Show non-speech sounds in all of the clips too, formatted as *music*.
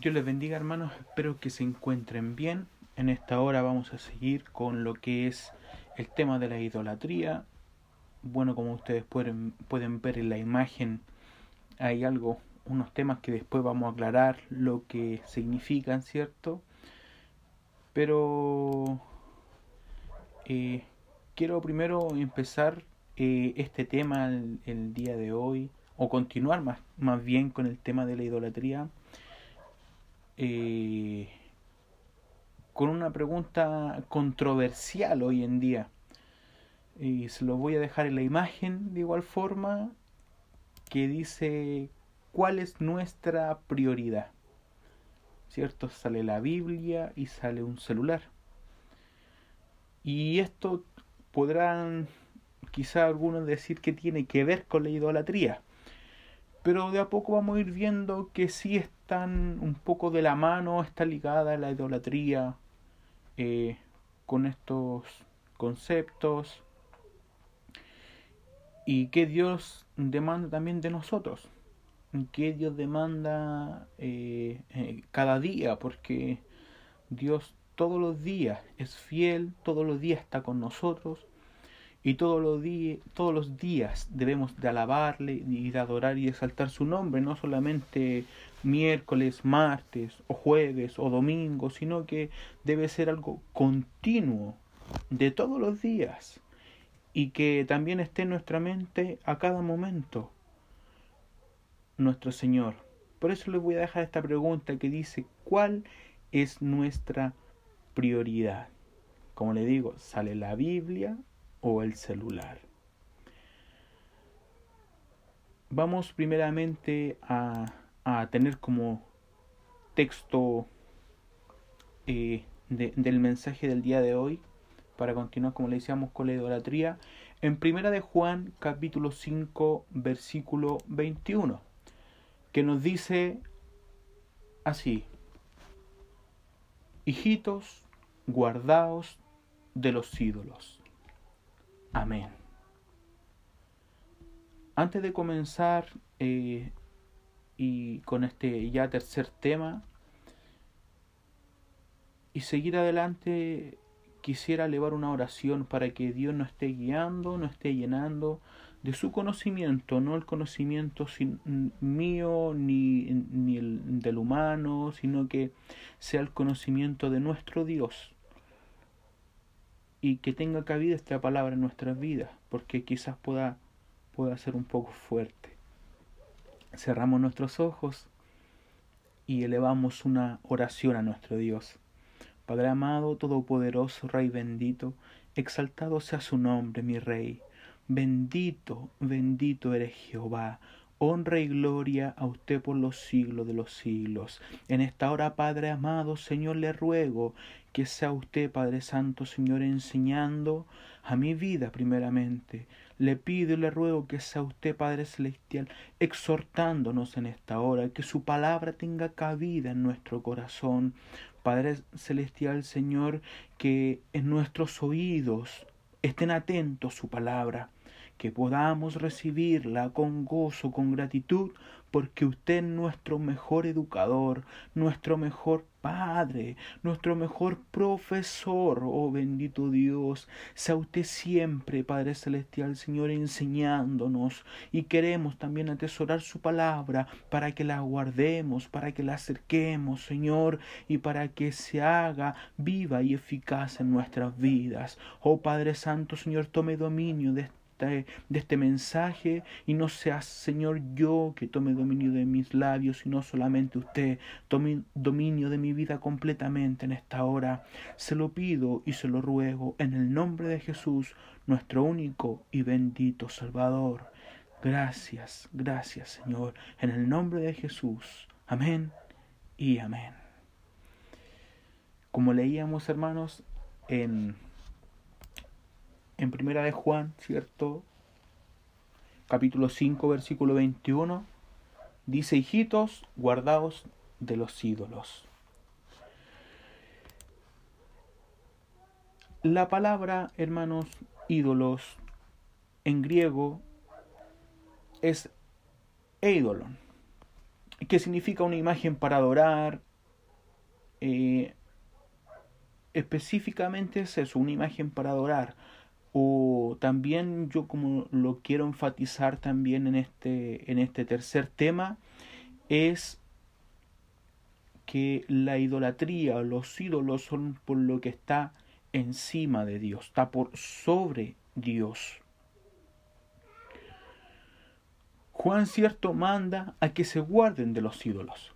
Dios les bendiga hermanos, espero que se encuentren bien. En esta hora vamos a seguir con lo que es el tema de la idolatría. Bueno, como ustedes pueden, pueden ver en la imagen, hay algo, unos temas que después vamos a aclarar lo que significan, ¿cierto? Pero eh, quiero primero empezar eh, este tema el, día de hoy, o continuar más, más bien con el tema de la idolatría, eh, con una pregunta controversial hoy en día. Y se lo voy a dejar en la imagen de igual forma que dice cuál es nuestra prioridad. ¿Cierto? Sale la Biblia y sale un celular. Y esto podrán quizá algunos decir que tiene que ver con la idolatría. Pero de a poco vamos a ir viendo que sí están un poco de la mano, está ligada la idolatría eh, con estos conceptos y que Dios demanda también de nosotros, que Dios demanda eh, eh, cada día, porque Dios todos los días es fiel, todos los días está con nosotros y todos los, todos los días debemos de alabarle y de adorar y exaltar su nombre, no solamente miércoles, martes o jueves o domingo, sino que debe ser algo continuo de todos los días y que también esté en nuestra mente a cada momento nuestro Señor. Por eso les voy a dejar esta pregunta que dice, ¿cuál es nuestra prioridad. Como le digo, sale la Biblia o el celular. Vamos primeramente a, a tener como texto eh, del mensaje del día de hoy, para continuar como le decíamos con la idolatría, en Primera de Juan capítulo 5 versículo 21, que nos dice así, hijitos, guardaos de los ídolos. Amén. Antes de comenzar eh, y con este ya tercer tema y seguir adelante, quisiera elevar una oración para que Dios nos esté guiando, nos esté llenando de su conocimiento, no el conocimiento mío ni, ni el del humano, sino que sea el conocimiento de nuestro Dios y que tenga cabida esta palabra en nuestras vidas, porque quizás pueda, pueda ser un poco fuerte. Cerramos nuestros ojos y elevamos una oración a nuestro Dios. Padre amado, todopoderoso, Rey bendito, exaltado sea su nombre, mi Rey Bendito, bendito eres Jehová. Honra y gloria a usted por los siglos de los siglos. En esta hora, Padre amado, Señor, le ruego que sea usted, Padre Santo, Señor, enseñando a mi vida primeramente. Le pido y le ruego que sea usted, Padre Celestial, exhortándonos en esta hora, que su palabra tenga cabida en nuestro corazón. Padre Celestial, Señor, que en nuestros oídos estén atentos su palabra que podamos recibirla con gozo, con gratitud, porque usted es nuestro mejor educador, nuestro mejor Padre, nuestro mejor profesor, oh bendito Dios, sea usted siempre, Padre Celestial, Señor, enseñándonos y queremos también atesorar su palabra para que la guardemos, para que la acerquemos, Señor, y para que se haga viva y eficaz en nuestras vidas. Oh Padre Santo, Señor, tome dominio de de este mensaje y no sea, Señor, yo que tome dominio de mis labios, sino solamente usted tome dominio de mi vida completamente en esta hora. Se lo pido y se lo ruego en el nombre de Jesús, nuestro único y bendito Salvador. Gracias, gracias, Señor, en el nombre de Jesús. Amén y amén. Como leíamos, hermanos, en en Primera de Juan, ¿cierto? Capítulo 5, versículo 21, dice, hijitos, guardaos de los ídolos. La palabra, hermanos, ídolos, en griego, es eidolon, que significa una imagen para adorar, eh, específicamente es eso, una imagen para adorar. O también yo como lo quiero enfatizar también en este, en este tercer tema, es que la idolatría o los ídolos son por lo que está encima de Dios, está por sobre Dios. Juan cierto manda a que se guarden de los ídolos.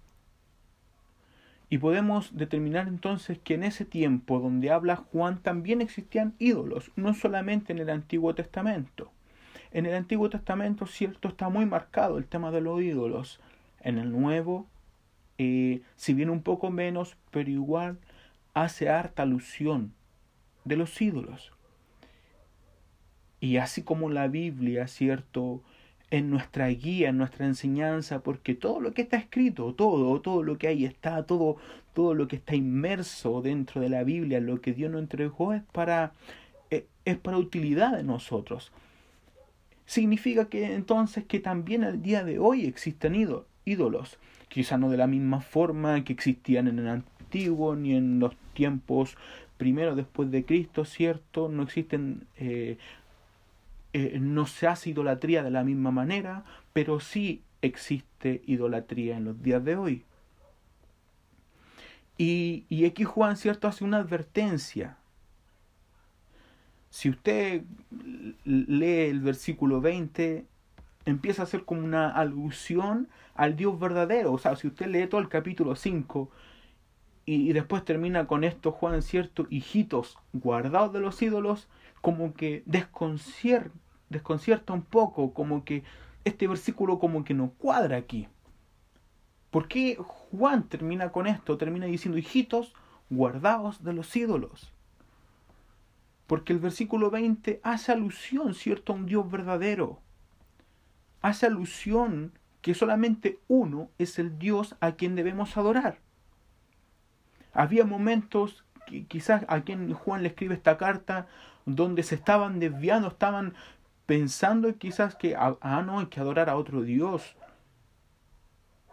Y podemos determinar entonces que en ese tiempo donde habla Juan también existían ídolos, no solamente en el Antiguo Testamento. En el Antiguo Testamento, cierto, está muy marcado el tema de los ídolos. En el Nuevo, eh, si bien un poco menos, pero igual hace harta alusión de los ídolos. Y así como la Biblia, cierto, en nuestra guía, en nuestra enseñanza, porque todo lo que está escrito, todo, todo lo que hay está, todo, todo lo que está inmerso dentro de la Biblia, lo que Dios nos entregó es para, eh, es para utilidad de nosotros. Significa que entonces que también al día de hoy existen ídolos, quizá no de la misma forma que existían en el antiguo ni en los tiempos primero después de Cristo, ¿cierto? No existen eh, eh, no se hace idolatría de la misma manera, pero sí existe idolatría en los días de hoy. Y, y Juan, ¿cierto?, hace una advertencia. Si usted lee el versículo 20, empieza a ser como una alusión al Dios verdadero. O sea, si usted lee todo el capítulo 5 y, y después termina con esto, Juan, ¿cierto? Hijitos guardados de los ídolos, como que desconcierta desconcierta un poco, como que este versículo como que no cuadra aquí. ¿Por qué Juan termina con esto? Termina diciendo, hijitos, guardaos de los ídolos. Porque el versículo 20 hace alusión, ¿cierto?, a un Dios verdadero. Hace alusión que solamente uno es el Dios a quien debemos adorar. Había momentos, quizás a quien Juan le escribe esta carta, donde se estaban desviando, estaban pensando quizás que, ah, ah, no, hay que adorar a otro Dios.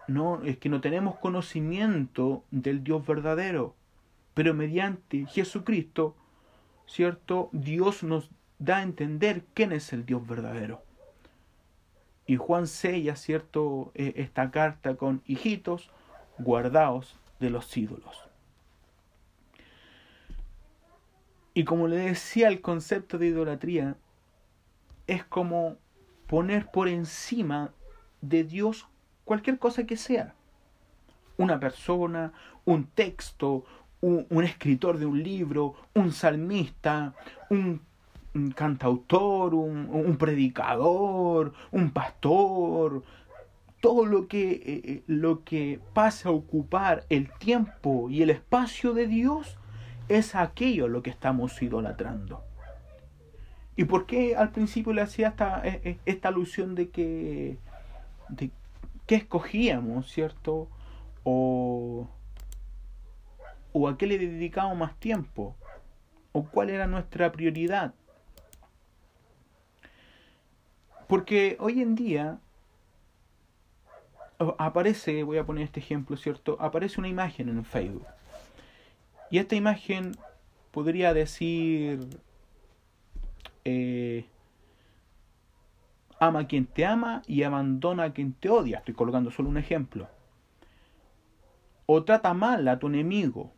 No, es que no tenemos conocimiento del Dios verdadero. Pero mediante Jesucristo, ¿cierto? Dios nos da a entender quién es el Dios verdadero. Y Juan sella, ¿cierto? E, esta carta con hijitos, guardaos de los ídolos. Y como le decía, el concepto de idolatría es como poner por encima de Dios cualquier cosa que sea. Una persona, un texto, un, escritor de un libro, un salmista, un, cantautor, un, predicador, un pastor, todo lo que, eh, eh, lo que pasa a ocupar el tiempo y el espacio de Dios es aquello lo que estamos idolatrando. ¿Y por qué al principio le hacía esta, e, e, esta alusión de que, de qué escogíamos, ¿cierto? O, a qué le dedicábamos más tiempo, o cuál era nuestra prioridad. Porque hoy en día aparece, voy a poner este ejemplo, ¿cierto? Aparece una imagen en Facebook. Y esta imagen podría decir eh, ama a quien te ama y abandona a quien te odia. Estoy colocando solo un ejemplo. O trata mal a tu enemigo.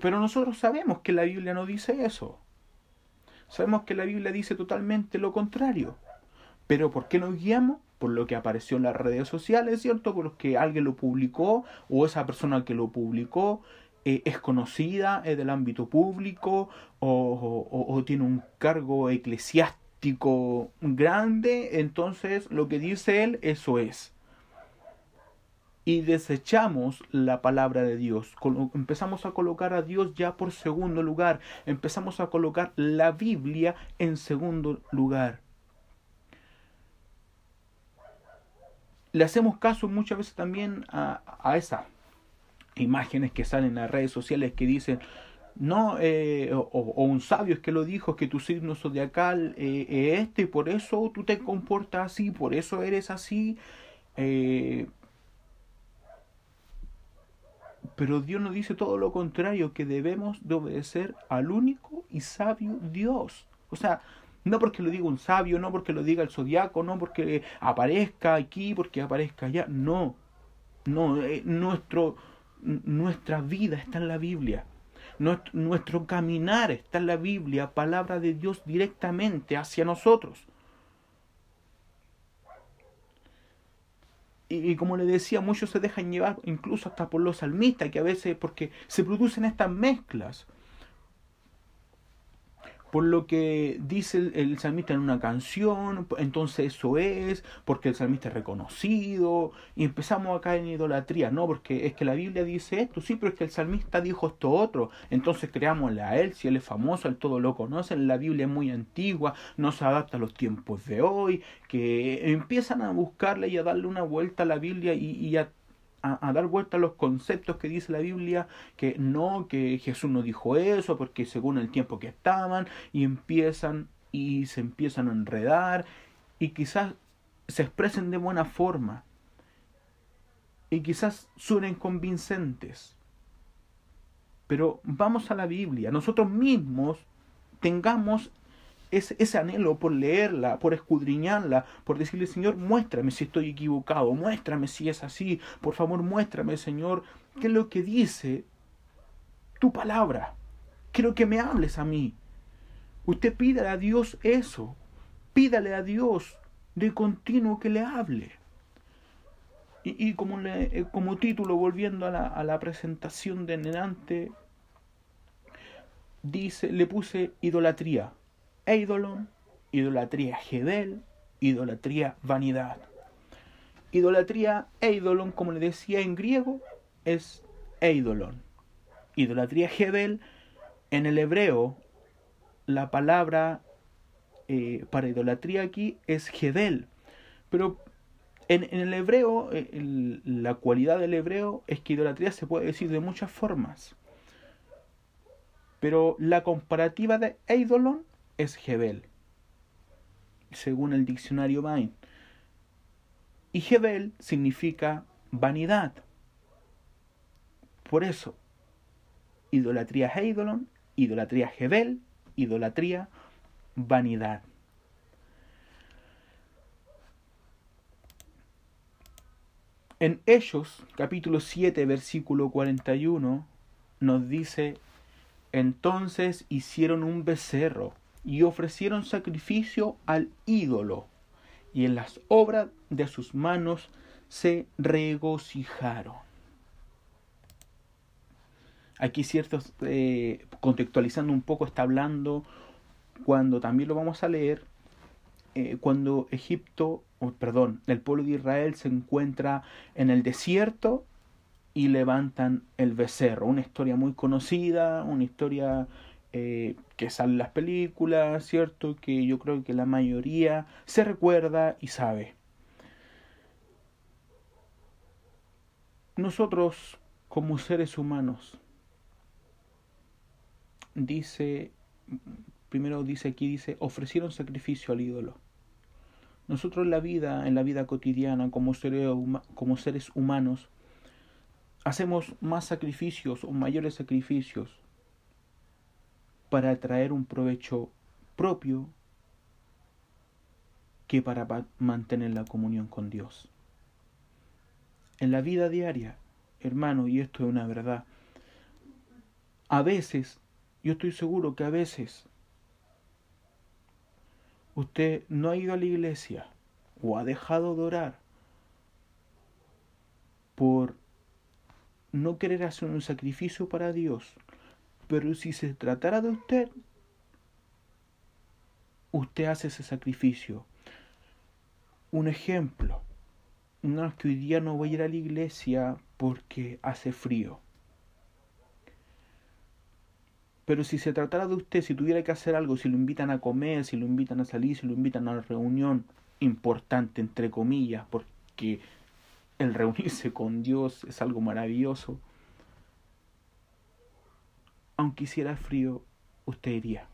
Pero nosotros sabemos que la Biblia no dice eso. Sabemos que la Biblia dice totalmente lo contrario. Pero ¿por qué nos guiamos? Por lo que apareció en las redes sociales, ¿cierto? Por lo que alguien lo publicó o esa persona que lo publicó eh, es conocida, es del ámbito público o, tiene un cargo eclesiástico grande, entonces lo que dice él, eso es. Y desechamos la palabra de Dios. Empezamos a colocar a Dios ya por segundo lugar. Empezamos a colocar la Biblia en segundo lugar. Le hacemos caso muchas veces también a, a esa imágenes que salen en las redes sociales que dicen, no, eh, o, un sabio es que lo dijo, que tu signo zodiacal eh, es este, y por eso tú te comportas así, por eso eres así. Eh, Pero Dios nos dice todo lo contrario, que debemos de obedecer al único y sabio Dios. O sea, no porque lo diga un sabio, no porque lo diga el zodiaco, no porque aparezca aquí, porque aparezca allá. No, no, nuestro, nuestra vida está en la Biblia. Nuestro, caminar está en la Biblia, palabra de Dios directamente hacia nosotros. Y, como le decía, muchos se dejan llevar incluso hasta por los salmistas, que a veces, porque se producen estas mezclas por lo que dice el, salmista en una canción, entonces eso es, porque el salmista es reconocido, y empezamos a caer en idolatría, no, porque es que la Biblia dice esto, sí, pero es que el salmista dijo esto otro, entonces creámosle a él, si él es famoso, él todo lo conoce, la Biblia es muy antigua, no se adapta a los tiempos de hoy, que empiezan a buscarle y a darle una vuelta a la Biblia y, y a a, dar vuelta a los conceptos que dice la Biblia, que no, que Jesús no dijo eso, porque según el tiempo que estaban, y empiezan y se empiezan a enredar, y quizás se expresen de buena forma, y quizás suenen convincentes. Pero vamos a la Biblia, nosotros mismos tengamos ese, ese, anhelo por leerla, por escudriñarla, por decirle, Señor, muéstrame si estoy equivocado, muéstrame si es así, por favor, muéstrame, Señor, qué es lo que dice tu palabra. Quiero que me hables a mí. Usted pídale a Dios eso. Pídale a Dios de continuo que le hable. Y, y como, le, eh, como título, volviendo a la, a la presentación de Nenante, dice, le puse idolatría eidolon, idolatría Gedel, idolatría vanidad. Idolatría eidolon, como le decía en griego, es eidolon. Idolatría Gedel, en el hebreo, la palabra eh, para idolatría aquí es Gedel. Pero en, el hebreo, eh, la cualidad del hebreo es que idolatría se puede decir de muchas formas. Pero la comparativa de eidolon es Hebel, según el diccionario Bain. Y Hebel significa vanidad. Por eso, idolatría Heidolon, idolatría Hebel, idolatría vanidad. En ellos, capítulo 7, versículo 41, nos dice, entonces hicieron un becerro y ofrecieron sacrificio al ídolo, y en las obras de sus manos se regocijaron. Aquí ciertos, eh, contextualizando un poco, está hablando cuando también lo vamos a leer, eh, cuando Egipto, perdón, el pueblo de Israel se encuentra en el desierto y levantan el becerro. Una historia muy conocida, una historia eh, que salen las películas, ¿cierto? Que yo creo que la mayoría se recuerda y sabe. Nosotros, como seres humanos, dice, primero dice aquí, dice, ofrecieron sacrificio al ídolo. Nosotros en la vida, en la vida cotidiana, como seres, como seres humanos, hacemos más sacrificios o mayores sacrificios para traer un provecho propio que para mantener la comunión con Dios. En la vida diaria, hermano, y esto es una verdad, a veces, yo estoy seguro que a veces usted no ha ido a la iglesia o ha dejado de orar por no querer hacer un sacrificio para Dios pero si se tratara de usted, usted hace ese sacrificio. Un ejemplo, no es que hoy día no voy a ir a la iglesia porque hace frío. Pero si se tratara de usted, si tuviera que hacer algo, si lo invitan a comer, si lo invitan a salir, si lo invitan a una reunión importante, entre comillas, porque el reunirse con Dios es algo maravilloso, aunque hiciera frío, usted iría.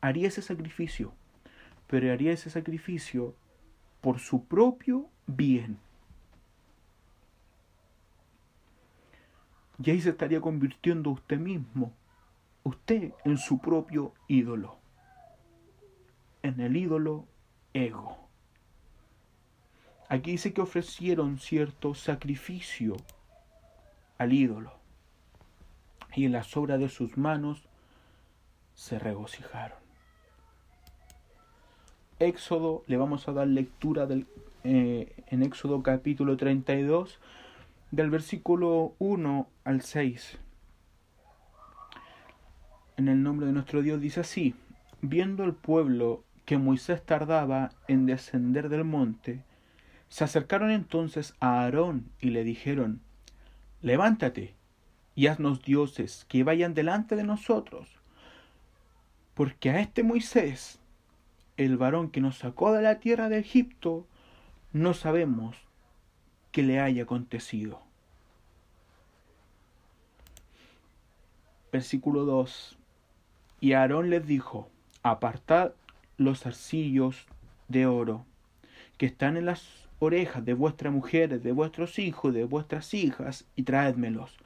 Haría ese sacrificio, pero haría ese sacrificio por su propio bien. Y ahí se estaría convirtiendo usted mismo, usted en su propio ídolo, en el ídolo ego. Aquí dice que ofrecieron cierto sacrificio al ídolo y en las obras de sus manos se regocijaron. Éxodo, le vamos a dar lectura del, eh, en Éxodo capítulo 32, del versículo 1 al 6. En el nombre de nuestro Dios dice así, viendo el pueblo que Moisés tardaba en descender del monte, se acercaron entonces a Aarón y le dijeron, levántate y haznos dioses que vayan delante de nosotros, porque a este Moisés el varón que nos sacó de la tierra de Egipto, no sabemos qué le haya acontecido. Versículo 2. Y Aarón les dijo, apartad los arcillos de oro que están en las orejas de vuestras mujeres, de vuestros hijos, de vuestras hijas, y traédmelos.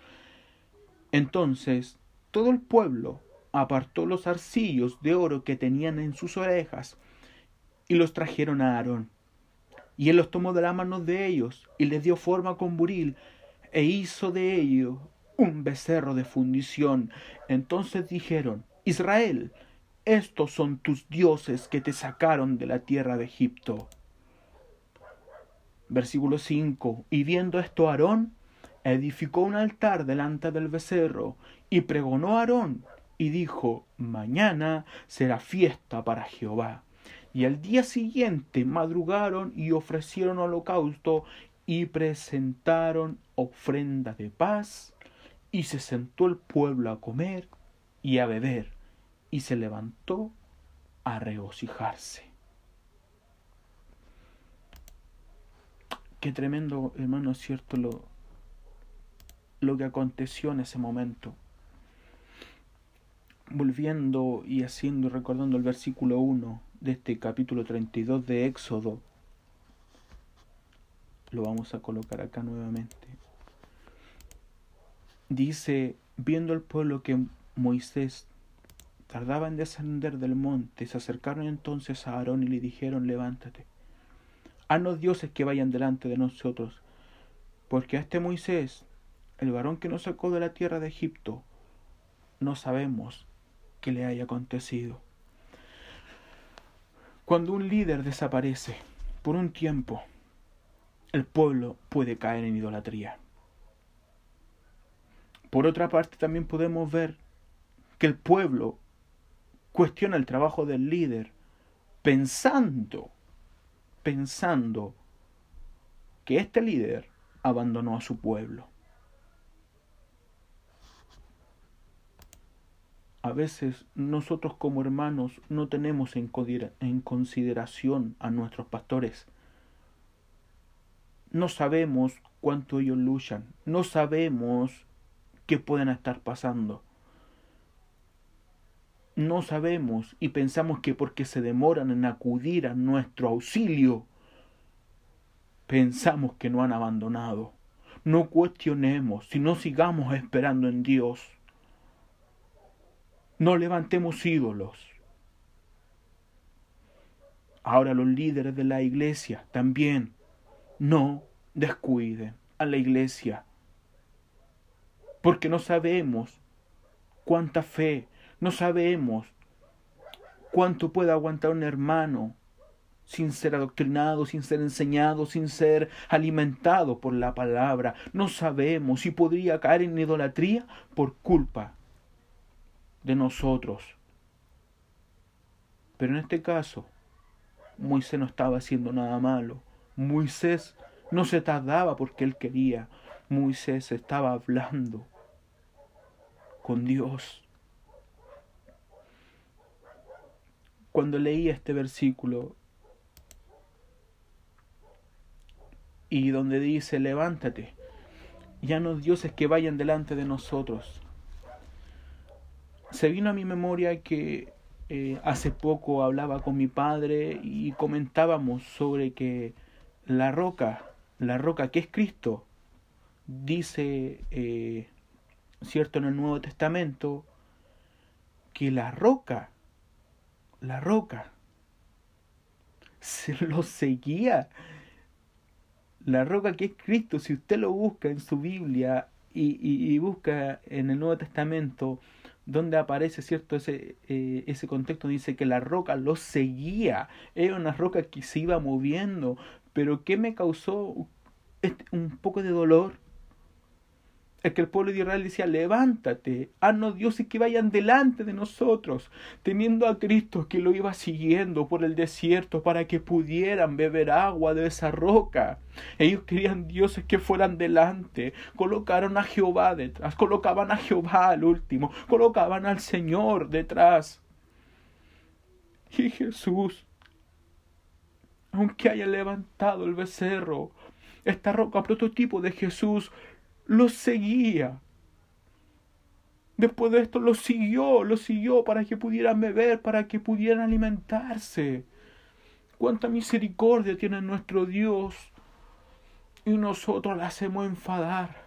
Entonces todo el pueblo apartó los arcillos de oro que tenían en sus orejas y los trajeron a Aarón. Y él los tomó de las manos de ellos y les dio forma con buril e hizo de ellos un becerro de fundición. Entonces dijeron, Israel, estos son tus dioses que te sacaron de la tierra de Egipto. Versículo 5. Y viendo esto Aarón, edificó un altar delante del becerro, y pregonó a Aarón, y dijo, Mañana será fiesta para Jehová. Y al día siguiente madrugaron y ofrecieron holocausto y presentaron ofrenda de paz. Y se sentó el pueblo a comer y a beber, y se levantó a regocijarse. Qué tremendo, hermano, es cierto lo, lo que aconteció en ese momento. Volviendo y haciendo y recordando el versículo 1 de este capítulo 32 de Éxodo, lo vamos a colocar acá nuevamente. Dice, viendo el pueblo que Moisés tardaba en descender del monte, se acercaron entonces a Aarón y le dijeron, levántate, haznos dioses que vayan delante de nosotros, porque a este Moisés, el varón que nos sacó de la tierra de Egipto, no sabemos qué le haya acontecido. Cuando un líder desaparece por un tiempo, el pueblo puede caer en idolatría. Por otra parte, también podemos ver que el pueblo cuestiona el trabajo del líder pensando, pensando que este líder abandonó a su pueblo. A veces nosotros como hermanos no tenemos en consideración a nuestros pastores. No sabemos cuánto ellos luchan, no sabemos qué pueden estar pasando. No sabemos y pensamos que porque se demoran en acudir a nuestro auxilio, pensamos que no han abandonado. No cuestionemos, sino sigamos esperando en Dios. No levantemos ídolos. Ahora los líderes de la iglesia también no descuiden a la iglesia. Porque no sabemos cuánta fe, no sabemos cuánto puede aguantar un hermano sin ser adoctrinado, sin ser enseñado, sin ser alimentado por la palabra. No sabemos si podría caer en idolatría por culpa de nosotros. Pero en este caso, Moisés no estaba haciendo nada malo. Moisés no se tardaba porque él quería. Moisés estaba hablando con Dios. Cuando leí este versículo y donde dice, levántate, ya no dioses que vayan delante de nosotros, se vino a mi memoria que eh, hace poco hablaba con mi padre y comentábamos sobre que la roca, la roca que es Cristo, dice eh, ¿cierto? En el Nuevo Testamento, que la roca, la roca, se lo seguía. La roca que es Cristo, si usted lo busca en su Biblia y, y, busca en el Nuevo Testamento, donde aparece cierto ese, eh, ese contexto, dice que la roca lo seguía, era una roca que se iba moviendo, pero ¿qué me causó este, un poco de dolor? Es que el pueblo de Israel decía, levántate, haznos dioses que vayan delante de nosotros, teniendo a Cristo que lo iba siguiendo por el desierto para que pudieran beber agua de esa roca. Ellos querían dioses que fueran delante, colocaron a Jehová detrás, colocaban a Jehová al último, colocaban al Señor detrás. Y Jesús, aunque haya levantado el becerro, esta roca prototipo de Jesús, los seguía. Después de esto los siguió, los siguió para que pudieran beber, para que pudieran alimentarse. Cuánta misericordia tiene nuestro Dios y nosotros la hacemos enfadar.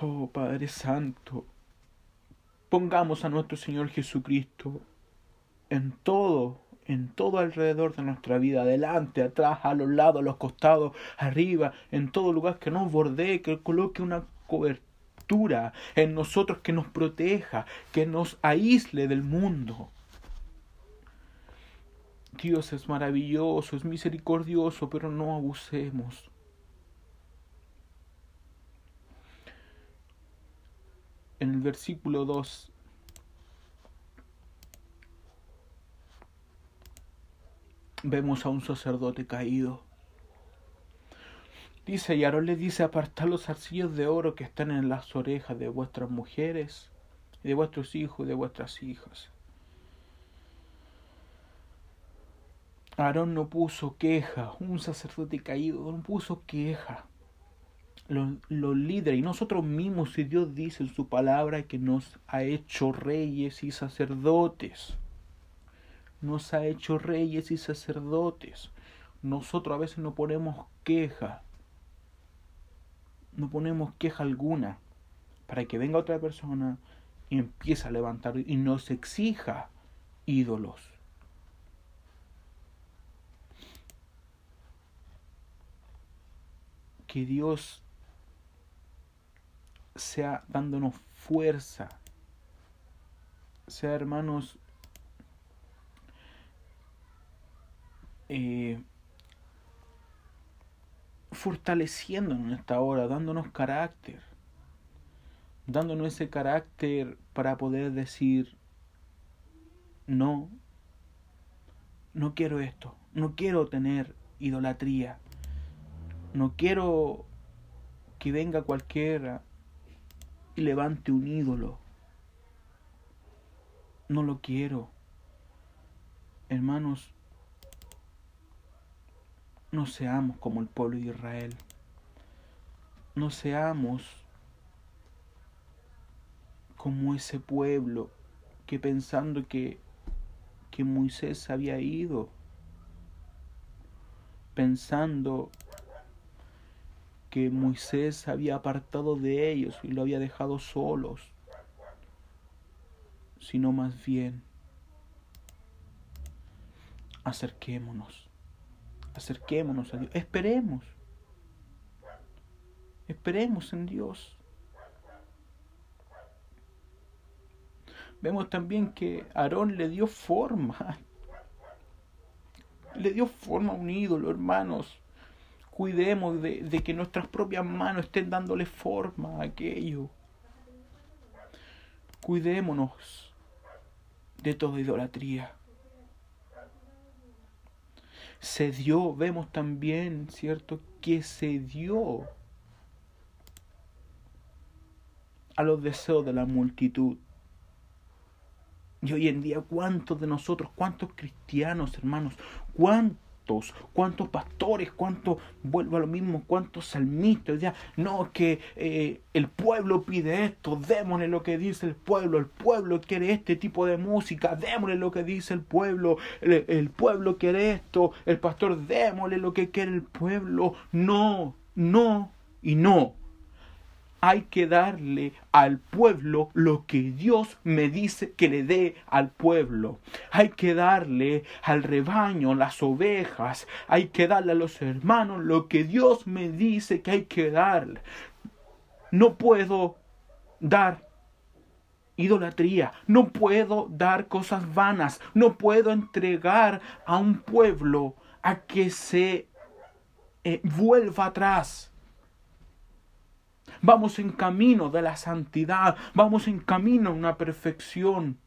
Oh Padre Santo, pongamos a nuestro Señor Jesucristo en todo en todo alrededor de nuestra vida, adelante, atrás, a los lados, a los costados, arriba, en todo lugar que nos bordee, que coloque una cobertura en nosotros que nos proteja, que nos aísle del mundo. Dios es maravilloso, es misericordioso, pero no abusemos. En el versículo 2 vemos a un sacerdote caído. Dice, y Aarón le dice, apartad los arcillos de oro que están en las orejas de vuestras mujeres, de vuestros hijos de vuestras hijas. Aarón no puso queja, un sacerdote caído no puso queja. Los, los, líderes y nosotros mismos, si Dios dice en su palabra que nos ha hecho reyes y sacerdotes, nos ha hecho reyes y sacerdotes. Nosotros a veces no ponemos queja, no ponemos queja alguna para que venga otra persona y empiece a levantar y nos exija ídolos. Que Dios sea dándonos fuerza, sea hermanos eh, fortaleciéndonos en esta hora, dándonos carácter, dándonos ese carácter para poder decir, no, no quiero esto, no quiero tener idolatría, no quiero que venga cualquiera y levante un ídolo, no lo quiero. Hermanos, no seamos como el pueblo de Israel. No seamos como ese pueblo que pensando que, que Moisés había ido, pensando que Moisés había apartado de ellos y lo había dejado solos, sino más bien acerquémonos acerquémonos a Dios, esperemos, esperemos en Dios. Vemos también que Aarón le dio forma, le dio forma a un ídolo, hermanos. Cuidemos de, de que nuestras propias manos estén dándole forma a aquello. Cuidémonos de toda idolatría se dio, vemos también, ¿cierto?, que se dio a los deseos de la multitud. Y hoy en día, ¿cuántos de nosotros, cuántos cristianos, hermanos, cuántos cuántos, pastores, cuántos, vuelvo a lo mismo, cuántos salmistas, ya, no, que eh, el pueblo pide esto, démosle lo que dice el pueblo, el pueblo quiere este tipo de música, démosle lo que dice el pueblo, el, el pueblo quiere esto, el pastor, démosle lo que quiere el pueblo, no, no y no hay que darle al pueblo lo que Dios me dice que le dé al pueblo. Hay que darle al rebaño, las ovejas. Hay que darle a los hermanos lo que Dios me dice que hay que darle. No puedo dar idolatría, no puedo dar cosas vanas, no puedo entregar a un pueblo a que se eh, vuelva atrás Vamos en camino de la santidad, vamos en camino a una perfección.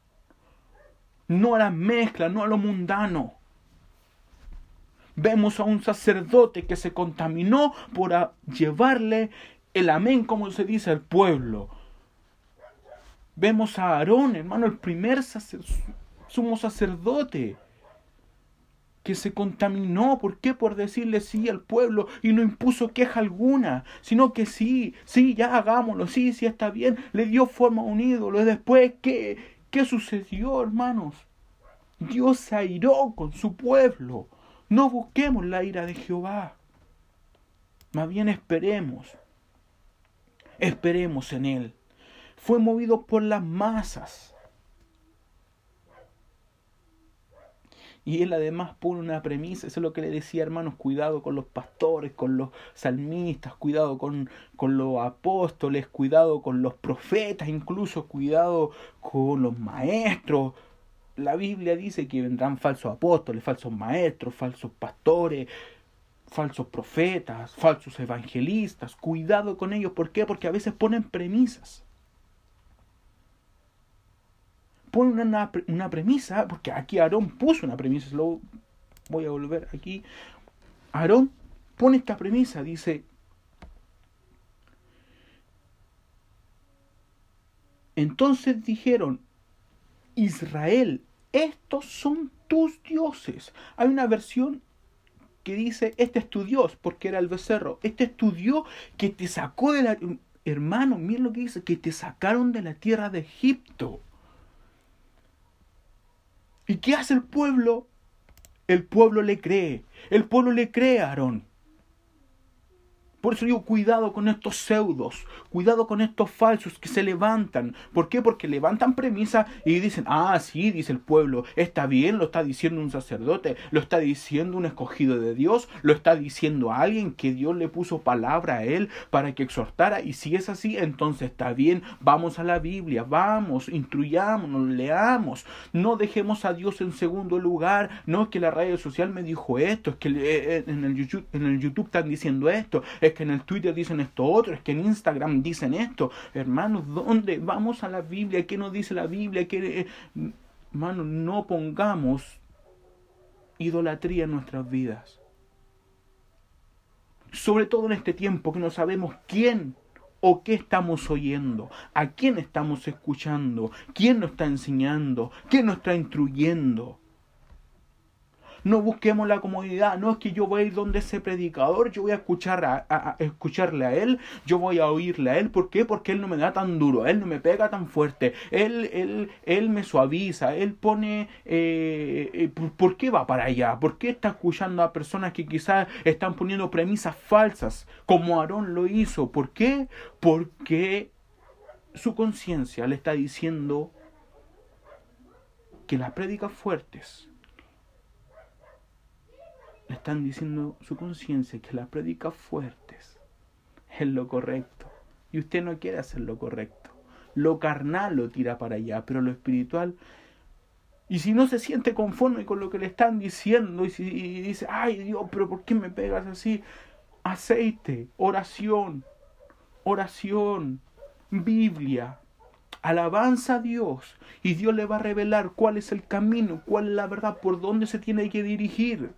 No a la mezcla, no a lo mundano. Vemos a un sacerdote que se contaminó por llevarle el amén, como se dice, al pueblo. Vemos a Aarón, hermano, el primer sumo sacerdote que se contaminó. ¿Por qué? Por decirle sí al pueblo y no impuso queja alguna, sino que sí, sí, ya hagámoslo, sí, sí está bien, le dio forma a un ídolo. Y después, ¿qué, qué sucedió, hermanos? Dios se airó con su pueblo. No busquemos la ira de Jehová. Más bien esperemos. Esperemos en Él. Fue movido por las masas Y él además pone una premisa, eso es lo que le decía hermanos, cuidado con los pastores, con los salmistas, cuidado con, con los apóstoles, cuidado con los profetas, incluso cuidado con los maestros. La Biblia dice que vendrán falsos apóstoles, falsos maestros, falsos pastores, falsos profetas, falsos evangelistas. Cuidado con ellos, ¿por qué? Porque a veces ponen premisas pone una, una premisa, porque aquí Aarón puso una premisa, lo voy a volver aquí. Aarón pone esta premisa, dice, entonces dijeron, Israel, estos son tus dioses. Hay una versión que dice, este es tu Dios, porque era el becerro. Este es tu Dios que te sacó de la... Hermano, miren lo que dice, que te sacaron de la tierra de Egipto. ¿Y qué hace el pueblo? El pueblo le cree. El pueblo le cree a Aarón. Por eso digo, cuidado con estos pseudos, cuidado con estos falsos que se levantan. ¿Por qué? Porque levantan premisa y dicen, ah, sí, dice el pueblo, está bien, lo está diciendo un sacerdote, lo está diciendo un escogido de Dios, lo está diciendo alguien que Dios le puso palabra a él para que exhortara. Y si es así, entonces está bien, vamos a la Biblia, vamos, instruyámonos, leamos, no dejemos a Dios en segundo lugar. No es que la radio social me dijo esto, es que eh, en el YouTube, están diciendo esto, es que en el Twitter dicen esto otro, es que en Instagram dicen esto. Hermanos, ¿dónde vamos a la Biblia? ¿Qué nos dice la Biblia? ¿Qué, eh, hermanos, no pongamos idolatría en nuestras vidas. Sobre todo en este tiempo que no sabemos quién o qué estamos oyendo, a quién estamos escuchando, quién nos está enseñando, quién nos está instruyendo. No busquemos la comodidad. No es que yo voy a ir donde ese predicador, yo voy a, escuchar a, escucharle a él, yo voy a oírle a él. ¿Por qué? Porque él no me da tan duro, él no me pega tan fuerte, él, él, él me suaviza, él pone... Eh, eh, ¿Por qué va para allá? ¿Por qué está escuchando a personas que quizás están poniendo premisas falsas, como Aarón lo hizo? ¿Por qué? Porque su conciencia le está diciendo que las prédicas fuertes le están diciendo su conciencia que las predicas fuertes es lo correcto. Y usted no quiere hacer lo correcto. Lo carnal lo tira para allá, pero lo espiritual... Y si no se siente conforme con lo que le están diciendo y, si, dice, ay Dios, pero ¿por qué me pegas así? Aceite, oración, oración, Biblia, alabanza a Dios. Y Dios le va a revelar cuál es el camino, cuál es la verdad, por dónde se tiene que dirigir.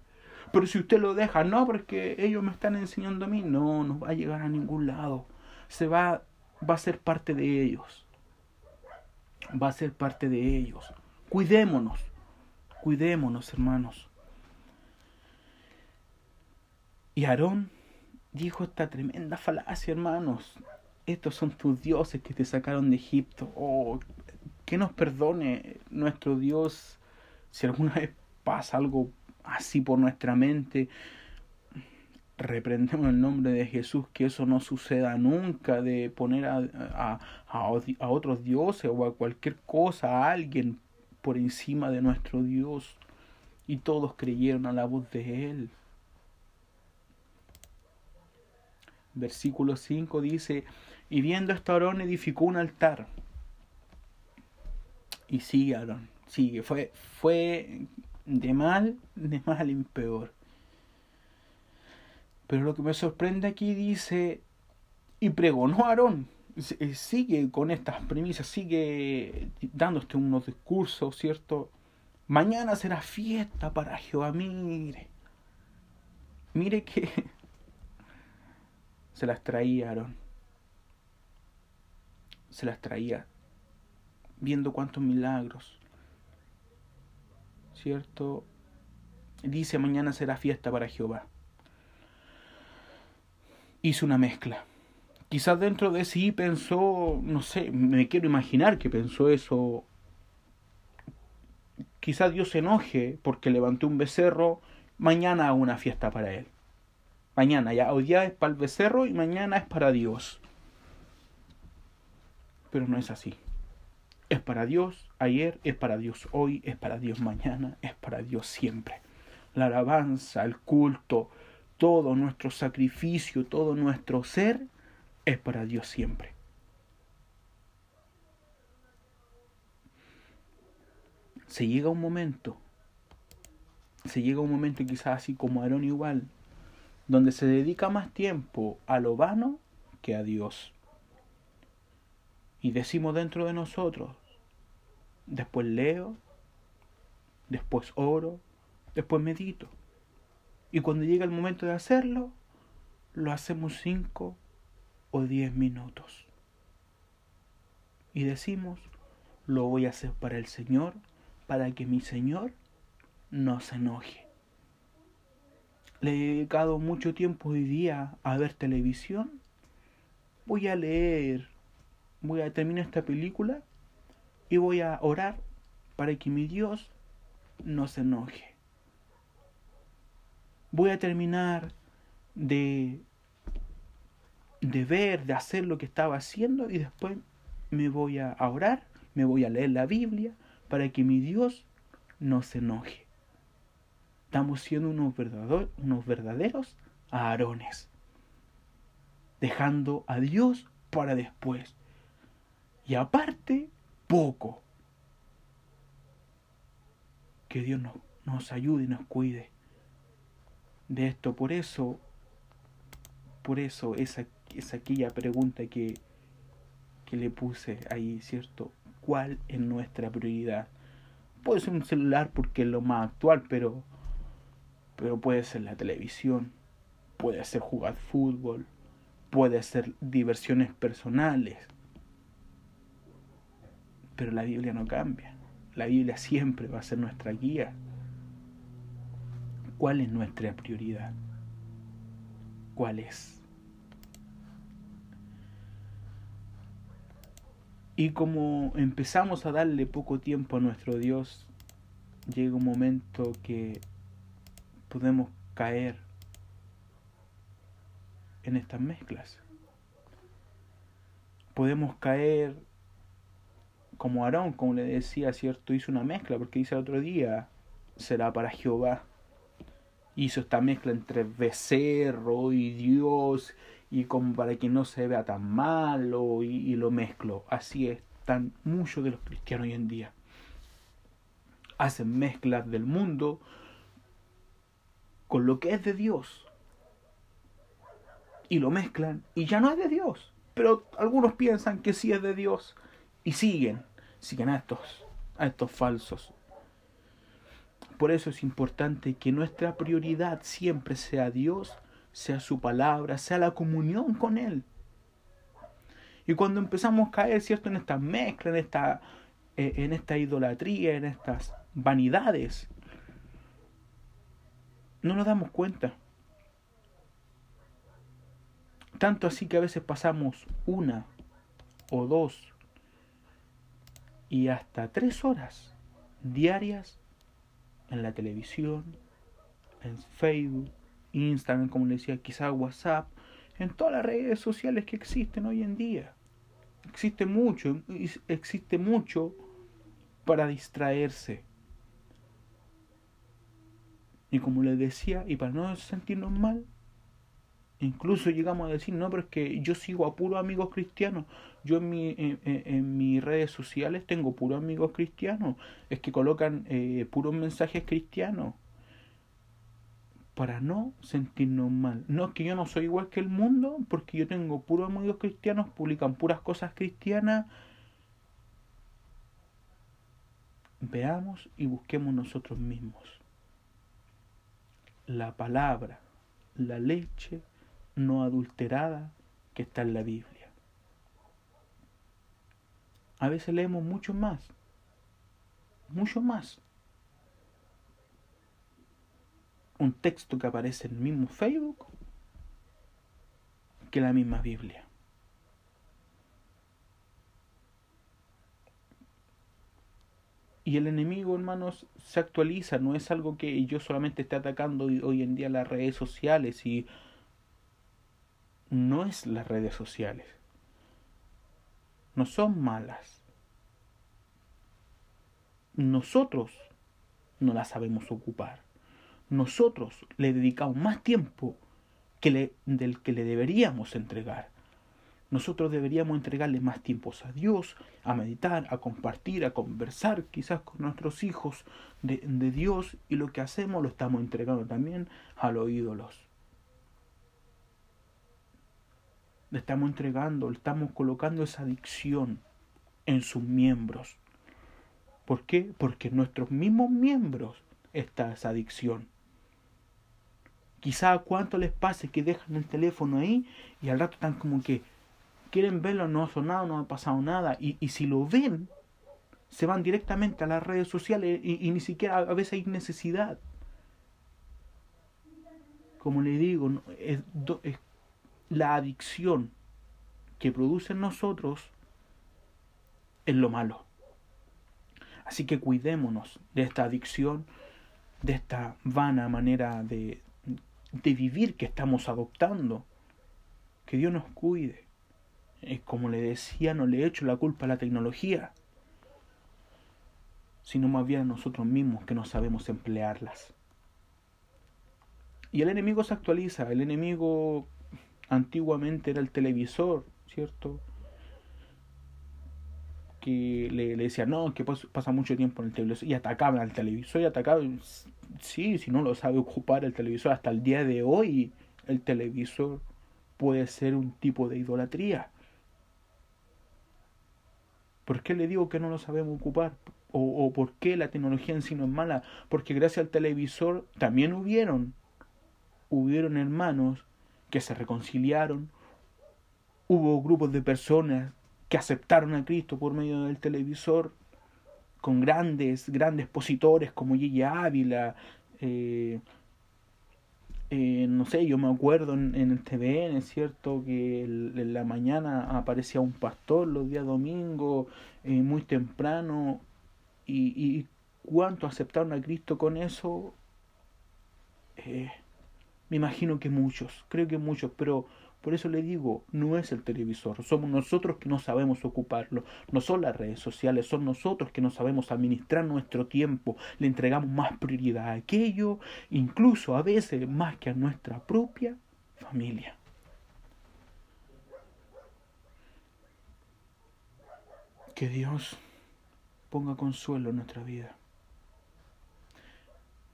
Pero si usted lo deja, no, porque ellos me están enseñando a mí, no, no va a llegar a ningún lado. Se va, va a ser parte de ellos. Va a ser parte de ellos. Cuidémonos, cuidémonos, hermanos. Y Aarón dijo esta tremenda falacia, hermanos. Estos son tus dioses que te sacaron de Egipto. Oh, que nos perdone nuestro Dios si alguna vez pasa algo así por nuestra mente. Reprendemos el nombre de Jesús, que eso no suceda nunca, de poner a, a, a, otros dioses o a cualquier cosa, a alguien por encima de nuestro Dios. Y todos creyeron a la voz de Él. Versículo 5 dice, y viendo esto Aarón edificó un altar. Y sigue Aarón, sigue, fue, fue de mal, de mal en peor. Pero lo que me sorprende aquí dice, y pregonó Aarón, eh, sigue con estas premisas, sigue dándote unos discursos, ¿cierto? Mañana será fiesta para Jehová, mire. Mire que *laughs* se las traía Aarón. Se las traía viendo cuántos milagros. ¿Cierto? Dice, mañana será fiesta para Jehová. Hizo una mezcla. Quizás dentro de sí pensó, no sé, me quiero imaginar que pensó eso. Quizás Dios se enoje porque levantó un becerro, mañana hago una fiesta para él. Mañana ya, hoy día es para el becerro y mañana es para Dios. Pero no es así. Es para Dios ayer, es para Dios hoy, es para Dios mañana, es para Dios siempre. La alabanza, el culto, todo nuestro sacrificio, todo nuestro ser es para Dios siempre. Se llega un momento, se llega un momento quizás así como Aarón igual, donde se dedica más tiempo a lo vano que a Dios. Y decimos dentro de nosotros, después leo, después oro, después medito. Y cuando llega el momento de hacerlo, lo hacemos cinco o diez minutos. Y decimos, lo voy a hacer para el Señor, para que mi Señor no se enoje le he dedicado mucho tiempo hoy día a ver televisión, voy a leer, voy a terminar esta película y voy a orar para que mi Dios no se enoje. Voy a terminar de, de ver, de hacer lo que estaba haciendo y después me voy a orar, me voy a leer la Biblia para que mi Dios no se enoje. Estamos siendo unos, verdaderos, unos verdaderos Aarones, dejando a Dios para después. Y aparte, poco. Que Dios nos, nos ayude y nos cuide de esto. Por eso, por eso esa es aquella pregunta que, que le puse ahí, ¿cierto? ¿Cuál es nuestra prioridad? Puede ser un celular porque es lo más actual, pero pero puede ser la televisión, puede ser jugar fútbol, puede ser diversiones personales. Pero la Biblia no cambia. La Biblia siempre va a ser nuestra guía. ¿Cuál es nuestra prioridad? ¿Cuál es? Y como empezamos a darle poco tiempo a nuestro Dios, llega un momento que podemos caer en estas mezclas. Podemos caer como Aarón, como le decía, ¿cierto? Hizo una mezcla, porque dice el otro día, será para Jehová. Hizo esta mezcla entre becerro y Dios, y como para que no se vea tan malo, y, y lo mezclo. Así es, tan muchos de los cristianos hoy en día. Hacen mezclas del mundo con lo que es de Dios. Y lo mezclan y ya no es de Dios. Pero algunos piensan que sí es de Dios y siguen, siguen a estos, a estos falsos. Por eso es importante que nuestra prioridad siempre sea Dios, sea su palabra, sea la comunión con Él. Y cuando empezamos a caer, ¿cierto?, en esta mezcla, en esta, eh, en esta idolatría, en estas vanidades, no nos damos cuenta. Tanto así que a veces pasamos una o dos y hasta tres horas diarias en la televisión, en Facebook, Instagram, como le decía, quizá WhatsApp, en todas las redes sociales que existen hoy en día. Existe mucho, existe mucho para distraerse. Y como les decía, y para no sentirnos mal, incluso llegamos a decir, no, pero es que yo sigo a puros amigos cristianos. Yo en, mi, en, mis redes sociales tengo puros amigos cristianos. Es que colocan eh, puros mensajes cristianos. Para no sentirnos mal. No es que yo no soy igual que el mundo, porque yo tengo puros amigos cristianos, publican puras cosas cristianas. Veamos y busquemos nosotros mismos la palabra, la leche no adulterada que está en la Biblia. A veces leemos mucho más, mucho más. Un texto que aparece en el mismo Facebook que la misma Biblia. Y el enemigo, hermanos, se actualiza, no es algo que yo solamente esté atacando hoy en día las redes sociales y no es las redes sociales. No son malas. Nosotros no las sabemos ocupar. Nosotros le dedicamos más tiempo que del que le deberíamos entregar. Nosotros deberíamos entregarle más tiempos a Dios, a meditar, a compartir, a conversar quizás con nuestros hijos de, de Dios y lo que hacemos lo estamos entregando también a los ídolos. Le estamos entregando, le estamos colocando esa adicción en sus miembros. ¿Por qué? Porque en nuestros mismos miembros está esa adicción. Quizá cuánto les pase que dejan el teléfono ahí y al rato están como que quieren verlo, no ha sonado, no ha pasado nada. Y, y si lo ven, se van directamente a las redes sociales y, ni siquiera a veces hay necesidad. Como le digo, es la adicción que produce en nosotros es lo malo. Así que cuidémonos de esta adicción, de esta vana manera de, de vivir que estamos adoptando. Que Dios nos cuide como le decía, no le echo la culpa a la tecnología, sino más bien a nosotros mismos que no sabemos emplearlas. Y el enemigo se actualiza, el enemigo antiguamente era el televisor, ¿cierto? Que le, le decía, no, que pasa mucho tiempo en el televisor, y atacaban al televisor, y atacaban, sí, si no lo sabe ocupar el televisor, hasta el día de hoy el televisor puede ser un tipo de idolatría. ¿Por qué le digo que no lo sabemos ocupar? O, por qué la tecnología en sí no es mala? Porque gracias al televisor también hubieron, hubieron hermanos que se reconciliaron, hubo grupos de personas que aceptaron a Cristo por medio del televisor, con grandes, grandes expositores como Gigi Ávila, eh, eh, no sé, yo me acuerdo en, el TVN, es cierto, que en la mañana aparecía un pastor los días domingos, eh, muy temprano, y, y cuánto aceptaron a Cristo con eso, eh, me imagino que muchos, creo que muchos, pero por eso le digo, no es el televisor, somos nosotros que no sabemos ocuparlo, no son las redes sociales, son nosotros que no sabemos administrar nuestro tiempo, le entregamos más prioridad a aquello, incluso a veces más que a nuestra propia familia. Que Dios ponga consuelo en nuestra vida.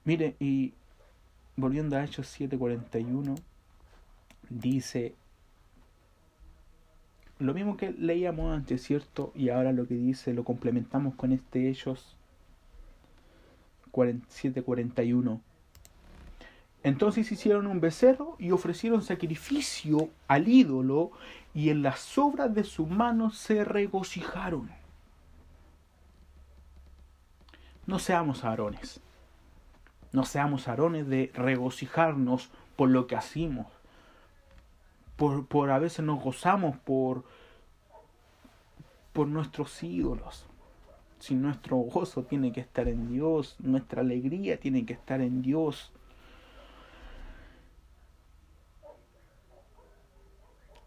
Mire, y volviendo a Hechos 7:41, dice lo mismo que leíamos antes, ¿cierto? Y ahora lo que dice lo complementamos con este Hechos 47-41. Entonces hicieron un becerro y ofrecieron sacrificio al ídolo y en las obras de sus manos se regocijaron. No seamos arones. No seamos arones de regocijarnos por lo que hacemos, por, por a veces nos gozamos por, por nuestros ídolos. Si nuestro gozo tiene que estar en Dios, nuestra alegría tiene que estar en Dios.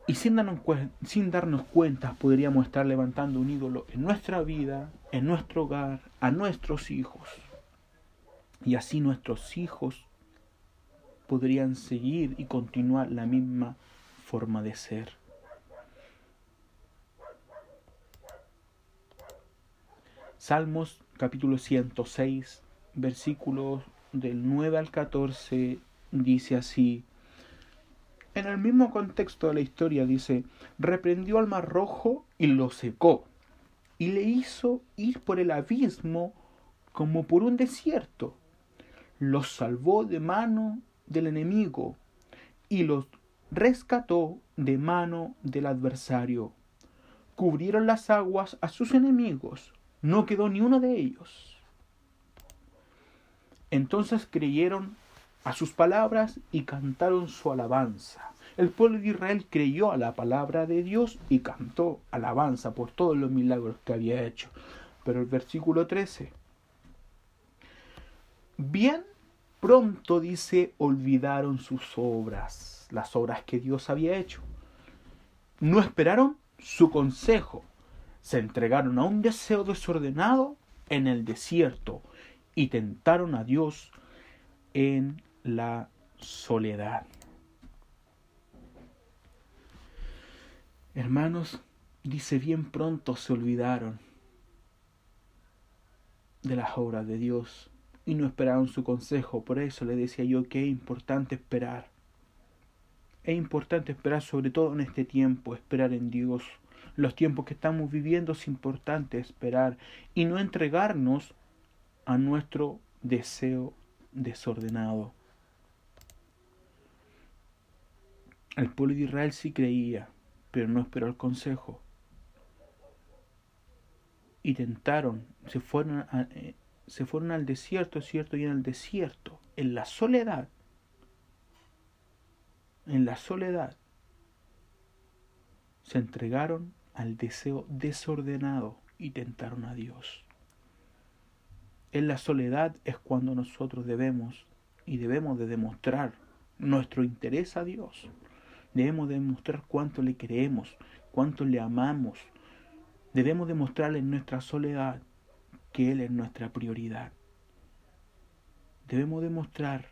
Y sin darnos, sin darnos cuenta podríamos estar levantando un ídolo en nuestra vida, en nuestro hogar, a nuestros hijos. Y así nuestros hijos podrían seguir y continuar la misma forma de ser. Salmos capítulo 106, versículos del 9 al 14, dice así. En el mismo contexto de la historia dice, reprendió al mar rojo y lo secó, y le hizo ir por el abismo como por un desierto. Los salvó de mano del enemigo y los rescató de mano del adversario. Cubrieron las aguas a sus enemigos, no quedó ni uno de ellos. Entonces creyeron a sus palabras y cantaron su alabanza. El pueblo de Israel creyó a la palabra de Dios y cantó alabanza por todos los milagros que había hecho. Pero el versículo 13. Bien pronto dice, olvidaron sus obras, las obras que Dios había hecho. No esperaron su consejo, se entregaron a un deseo desordenado en el desierto y tentaron a Dios en la soledad. Hermanos, dice bien pronto se olvidaron de las obras de Dios y no esperaron su consejo. Por eso le decía yo que es importante esperar. Es importante esperar sobre todo en este tiempo, esperar en Dios. Los tiempos que estamos viviendo es importante esperar y no entregarnos a nuestro deseo desordenado. El pueblo de Israel sí creía, pero no esperó el consejo. Y tentaron, se fueron a, eh, se fueron al desierto, cierto, y en el desierto, en la soledad, en la soledad, se entregaron al deseo desordenado y tentaron a Dios. En la soledad es cuando nosotros debemos y debemos de demostrar nuestro interés a Dios. Debemos demostrar cuánto le queremos, cuánto le amamos. Debemos demostrarle en nuestra soledad que Él es nuestra prioridad. Debemos demostrar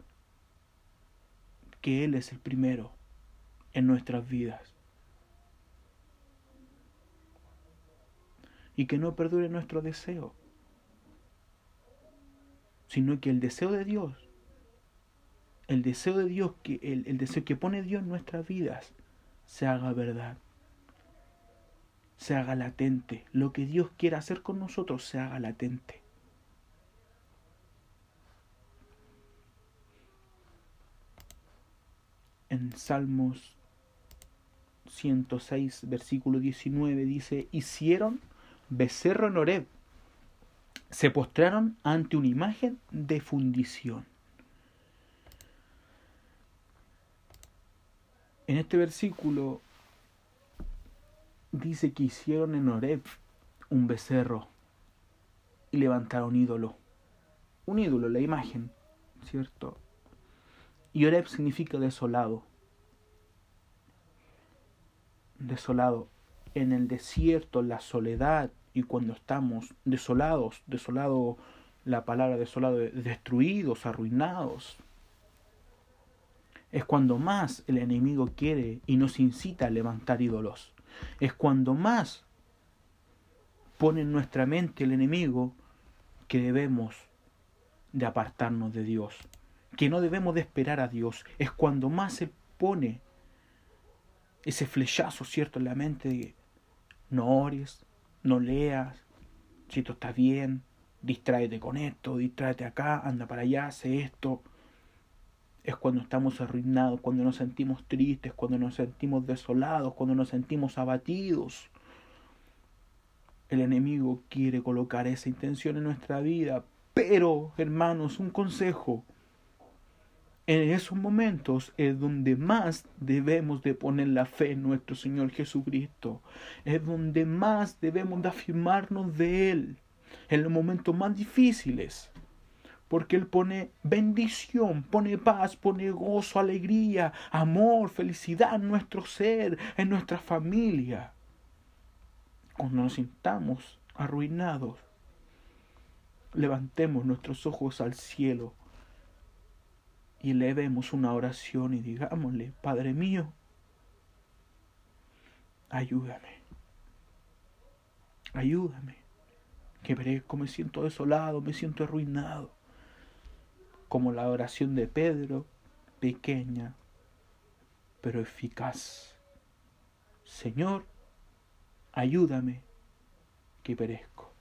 que Él es el primero en nuestras vidas. Y que no perdure nuestro deseo, sino que el deseo de Dios, el deseo de Dios, que el, el deseo que pone Dios en nuestras vidas, se haga verdad se haga latente. Lo que Dios quiera hacer con nosotros se haga latente. En Salmos 106, versículo 19 dice, hicieron becerro en Oreb, se postraron ante una imagen de fundición. En este versículo dice que hicieron en Oreb un becerro y levantaron ídolo. Un ídolo, la imagen, ¿cierto? Y Oreb significa desolado. Desolado. En el desierto, la soledad, y cuando estamos desolados, desolado, la palabra desolado, destruidos, arruinados, es cuando más el enemigo quiere y nos incita a levantar ídolos es cuando más pone en nuestra mente el enemigo que debemos de apartarnos de Dios, que no debemos de esperar a Dios, es cuando más se pone ese flechazo, ¿cierto?, en la mente de no ores, no leas, si esto está bien, distráete con esto, distráete acá, anda para allá, hace esto, es cuando estamos arruinados, cuando nos sentimos tristes, cuando nos sentimos desolados, cuando nos sentimos abatidos. El enemigo quiere colocar esa intención en nuestra vida, pero, hermanos, un consejo. en esos momentos es donde más debemos de poner la fe en nuestro Señor Jesucristo. Es donde más debemos de afirmarnos de Él. En los momentos más difíciles. Porque Él pone bendición, pone paz, pone gozo, alegría, amor, felicidad en nuestro ser, en nuestra familia. Cuando nos sintamos arruinados, levantemos nuestros ojos al cielo y elevemos una oración y digámosle, Padre mío, ayúdame, ayúdame, que merezco, me siento desolado, me siento arruinado, como la oración de Pedro, pequeña, pero eficaz. Señor, ayúdame, que perezco.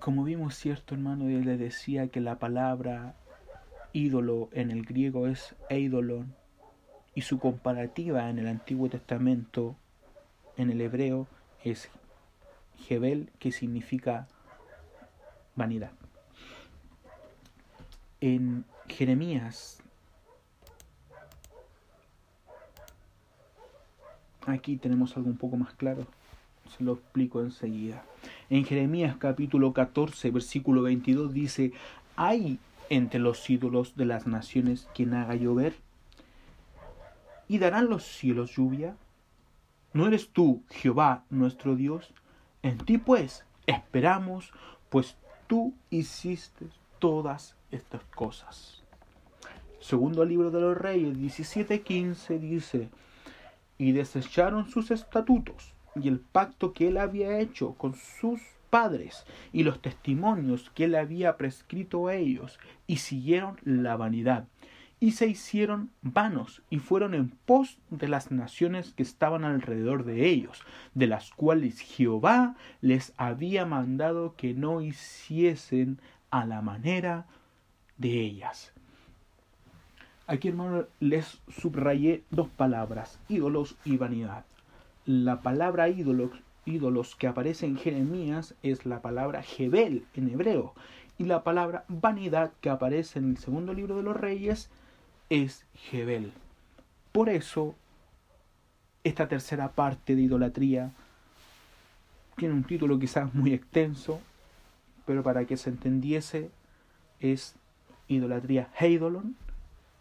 como vimos, cierto hermano, él le decía que la palabra ídolo en el griego es eidolon y su comparativa en el Antiguo Testamento en el hebreo es Jebel, que significa vanidad. En Jeremías, aquí tenemos algo un poco más claro, se lo explico enseguida. En Jeremías capítulo 14, versículo 22 dice, ¿hay entre los ídolos de las naciones quien haga llover? ¿Y darán los cielos lluvia? ¿No eres tú, Jehová, nuestro Dios? En ti pues esperamos, pues tú hiciste todas estas cosas. Segundo libro de los Reyes 17:15 dice, y desecharon sus estatutos y el pacto que él había hecho con sus padres y los testimonios que él había prescrito a ellos, y siguieron la vanidad, y se hicieron vanos, y fueron en pos de las naciones que estaban alrededor de ellos, de las cuales Jehová les había mandado que no hiciesen a la manera de ellas. Aquí, hermano, les subrayé dos palabras, ídolos y vanidad la palabra ídolos, ídolos que aparece en Jeremías es la palabra Jebel en hebreo y la palabra vanidad que aparece en el segundo libro de los reyes es Jebel. Por eso, esta tercera parte de idolatría tiene un título quizás muy extenso, pero para que se entendiese es idolatría Heidolon,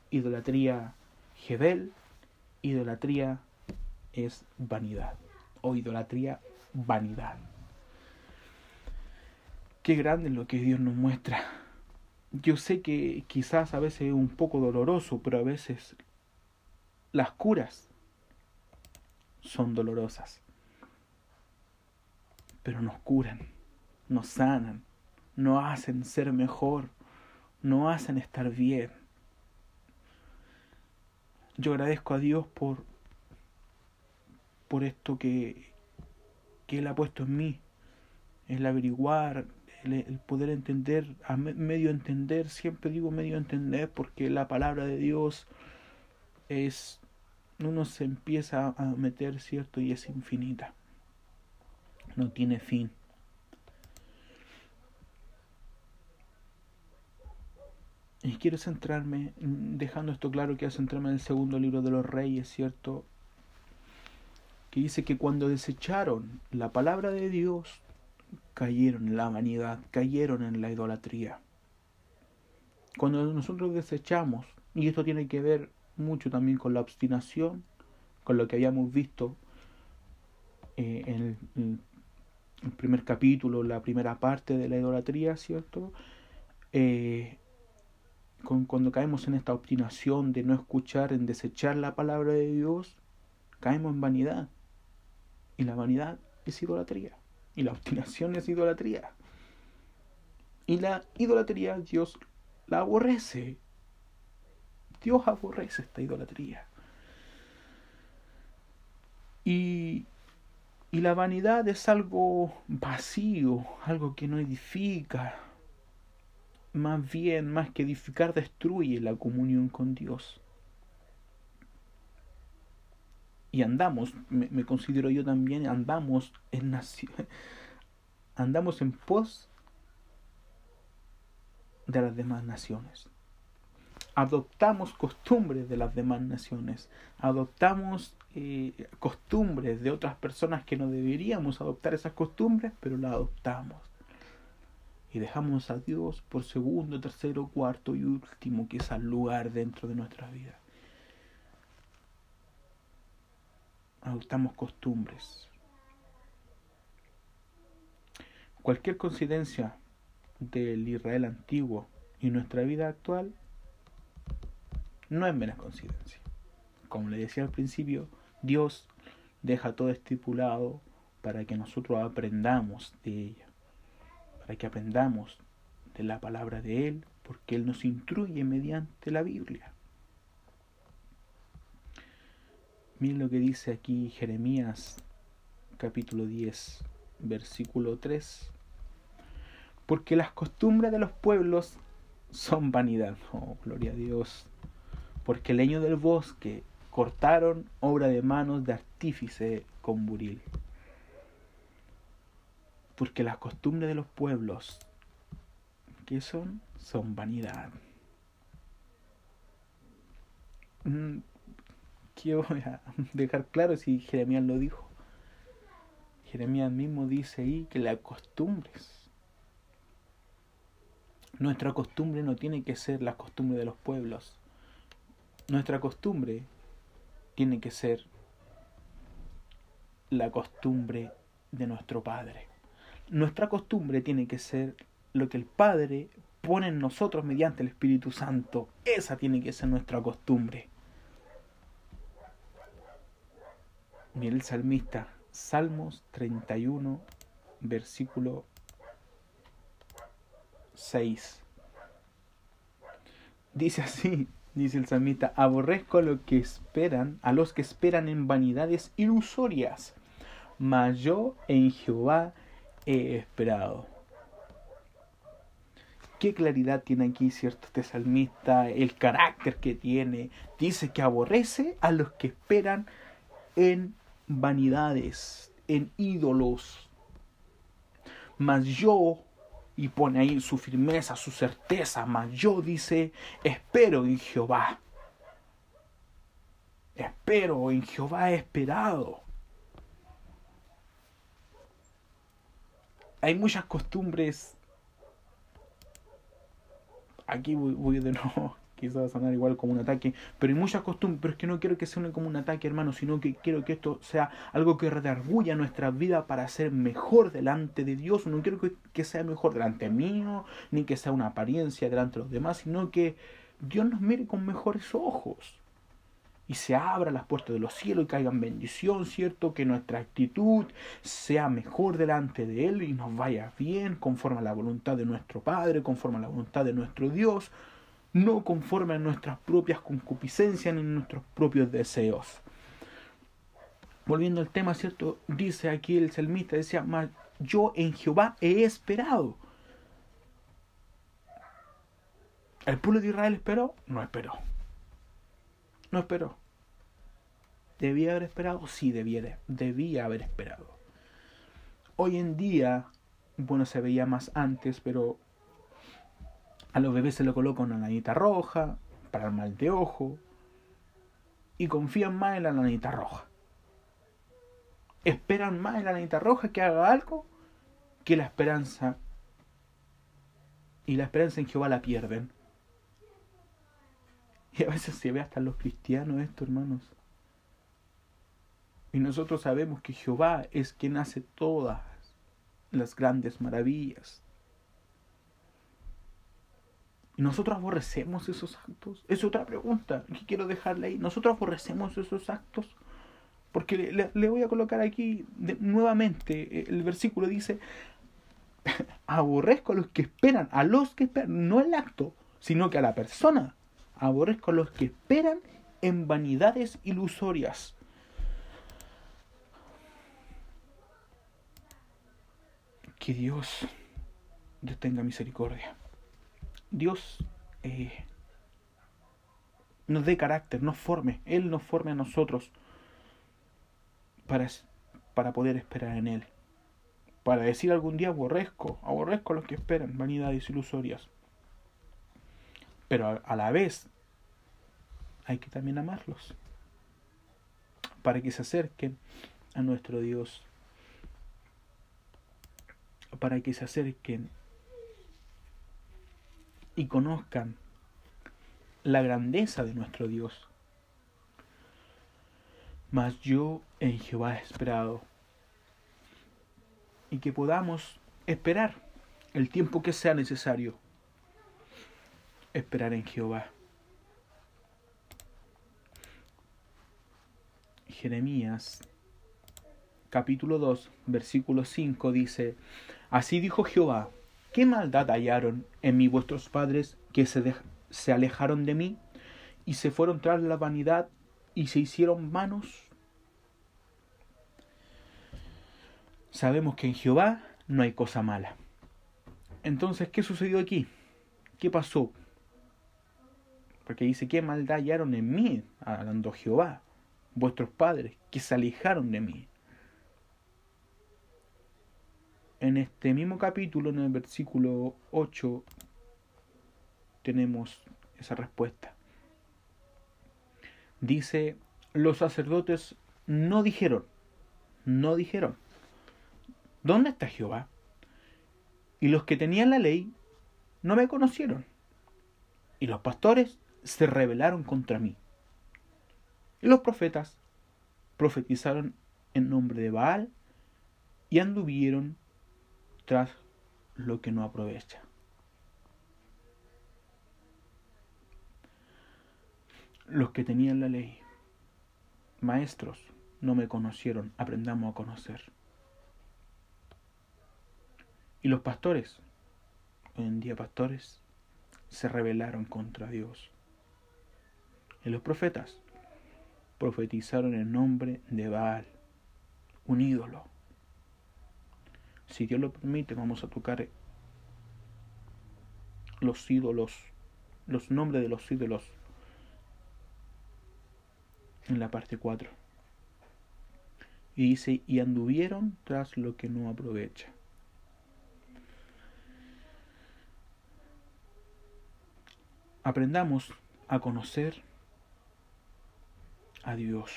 idolatría Jebel, idolatría es vanidad o idolatría vanidad. Qué grande es lo que Dios nos muestra. Yo sé que quizás a veces es un poco doloroso, pero a veces las curas son dolorosas. Pero nos curan, nos sanan, nos hacen ser mejor, nos hacen estar bien. Yo agradezco a Dios por por esto que, que Él ha puesto en mí, el averiguar, el, poder entender, a medio entender, siempre digo medio entender porque la palabra de Dios es, uno se empieza a meter, ¿cierto? Y es infinita, no tiene fin. Y quiero centrarme, dejando esto claro, quiero centrarme en el segundo libro de los reyes, ¿cierto? que dice que cuando desecharon la palabra de Dios, cayeron en la vanidad, cayeron en la idolatría. Cuando nosotros desechamos, y esto tiene que ver mucho también con la obstinación, con lo que habíamos visto eh, en, el, primer capítulo, la primera parte de la idolatría, ¿cierto? Eh, con, cuando caemos en esta obstinación de no escuchar, en desechar la palabra de Dios, caemos en vanidad. Y la vanidad es idolatría. Y la obstinación es idolatría. Y la idolatría Dios la aborrece. Dios aborrece esta idolatría. Y, y la vanidad es algo vacío, algo que no edifica. Más bien, más que edificar, destruye la comunión con Dios. Y andamos, me, considero yo también, andamos en *laughs* andamos en pos de las demás naciones. Adoptamos costumbres de las demás naciones. Adoptamos eh, costumbres de otras personas que no deberíamos adoptar esas costumbres, pero las adoptamos. Y dejamos a Dios por segundo, tercero, cuarto y último, que es al lugar dentro de nuestra vida. Adoptamos costumbres. Cualquier coincidencia del Israel antiguo y nuestra vida actual no es menos coincidencia. Como le decía al principio, Dios deja todo estipulado para que nosotros aprendamos de ella, para que aprendamos de la palabra de Él, porque Él nos instruye mediante la Biblia. Miren lo que dice aquí Jeremías capítulo 10, versículo 3. Porque las costumbres de los pueblos son vanidad. Oh, gloria a Dios. Porque el leño del bosque cortaron obra de manos de artífice con buril. Porque las costumbres de los pueblos, ¿qué son? Son vanidad. Mm, quiero *laughs* dejar claro si Jeremías lo dijo. Jeremías mismo dice ahí que las costumbres nuestra costumbre no tiene que ser la costumbre de los pueblos. Nuestra costumbre tiene que ser la costumbre de nuestro Padre. Nuestra costumbre tiene que ser lo que el Padre pone en nosotros mediante el Espíritu Santo. Esa tiene que ser nuestra costumbre. Mira el salmista, Salmos 31, versículo 6. Dice así, dice el salmista, aborrezco a lo que esperan, a los que esperan en vanidades ilusorias, mas yo en Jehová he esperado. Qué claridad tiene aquí, ¿cierto? Este salmista, el carácter que tiene. Dice que aborrece a los que esperan en vanidades, en ídolos. Mas yo y pone ahí su firmeza, su certeza, mas yo dice, espero en Jehová. Espero en Jehová he esperado. Hay muchas costumbres. Aquí voy, voy de nuevo quizás va a sonar igual como un ataque, pero hay muchas costumbres, pero es que no quiero que suene como un ataque, hermano, sino que quiero que esto sea algo que redarguya nuestra vida para ser mejor delante de Dios. No quiero que, sea mejor delante mío, ni que sea una apariencia delante de los demás, sino que Dios nos mire con mejores ojos y se abra las puertas de los cielos y caigan bendición, ¿cierto? Que nuestra actitud sea mejor delante de Él y nos vaya bien conforme a la voluntad de nuestro Padre, conforme a la voluntad de nuestro Dios no conforme a nuestras propias concupiscencias ni nuestros propios deseos. Volviendo al tema, ¿cierto? Dice aquí el salmista, decía, yo en Jehová he esperado. ¿El pueblo de Israel esperó? No esperó. No esperó. ¿Debía haber esperado? Sí, debía, debía haber esperado. Hoy en día, bueno, se veía más antes, pero a los bebés se le coloca una lanita roja para el mal de ojo y confían más en la lanita roja. Esperan más en la lanita roja que haga algo que la esperanza. Y la esperanza en Jehová la pierden. Y a veces se ve hasta los cristianos esto, hermanos. Y nosotros sabemos que Jehová es quien hace todas las grandes maravillas. ¿Y nosotros aborrecemos esos actos? Es otra pregunta que quiero dejarle ahí. ¿Nosotros aborrecemos esos actos? Porque le, voy a colocar aquí nuevamente, eh, el versículo dice, *laughs* aborrezco a los que esperan, a los que esperan, no el acto, sino que a la persona. Aborrezco a los que esperan en vanidades ilusorias. Que Dios, Dios tenga misericordia. Dios eh, nos dé carácter, nos forme, Él nos forme a nosotros para, para poder esperar en Él. Para decir algún día aborrezco, aborrezco a los que esperan vanidades ilusorias. pero a la vez hay que también amarlos para que se acerquen a nuestro Dios, para que se acerquen y conozcan la grandeza de nuestro Dios. Mas yo en Jehová he esperado y que podamos esperar el tiempo que sea necesario. Esperar en Jehová. Jeremías capítulo 2 versículo 5 dice, Así dijo Jehová, ¿qué maldad hallaron en mí vuestros padres que se, se alejaron de mí y se fueron tras la vanidad y se hicieron manos? Sabemos que en Jehová no hay cosa mala. Entonces, ¿qué sucedió aquí? ¿Qué pasó? Porque dice, ¿qué maldad hallaron en mí? Hablando Jehová, vuestros padres, que se alejaron de mí. En este mismo capítulo, en el versículo 8, tenemos esa respuesta. Dice, los sacerdotes no dijeron, no dijeron, ¿dónde está Jehová? Y los que tenían la ley no me conocieron. Y los pastores se rebelaron contra mí. Y los profetas profetizaron en nombre de Baal y anduvieron tras lo que no aprovecha. Los que tenían la ley, maestros, no me conocieron, aprendamos a conocer. Y los pastores, hoy en día pastores, se rebelaron contra Dios. Y los profetas profetizaron en nombre de Baal, un ídolo. Si Dios lo permite, vamos a tocar los ídolos, los nombres de los ídolos en la parte 4. Y dice, y anduvieron tras lo que no aprovecha. Aprendamos a conocer a Dios.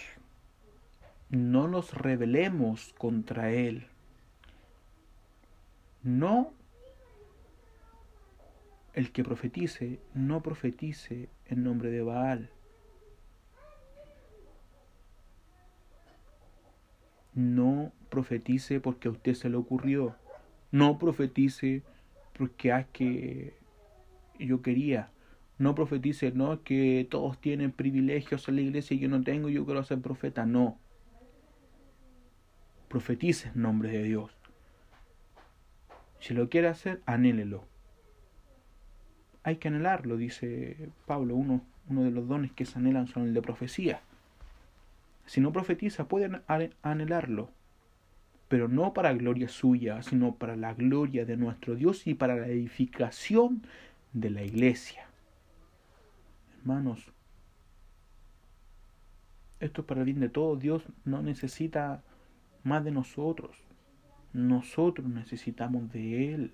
No nos rebelemos contra Él. No el que profetice, no profetice en nombre de Baal. No profetice porque a usted se le ocurrió. No profetice porque es que yo quería. No profetice, no que todos tienen privilegios en la iglesia y yo no tengo, yo quiero ser profeta. No. Profetice en nombre de Dios. Si lo quiere hacer, anhélelo. Hay que anhelarlo, dice Pablo. Uno, uno de los dones que se anhelan son el de profecía. Si no profetiza, puede anhelarlo, pero no para gloria suya, sino para la gloria de nuestro Dios y para la edificación de la iglesia. Hermanos, esto es para el bien de todos. Dios no necesita más de nosotros. Nosotros necesitamos de Él.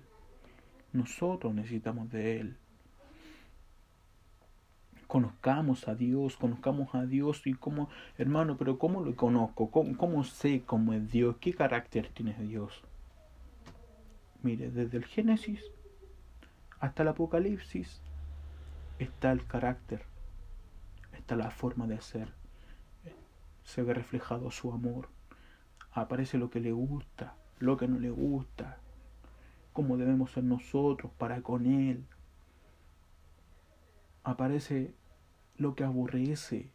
Nosotros necesitamos de Él. Conozcamos a Dios, conozcamos a Dios y cómo, hermano, pero ¿cómo lo conozco? ¿Cómo, cómo sé cómo es Dios? ¿Qué carácter tiene Dios? Mire, desde el Génesis hasta el Apocalipsis está el carácter, está la forma de ser, se ve reflejado su amor, aparece lo que le gusta, lo que no le gusta, cómo debemos ser nosotros para con Él, aparece lo que aborrece,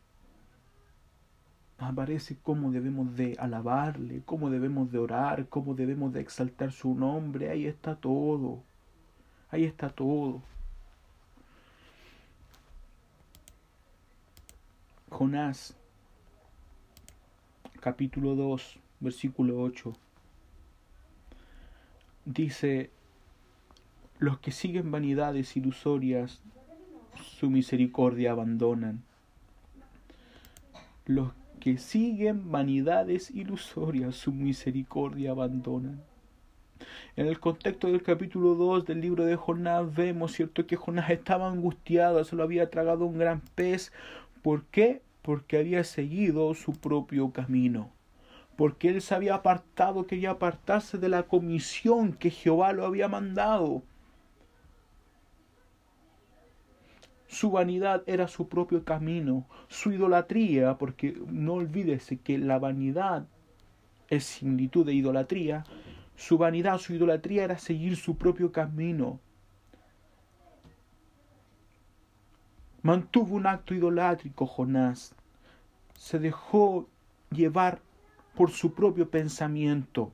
aparece cómo debemos de alabarle, cómo debemos de orar, cómo debemos de exaltar su nombre, ahí está todo, ahí está todo. Jonás, capítulo 2, versículo 8, dice, los que siguen vanidades ilusorias, su misericordia abandonan. Los que siguen vanidades ilusorias, su misericordia abandonan. En el contexto del capítulo 2 del libro de Jonás vemos, ¿cierto?, que Jonás estaba angustiado, se lo había tragado un gran pez. ¿Por qué? Porque había seguido su propio camino. Porque él se había apartado, quería apartarse de la comisión que Jehová lo había mandado. Su vanidad era su propio camino, su idolatría, porque no olvídese que la vanidad es similitud de idolatría, su vanidad, su idolatría era seguir su propio camino. Mantuvo un acto idolátrico Jonás. Se dejó llevar por su propio pensamiento.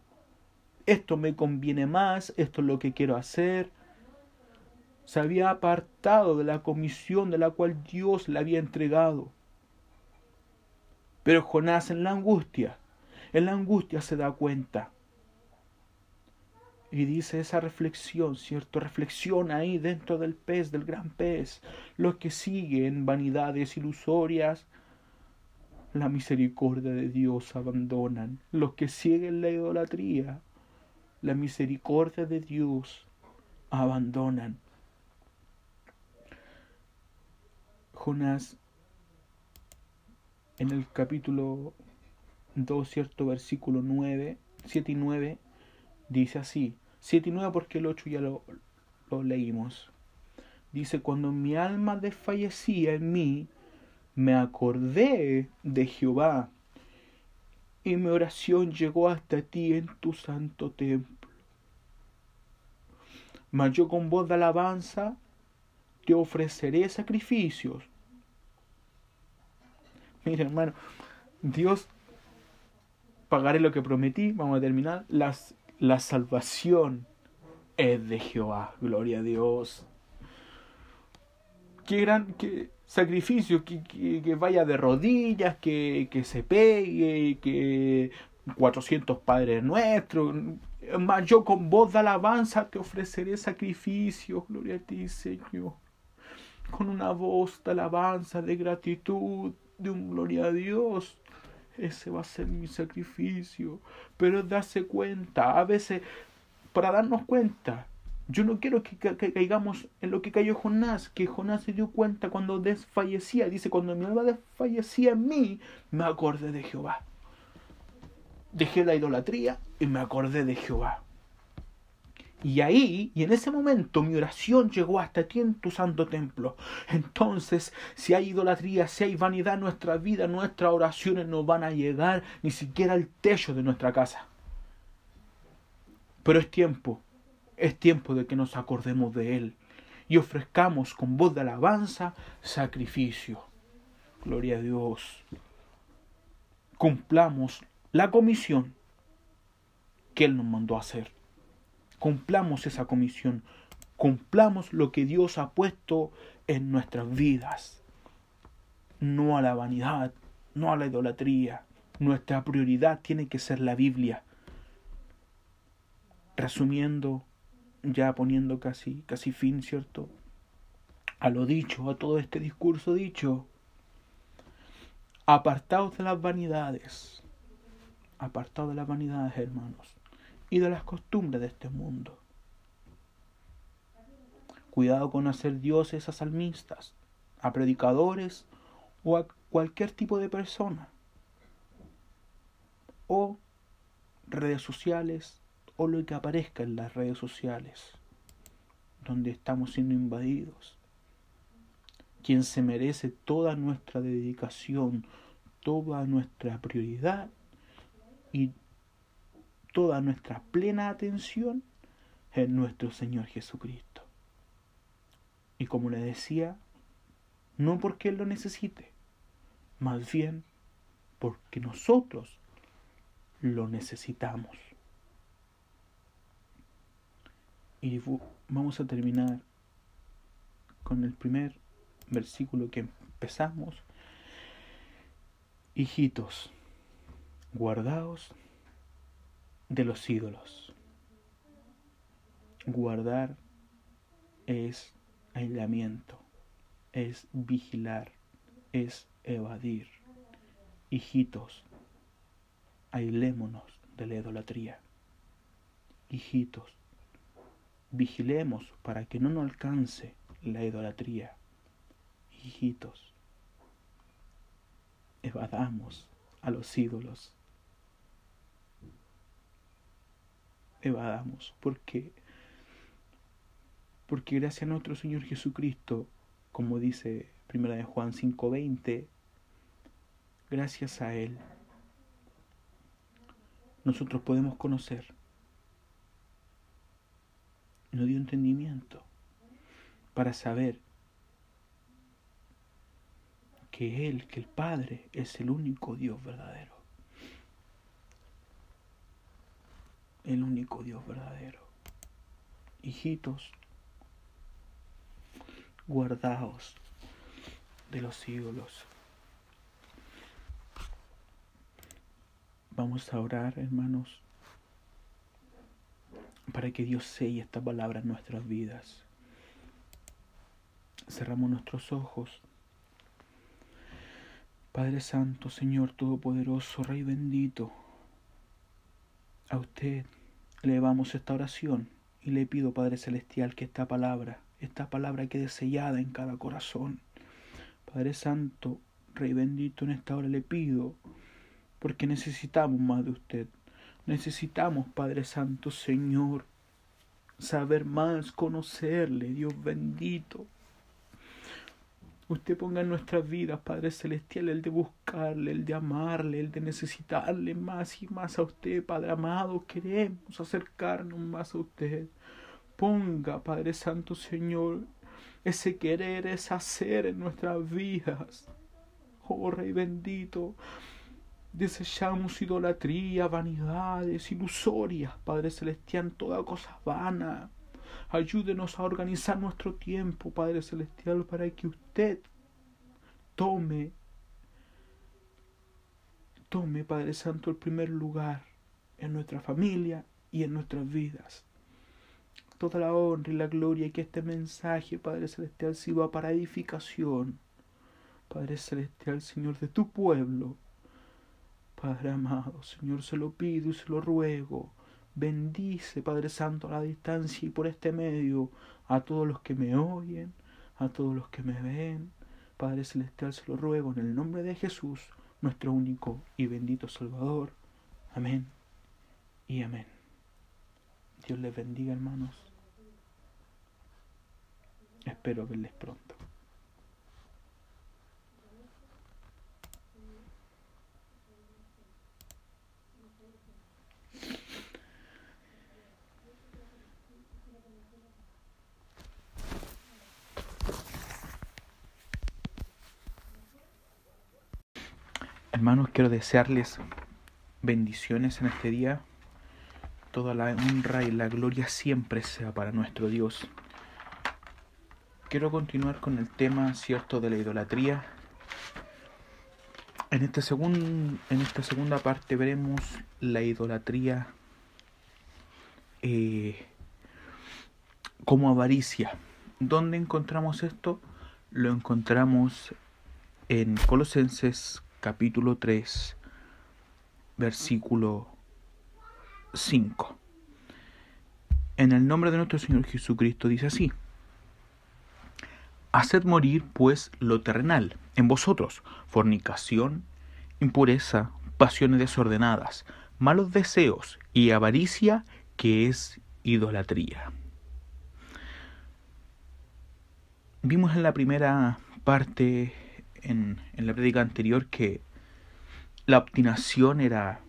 Esto me conviene más, esto es lo que quiero hacer se había apartado de la comisión de la cual Dios le había entregado. Pero Jonás en la angustia, en la angustia se da cuenta. Y dice esa reflexión, ¿cierto? Reflexión ahí dentro del pez, del gran pez. Los que siguen vanidades ilusorias, la misericordia de Dios abandonan. Los que siguen la idolatría, la misericordia de Dios abandonan. Jonás en el capítulo 2, cierto versículo 9, 7 y 9, dice así, 7 y 9 porque el 8 ya lo, lo leímos. Dice, cuando mi alma desfallecía en mí, me acordé de Jehová, y mi oración llegó hasta ti en tu santo templo. Mas yo con voz de alabanza te ofreceré sacrificios Mira, hermano, Dios pagaré lo que prometí, vamos a terminar. Las, la salvación es de Jehová, gloria a Dios. Qué gran sacrificio, que, que, vaya de rodillas, que, que se pegue, que 400 padres nuestros. Mas yo con voz de alabanza te ofreceré sacrificio, gloria a ti, Señor. Con una voz de alabanza, de gratitud, de un gloria a Dios. Ese va a ser mi sacrificio. Pero darse cuenta, a veces, para darnos cuenta, yo no quiero que, caigamos en lo que cayó Jonás, que Jonás se dio cuenta cuando desfallecía. Dice, cuando mi alma desfallecía en mí, me acordé de Jehová. Dejé la idolatría y me acordé de Jehová. Y ahí, y en ese momento, mi oración llegó hasta ti en tu santo templo. Entonces, si hay idolatría, si hay vanidad en nuestra vida, nuestras oraciones no van a llegar ni siquiera al techo de nuestra casa. Pero es tiempo, es tiempo de que nos acordemos de Él y ofrezcamos con voz de alabanza sacrificio. Gloria a Dios. Cumplamos la comisión que Él nos mandó a hacer. Cumplamos esa comisión, cumplamos lo que Dios ha puesto en nuestras vidas. No a la vanidad, no a la idolatría. Nuestra prioridad tiene que ser la Biblia. Resumiendo, ya poniendo casi, casi fin, ¿cierto? A lo dicho, a todo este discurso dicho. Apartaos de las vanidades. Apartaos de las vanidades, hermanos y de las costumbres de este mundo. Cuidado con hacer dioses a salmistas, a predicadores o a cualquier tipo de persona. O redes sociales o lo que aparezca en las redes sociales, donde estamos siendo invadidos. Quien se merece toda nuestra dedicación, toda nuestra prioridad y toda nuestra plena atención en nuestro Señor Jesucristo. Y como le decía, no porque Él lo necesite, más bien porque nosotros lo necesitamos. Y vamos a terminar con el primer versículo que empezamos. Hijitos, guardaos de los ídolos. Guardar es aislamiento, es vigilar, es evadir. Hijitos, aislémonos de la idolatría. hijitos, vigilemos para que no nos alcance la idolatría. Hijitos, evadamos a los ídolos. Evadamos, porque porque gracias a nuestro Señor Jesucristo, como dice Primera de Juan 5:20, gracias a él nosotros podemos conocer. Nos dio entendimiento para saber que Él, que el Padre, es el único Dios verdadero. El único Dios verdadero. Hijitos, guardaos de los ídolos. Vamos a orar, hermanos, para que Dios selle esta palabra en nuestras vidas. Cerramos nuestros ojos. Padre Santo, Señor Todopoderoso, Rey bendito, a usted elevamos esta oración y le pido, Padre Celestial, que esta palabra, esta palabra quede sellada en cada corazón. Padre Santo, Rey bendito, en esta hora le pido porque necesitamos más de usted. Necesitamos, Padre Santo, Señor, saber más, conocerle, Dios bendito. Usted ponga en nuestras vidas, Padre Celestial, el de buscarle, el de amarle, el de necesitarle más y más a usted, Padre amado. Queremos acercarnos más a usted. Ponga, Padre Santo Señor, ese querer, ese hacer en nuestras vidas. Oh Rey bendito, Desechamos idolatría, vanidades, ilusorias, Padre Celestial, toda cosa vana. Ayúdenos a organizar nuestro tiempo, Padre Celestial, para que usted tome, tome, Padre Santo, el primer lugar en nuestra familia y en nuestras vidas. Toda la honra y la gloria que este mensaje, Padre Celestial, sirva para edificación, Padre Celestial, Señor, de tu pueblo Padre amado, Señor, se lo pido y se lo ruego. Bendice, Padre Santo, a la distancia y por este medio a todos los que me oyen, a todos los que me ven. Padre Celestial, se lo ruego en el nombre de Jesús, nuestro único y bendito Salvador. Amén y amén. Dios les bendiga, hermanos. Espero verles pronto. Hermanos, quiero desearles bendiciones en este día. Toda la honra y la gloria siempre sea para nuestro Dios. Quiero continuar con el tema, cierto, de la idolatría. En, este en esta segunda parte veremos la idolatría eh, como avaricia. ¿Dónde encontramos esto? Lo encontramos en Colosenses capítulo 3, versículo 5. En el nombre de nuestro Señor Jesucristo dice así. Haced morir pues lo terrenal en vosotros, fornicación, impureza, pasiones desordenadas, malos deseos y avaricia que es idolatría. Vimos en la primera parte en, la prédica anterior que la obstinación era,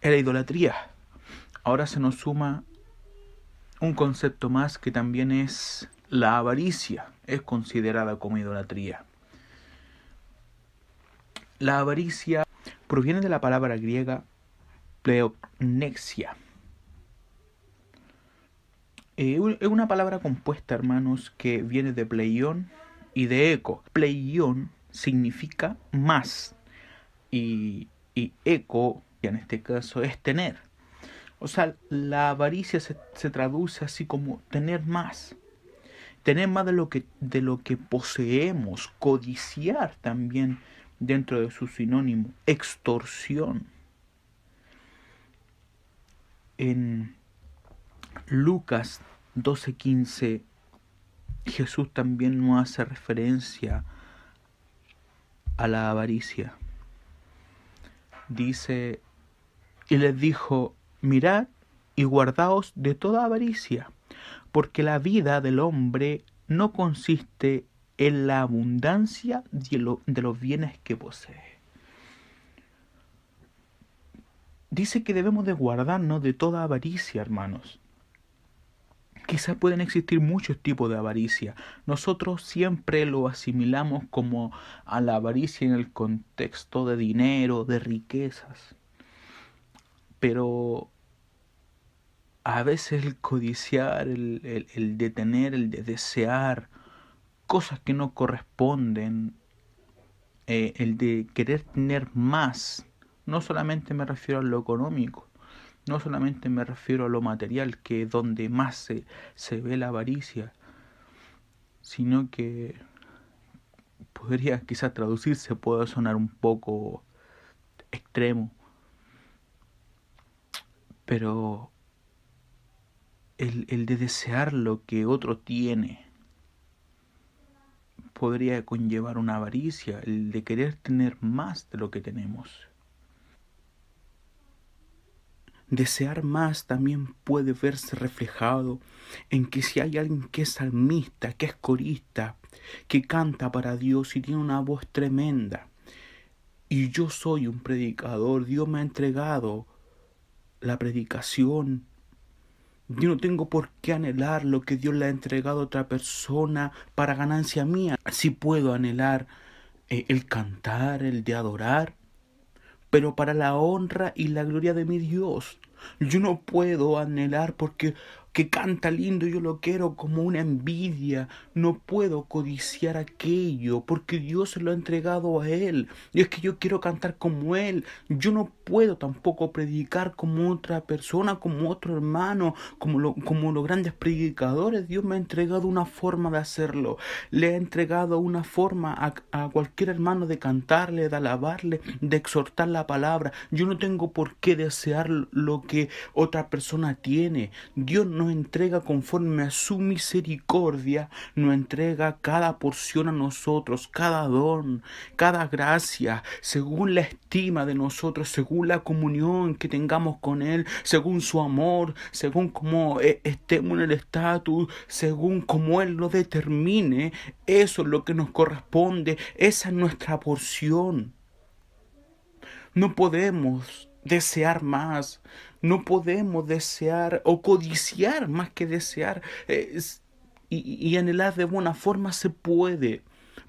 era idolatría. Ahora se nos suma un concepto más que también es la avaricia, es considerada como idolatría. La avaricia proviene de la palabra griega pleonexia. Eh, es una palabra compuesta, hermanos, que viene de pleión y de eco. Pleión significa más y, y eco, en este caso, es tener. O sea, la avaricia se, se, traduce así como tener más. Tener más de lo, que, de lo que poseemos. Codiciar también dentro de su sinónimo. Extorsión. en Lucas 12:15 Jesús también no hace referencia a la avaricia. Dice, y les dijo, mirad y guardaos de toda avaricia, porque la vida del hombre no consiste en la abundancia de, los bienes que posee. Dice que debemos de guardarnos de toda avaricia, hermanos. Quizás pueden existir muchos tipos de avaricia. Nosotros siempre lo asimilamos como a la avaricia en el contexto de dinero, de riquezas. Pero a veces el codiciar, el, el, de tener, el de desear cosas que no corresponden, eh, el de querer tener más, no solamente me refiero a lo económico, no solamente me refiero a lo material, que es donde más se, se ve la avaricia, sino que podría quizás traducirse, puede sonar un poco extremo, pero el, el de desear lo que otro tiene podría conllevar una avaricia, el de querer tener más de lo que tenemos. Desear más también puede verse reflejado en que si hay alguien que es salmista, que es corista, que canta para Dios y tiene una voz tremenda, y yo soy un predicador, Dios me ha entregado la predicación, yo no tengo por qué anhelar lo que Dios le ha entregado a otra persona para ganancia mía. Sí puedo anhelar eh, el cantar, el de adorar, pero para la honra y la gloria de mi Dios. Yo no puedo anhelar porque que canta lindo, yo lo quiero como una envidia. No puedo codiciar aquello porque Dios se lo ha entregado a Él. Y es que yo quiero cantar como Él. Yo no puedo tampoco predicar como otra persona, como otro hermano, como, lo, como los grandes predicadores. Dios me ha entregado una forma de hacerlo. Le ha entregado una forma a, a cualquier hermano de cantarle, de alabarle, de exhortar la palabra. Yo no tengo por qué desear lo que otra persona tiene. Dios no nos entrega conforme a su misericordia, nos entrega cada porción a nosotros, cada don, cada gracia, según la estima de nosotros, según la comunión que tengamos con Él, según su amor, según cómo eh, estemos en el estatus, según cómo Él lo determine, eso es lo que nos corresponde, esa es nuestra porción. No podemos desear más. No podemos desear o codiciar más que desear. y, y anhelar de buena forma se puede,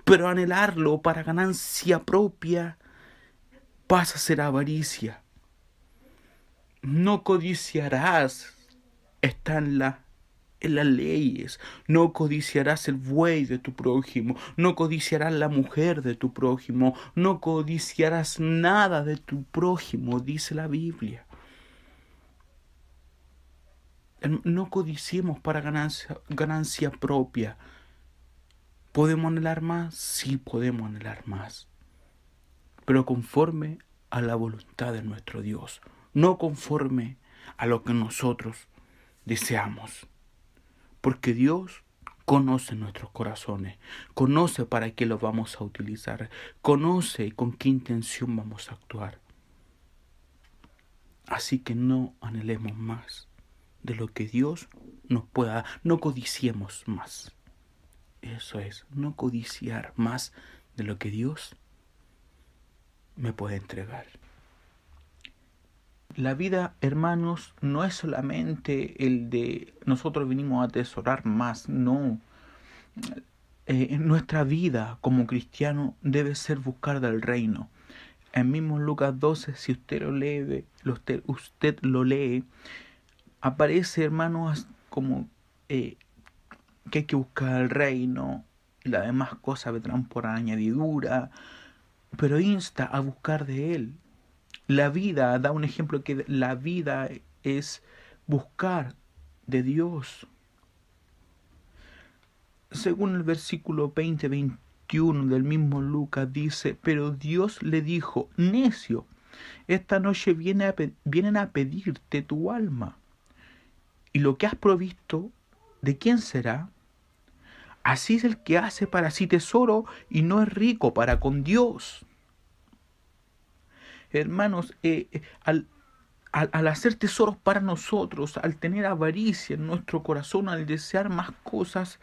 pero anhelarlo para ganancia propia pasa a ser avaricia. No codiciarás, está en la en las leyes. No codiciarás el buey de tu prójimo, no codiciarás la mujer de tu prójimo, no codiciarás nada de tu prójimo, dice la Biblia. No codiciemos para ganancia, ganancia propia. ¿Podemos anhelar más? Sí, podemos anhelar más. Pero conforme a la voluntad de nuestro Dios, no conforme a lo que nosotros deseamos porque Dios conoce nuestros corazones, conoce para qué los vamos a utilizar, conoce con qué intención vamos a actuar. Así que no anhelemos más de lo que Dios nos pueda, no codiciemos más. Eso es, no codiciar más de lo que Dios me puede entregar. La vida, hermanos, no es solamente el de nosotros vinimos a atesorar más, no. Eh, nuestra vida como cristiano debe ser buscar del reino. En mismo Lucas 12, si usted lo lee, usted, lo lee, aparece, hermanos, como eh, que hay que buscar el reino y las demás cosas vendrán por añadidura, pero insta a buscar de él. La vida da un ejemplo que la vida es buscar de Dios. Según el versículo 20-21 del mismo Lucas dice, pero Dios le dijo, necio, esta noche viene a vienen a pedirte tu alma, y lo que has provisto, ¿de quién será? Así es el que hace para sí tesoro y no es rico para con Dios. Hermanos, eh, eh, al, al, hacer tesoros para nosotros, al tener avaricia en nuestro corazón, al desear más cosas,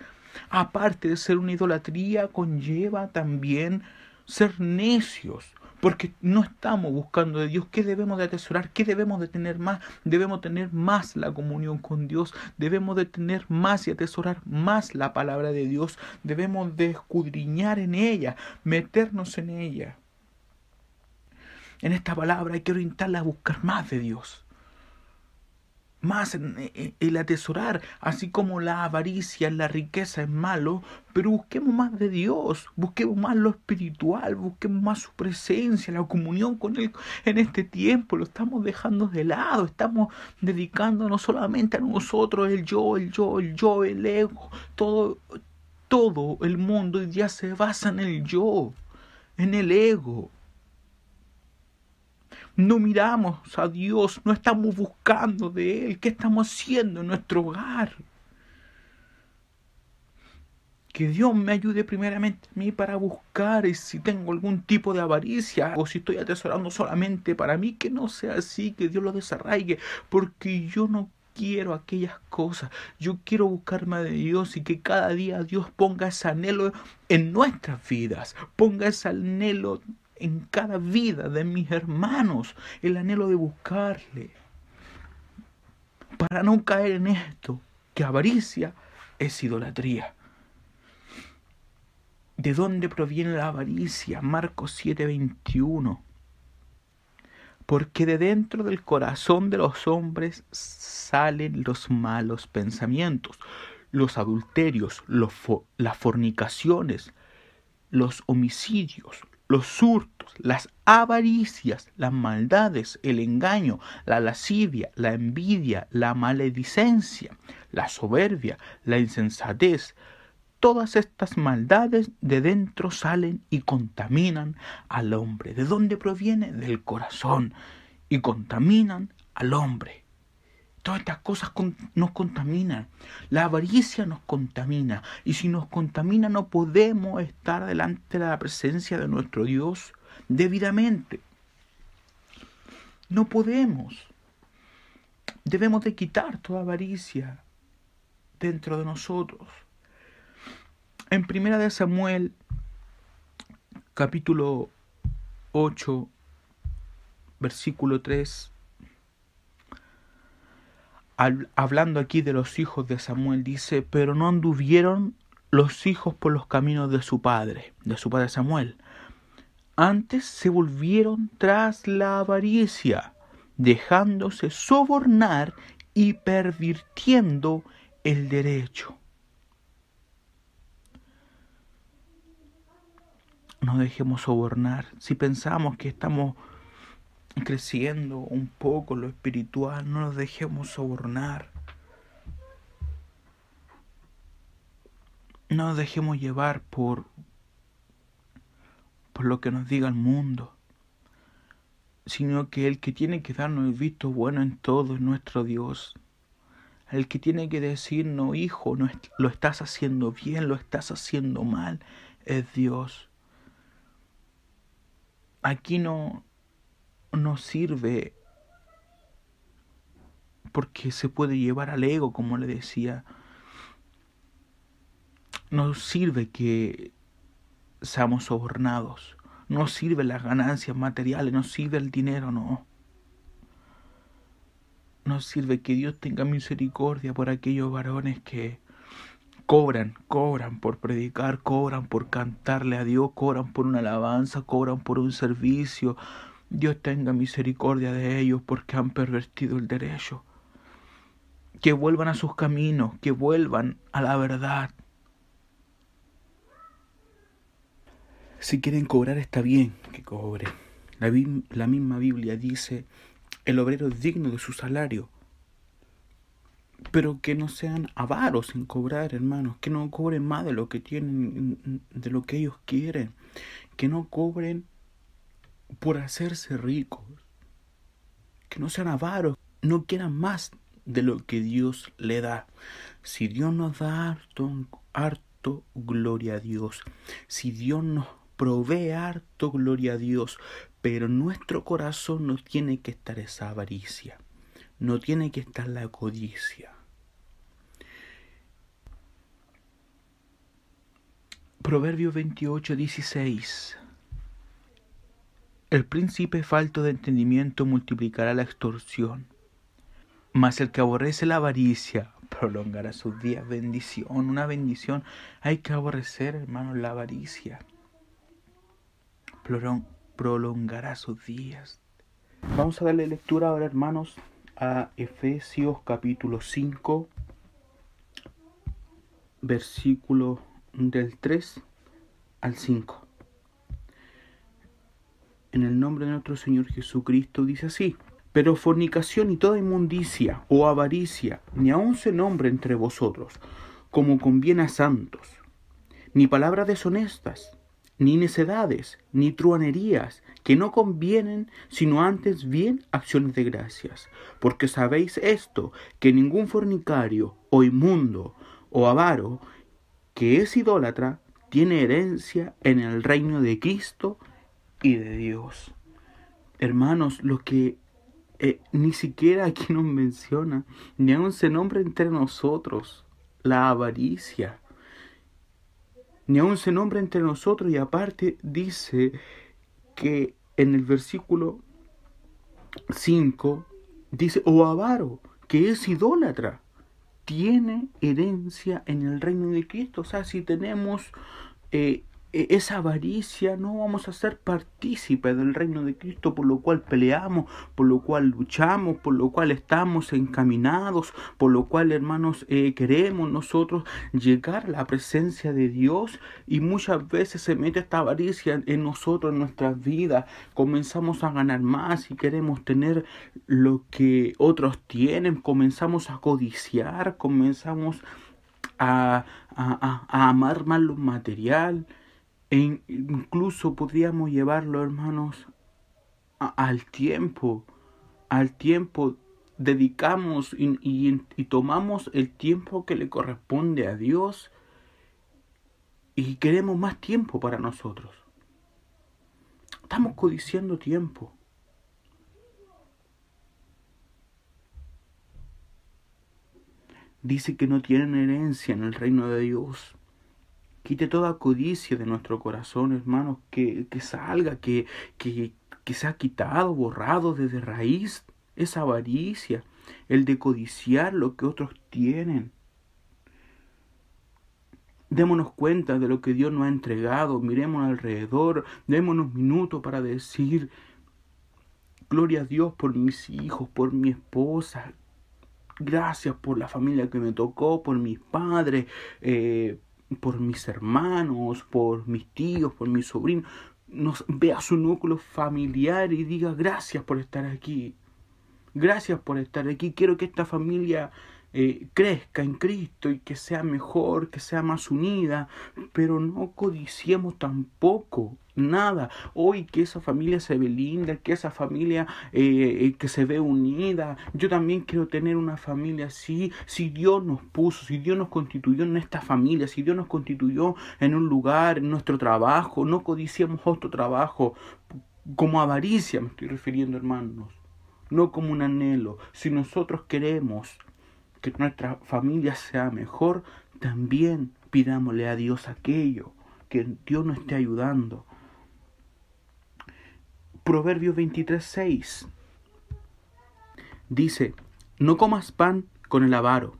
aparte de ser una idolatría, conlleva también ser necios, porque no estamos buscando de Dios. Qué debemos de atesorar, qué debemos de tener más, debemos tener más la comunión con Dios, debemos de tener más y atesorar más la palabra de Dios, debemos de escudriñar en ella, meternos en ella en esta palabra hay que orientarla a buscar más de Dios. Más el atesorar, así como la avaricia, la riqueza es malo, pero busquemos más de Dios, busquemos más lo espiritual, busquemos más su presencia, la comunión con Él en este tiempo, lo estamos dejando de lado, estamos dedicándonos solamente a nosotros, el yo, el yo, el yo, el ego, todo, todo el mundo ya se basa en el yo, en el ego. No miramos a Dios, no estamos buscando de Él. ¿Qué estamos haciendo en nuestro hogar? Que Dios me ayude primeramente a mí para buscar y si tengo algún tipo de avaricia o si estoy atesorando solamente para mí, que no sea así, que Dios lo desarraigue, porque yo no quiero aquellas cosas. Yo quiero buscarme de Dios y que cada día Dios ponga ese anhelo en nuestras vidas, ponga ese anhelo en cada vida de mis hermanos el anhelo de buscarle. Para no caer en esto, que avaricia es idolatría. ¿De dónde proviene la avaricia? Marcos 7:21. Porque de dentro del corazón de los hombres salen los malos pensamientos, los adulterios, las fornicaciones, los homicidios, los hurtos, las avaricias, las maldades, el engaño, la lascivia, la envidia, la maledicencia, la soberbia, la insensatez. Todas estas maldades de dentro salen y contaminan al hombre. ¿De dónde proviene? Del corazón. Y contaminan al hombre. Todas estas cosas nos contaminan. La avaricia nos contamina. Y si nos contamina no podemos estar delante de la presencia de nuestro Dios debidamente. No podemos. Debemos de quitar toda avaricia dentro de nosotros. En primera de Samuel, capítulo 8, versículo 3 hablando aquí de los hijos de Samuel, dice, pero no anduvieron los hijos por los caminos de su padre, de su padre Samuel. Antes se volvieron tras la avaricia, dejándose sobornar y pervirtiendo el derecho. No dejemos sobornar. Si pensamos que estamos creciendo un poco lo espiritual, no nos dejemos sobornar. No nos dejemos llevar por, por lo que nos diga el mundo, sino que el que tiene que darnos el visto bueno en todo es nuestro Dios. El que tiene que decirnos, hijo, no lo estás haciendo bien, lo estás haciendo mal, es Dios. Aquí no, no sirve porque se puede llevar al ego, como le decía. No sirve que seamos sobornados. No sirve las ganancias materiales, no sirve el dinero, no. No sirve que Dios tenga misericordia por aquellos varones que cobran, cobran por predicar, cobran por cantarle a Dios, cobran por una alabanza, cobran por un servicio, Dios tenga misericordia de ellos porque han pervertido el derecho. Que vuelvan a sus caminos, que vuelvan a la verdad. Si quieren cobrar está bien que cobren. La, la misma Biblia dice, el obrero es digno de su salario. Pero que no sean avaros en cobrar, hermanos, que no cobren más de lo que tienen, de lo que ellos quieren, que no cobren por hacerse ricos, que no sean avaros, no quieran más de lo que Dios le da. Si Dios nos da harto, harto, gloria a Dios. Si Dios nos provee harto, gloria a Dios. Pero nuestro corazón no tiene que estar esa avaricia. No tiene que estar la codicia. Proverbio 28, 16. El príncipe falto de entendimiento multiplicará la extorsión, mas el que aborrece la avaricia prolongará sus días. Bendición, una bendición. Hay que aborrecer, hermanos, la avaricia. Prolongará sus días. Vamos a darle lectura ahora, hermanos, a Efesios capítulo 5, versículo del 3 al 5 en el nombre de nuestro Señor Jesucristo dice así. Pero fornicación y toda inmundicia o avaricia ni aun se nombre entre vosotros, como conviene a santos, ni palabras deshonestas, ni necedades, ni truanerías, que no convienen, sino antes bien acciones de gracias. Porque sabéis esto, que ningún fornicario, o inmundo, o avaro, que es idólatra, tiene herencia en el reino de Cristo y de Dios. Hermanos, lo que eh, ni siquiera aquí nos menciona, ni aún se nombra entre nosotros la avaricia, ni aún se nombra entre nosotros y aparte dice que en el versículo 5 dice, o avaro, que es idólatra, tiene herencia en el reino de Cristo. O sea, si tenemos eh, esa avaricia, no vamos a ser partícipes del reino de Cristo, por lo cual peleamos, por lo cual luchamos, por lo cual estamos encaminados, por lo cual, hermanos, eh, queremos nosotros llegar a la presencia de Dios. Y muchas veces se mete esta avaricia en nosotros, en nuestras vidas, comenzamos a ganar más y queremos tener lo que otros tienen, comenzamos a codiciar, comenzamos a, a, a amar más lo material, e incluso podríamos llevarlo, hermanos, al tiempo, al tiempo dedicamos y, y, tomamos el tiempo que le corresponde a Dios y queremos más tiempo para nosotros. Estamos codiciando tiempo. Dice que no tienen herencia en el reino de Dios. Quite toda codicia de nuestro corazón, hermanos, que, que salga, que, que, que quitado, borrado desde raíz esa avaricia, el de codiciar lo que otros tienen. Démonos cuenta de lo que Dios nos ha entregado, miremos alrededor, démonos minutos para decir, gloria a Dios por mis hijos, por mi esposa, gracias por la familia que me tocó, por mis padres, eh, por mis hermanos, por mis tíos, por mis sobrinos, nos vea su núcleo familiar y diga gracias por estar aquí. Gracias por estar aquí. Quiero que esta familia eh, crezca en Cristo y que sea mejor, que sea más unida, pero no codiciemos tampoco nada. Hoy que esa familia se ve linda, que esa familia eh, eh, que se ve unida. Yo también quiero tener una familia así. Si Dios nos puso, si Dios nos constituyó en esta familia, si Dios nos constituyó en un lugar, en nuestro trabajo, no codiciemos otro trabajo como avaricia, me estoy refiriendo hermanos. No como un anhelo. Si nosotros queremos que nuestra familia sea mejor, también pidámosle a Dios aquello, que Dios nos esté ayudando. Proverbios 23:6 dice, no comas pan con el avaro,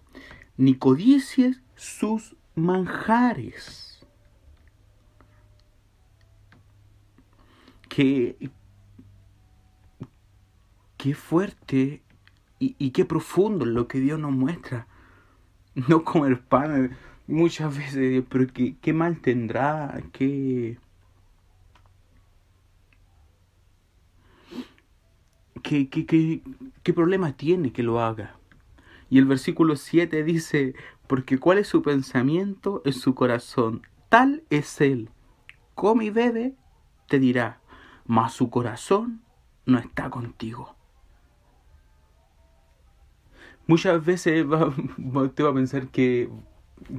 ni codicies sus manjares. Qué, qué fuerte y, qué profundo lo que Dios nos muestra. No comer pan muchas veces, pero qué, qué mal tendrá, qué... ¿Qué, qué, qué, problema tiene que lo haga? Y el versículo 7 dice, porque cuál es su pensamiento en su corazón, tal es él. Come y bebe, te dirá, mas su corazón no está contigo. Muchas veces *laughs* va, usted va a pensar que,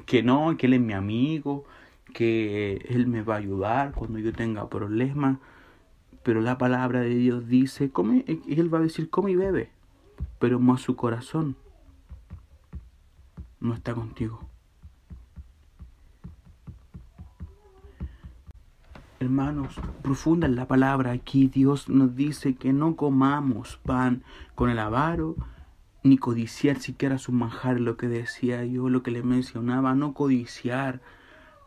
que no, que él es mi amigo, que él me va a ayudar cuando yo tenga problemas. Pero la palabra de Dios dice, come, él va a decir, come y bebe, pero más su corazón no está contigo. Hermanos, profunda en la palabra aquí Dios nos dice que no comamos pan con el avaro, ni codiciar siquiera su manjar, lo que decía yo, lo que le mencionaba, no codiciar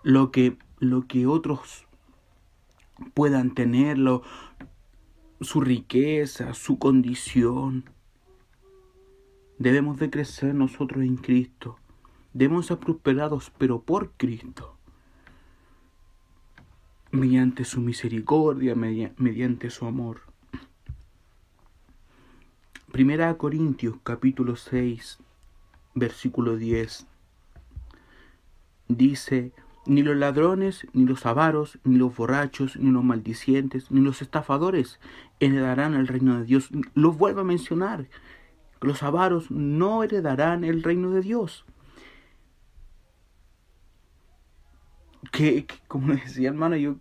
lo que, lo que otros puedan tenerlo, su riqueza, su condición. Debemos de crecer nosotros en Cristo. Debemos ser prosperados, pero por Cristo. Mediante su misericordia, mediante su amor. Primera Corintios capítulo 6, versículo 10. Dice, ni los ladrones, ni los avaros, ni los borrachos, ni los maldicientes, ni los estafadores heredarán el reino de Dios. Los vuelvo a mencionar. Los avaros no heredarán el reino de Dios. Que, como decía hermano, yo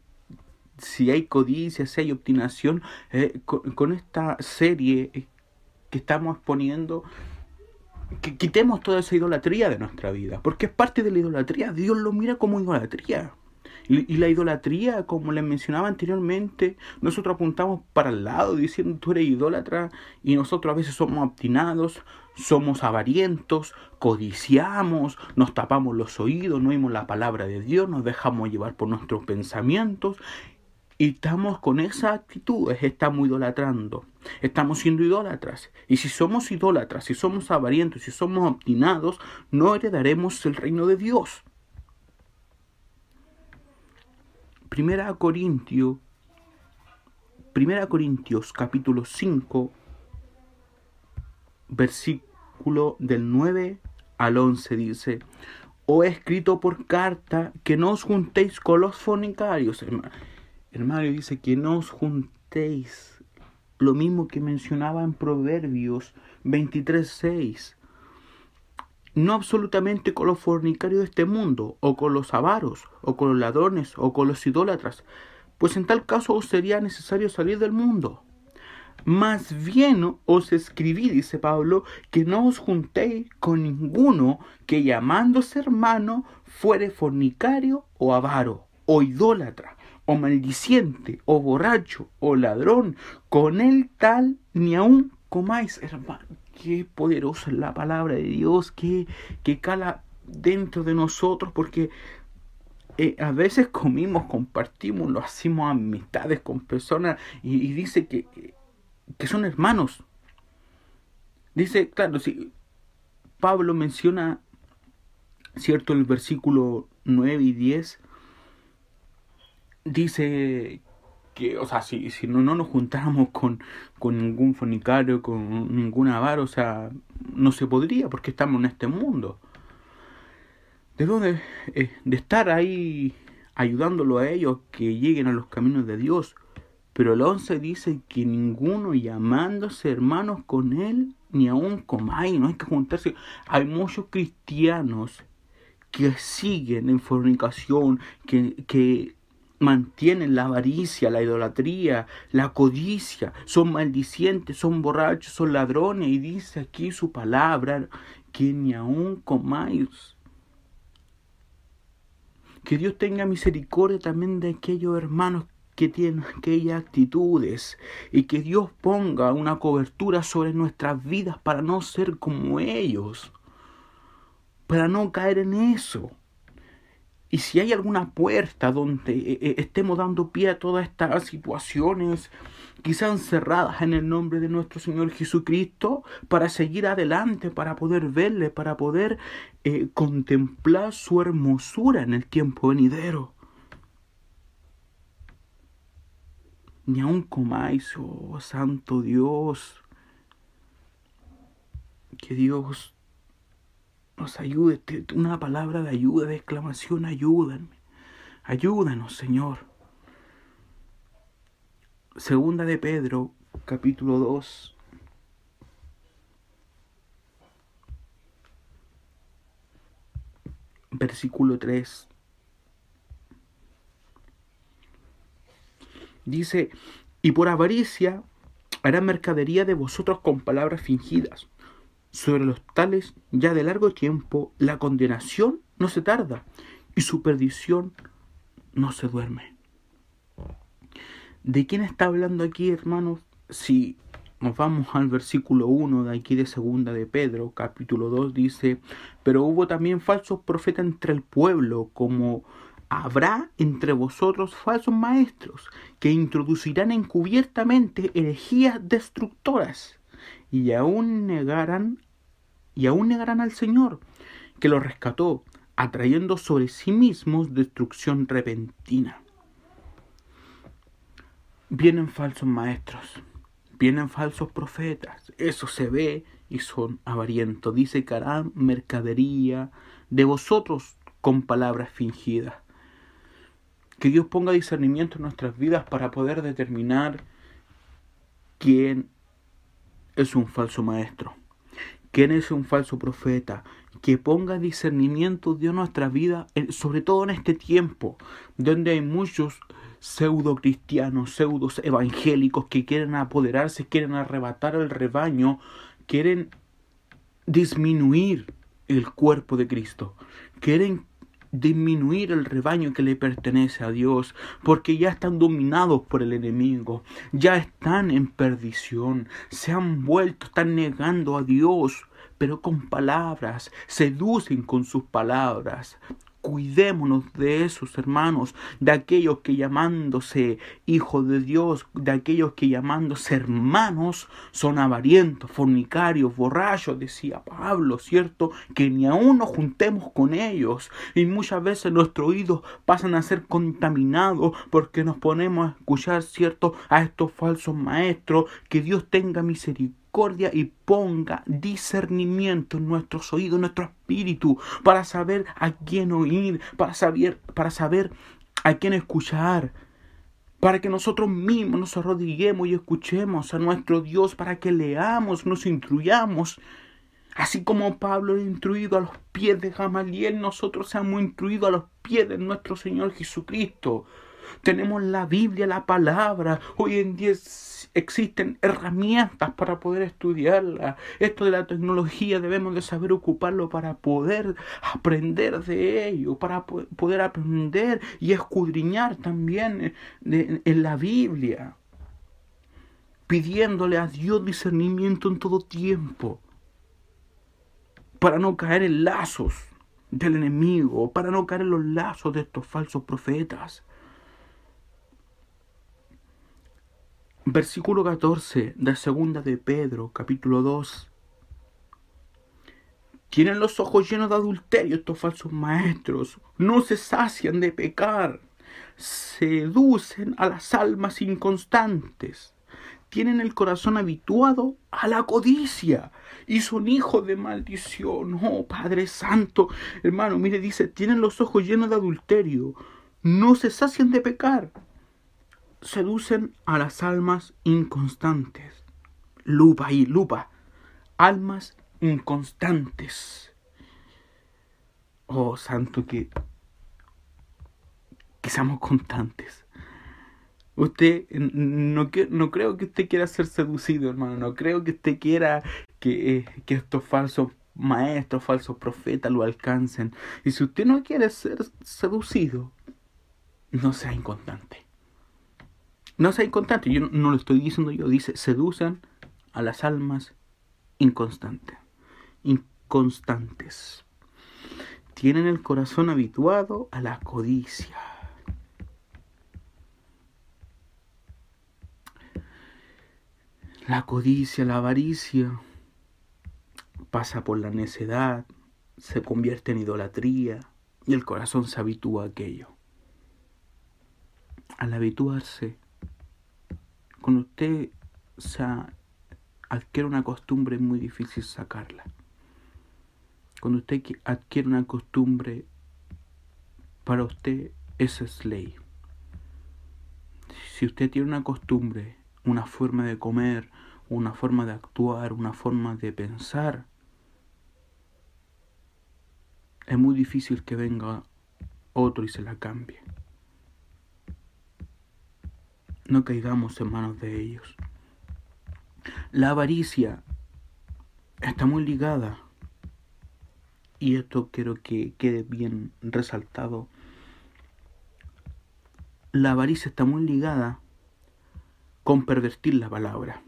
si hay codicia, si hay obstinación, eh, con, esta serie eh, que estamos poniendo, que quitemos toda esa idolatría de nuestra vida, porque es parte de la idolatría. Dios lo mira como idolatría. Y, la idolatría, como les mencionaba anteriormente, nosotros apuntamos para el lado diciendo tú eres idólatra y nosotros a veces somos obstinados, somos avarientos, codiciamos, nos tapamos los oídos, no oímos la palabra de Dios, nos dejamos llevar por nuestros pensamientos y estamos con esa actitud, estamos idolatrando, estamos siendo idólatras. Y si somos idólatras, si somos avarientos, si somos obstinados, no heredaremos el reino de Dios. Primera Corintios, Primera Corintios capítulo 5, versículo del 9 al 11 dice, o he escrito por carta que no os juntéis con los fornicarios, hermano Hermano, dice que no os juntéis. Lo mismo que mencionaba en Proverbios 23.6. No absolutamente con los fornicarios de este mundo, o con los avaros, o con los ladrones, o con los idólatras, pues en tal caso os sería necesario salir del mundo. Más bien os escribí, dice Pablo, que no os juntéis con ninguno que llamándose hermano fuere fornicario o avaro o idólatra o maldiciente, o borracho, o ladrón, con él tal ni aún comáis, hermano. Qué poderosa es la palabra de Dios, que, que cala dentro de nosotros, porque eh, a veces comimos, compartimos, lo hacemos amistades con personas y, dice que, que son hermanos. Dice, claro, si Pablo menciona, cierto, el versículo 9 y 10, dice que, o sea, si, si no, no nos juntáramos con, con ningún fornicario, con ningún avaro, o sea, no se podría porque estamos en este mundo. De, eh, de estar ahí ayudándolo a ellos que lleguen a los caminos de Dios. Pero el 11 dice que ninguno llamándose hermanos con él, ni aún comáis, no hay que juntarse. Hay muchos cristianos que siguen en fornicación, que, que mantienen la avaricia, la idolatría, la codicia, son maldicientes, son borrachos, son ladrones, y dice aquí su palabra, que ni aún comáis. Que Dios tenga misericordia también de aquellos hermanos que tienen aquellas actitudes y que Dios ponga una cobertura sobre nuestras vidas para no ser como ellos, para no caer en eso. Y si hay alguna puerta donde eh, eh, estemos dando pie a todas estas situaciones, quizás cerradas en el nombre de nuestro Señor Jesucristo, para seguir adelante, para poder verle, para poder eh, contemplar su hermosura en el tiempo venidero. Ni aun comáis, oh Santo Dios, que Dios nos ayude, una palabra de ayuda, de exclamación, ayúdame, ayúdanos, Señor. Segunda de Pedro, capítulo 2. Versículo 3. Dice, y por avaricia hará mercadería de vosotros con palabras fingidas sobre los tales, ya de largo tiempo, la condenación no se tarda y su perdición no se duerme. ¿De quién está hablando aquí, hermanos? Si nos vamos al versículo 1 de aquí de segunda de Pedro, capítulo 2, dice, pero hubo también falsos profetas entre el pueblo, como habrá entre vosotros falsos maestros, que introducirán encubiertamente herejías destructoras, y aún negarán, y aún negarán al Señor, que lo rescató, atrayendo sobre sí mismos destrucción repentina. Vienen falsos maestros, vienen falsos profetas, eso se ve y son avarientos. Dice que harán mercadería de vosotros con palabras fingidas. Que Dios ponga discernimiento en nuestras vidas para poder determinar quién es un falso maestro, quién es un falso profeta, que ponga discernimiento en nuestra vida, sobre todo en este tiempo, donde hay muchos pseudo cristianos, pseudos evangélicos que quieren apoderarse, quieren arrebatar el rebaño, quieren disminuir el cuerpo de Cristo, quieren disminuir el rebaño que le pertenece a Dios, porque ya están dominados por el enemigo, ya están en perdición, se han vuelto, están negando a Dios, pero con palabras, seducen con sus palabras, Cuidémonos de esos hermanos, de aquellos que llamándose hijos de Dios, de aquellos que llamándose hermanos, son avarientos, fornicarios, borrachos, decía Pablo, ¿cierto? Que ni aún nos juntemos con ellos. Y muchas veces nuestros oídos pasan a ser contaminados porque nos ponemos a escuchar, ¿cierto? A estos falsos maestros. Que Dios tenga misericordia y ponga discernimiento en nuestros oídos, en nuestro espíritu, para saber a quién oír, para saber, para saber a quién escuchar, para que nosotros mismos nos arrodillemos y escuchemos a nuestro Dios, para que leamos, nos instruyamos. Así como Pablo ha instruido a los pies de Gamaliel, nosotros seamos instruidos a los pies de nuestro Señor Jesucristo. Tenemos la Biblia, la palabra. Hoy en día existen herramientas para poder estudiarla. Esto de la tecnología debemos de saber ocuparlo para poder aprender de ello, para poder aprender y escudriñar también en la Biblia, pidiéndole a Dios discernimiento en todo tiempo, para no caer en lazos del enemigo, para no caer en los lazos de estos falsos profetas. Versículo 14 de segunda de Pedro, capítulo 2. Tienen los ojos llenos de adulterio estos falsos maestros. No se sacian de pecar. Seducen a las almas inconstantes. Tienen el corazón habituado a la codicia y son hijos de maldición. Oh, Padre Santo, hermano, mire, dice, tienen los ojos llenos de adulterio. No se sacian de pecar seducen a las almas inconstantes. Lupa ahí, lupa. Almas inconstantes. Oh, santo, que, que seamos constantes. Usted, no, no creo que usted quiera ser seducido, hermano. No creo que usted quiera que, eh, que estos falsos maestros, falsos profetas lo alcancen. Y si usted no quiere ser seducido, no sea inconstante. No sea inconstante, yo no lo estoy diciendo yo, dice, seducen a las almas inconstantes. Inconstantes. Tienen el corazón habituado a la codicia. La codicia, la avaricia, pasa por la necedad, se convierte en idolatría y el corazón se habitúa a aquello. Al habituarse, cuando usted adquiere una costumbre es muy difícil sacarla. Cuando usted adquiere una costumbre, para usted es ley. Si usted tiene una costumbre, una forma de comer, una forma de actuar, una forma de pensar, es muy difícil que venga otro y se la cambie. No caigamos en manos de ellos. La avaricia está muy ligada, y esto quiero que quede bien resaltado, la avaricia está muy ligada con pervertir la palabra.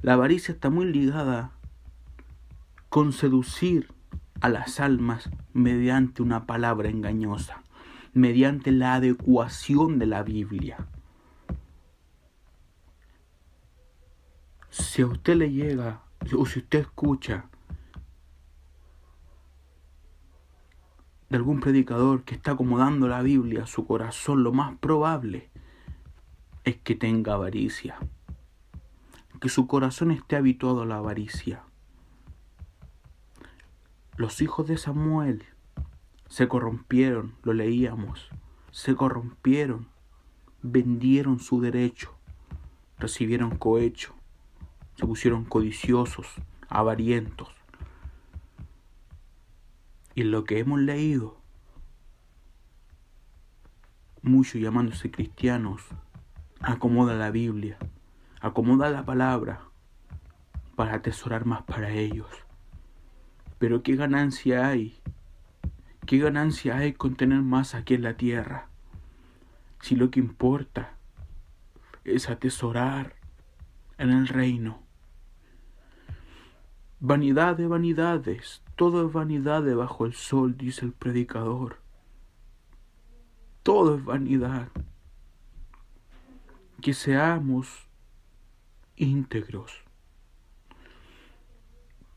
La avaricia está muy ligada con seducir a las almas mediante una palabra engañosa, mediante la adecuación de la Biblia. Si a usted le llega o si usted escucha de algún predicador que está acomodando la Biblia a su corazón, lo más probable es que tenga avaricia, que su corazón esté habituado a la avaricia. Los hijos de Samuel se corrompieron, lo leíamos, se corrompieron, vendieron su derecho, recibieron cohecho, se pusieron codiciosos, avarientos. Y lo que hemos leído, muchos llamándose cristianos, acomoda la Biblia, acomoda la palabra para atesorar más para ellos. Pero ¿qué ganancia hay? ¿Qué ganancia hay con tener más aquí en la tierra? Si lo que importa es atesorar en el reino. Vanidad de vanidades, todo es vanidad debajo del sol, dice el predicador. Todo es vanidad. Que seamos íntegros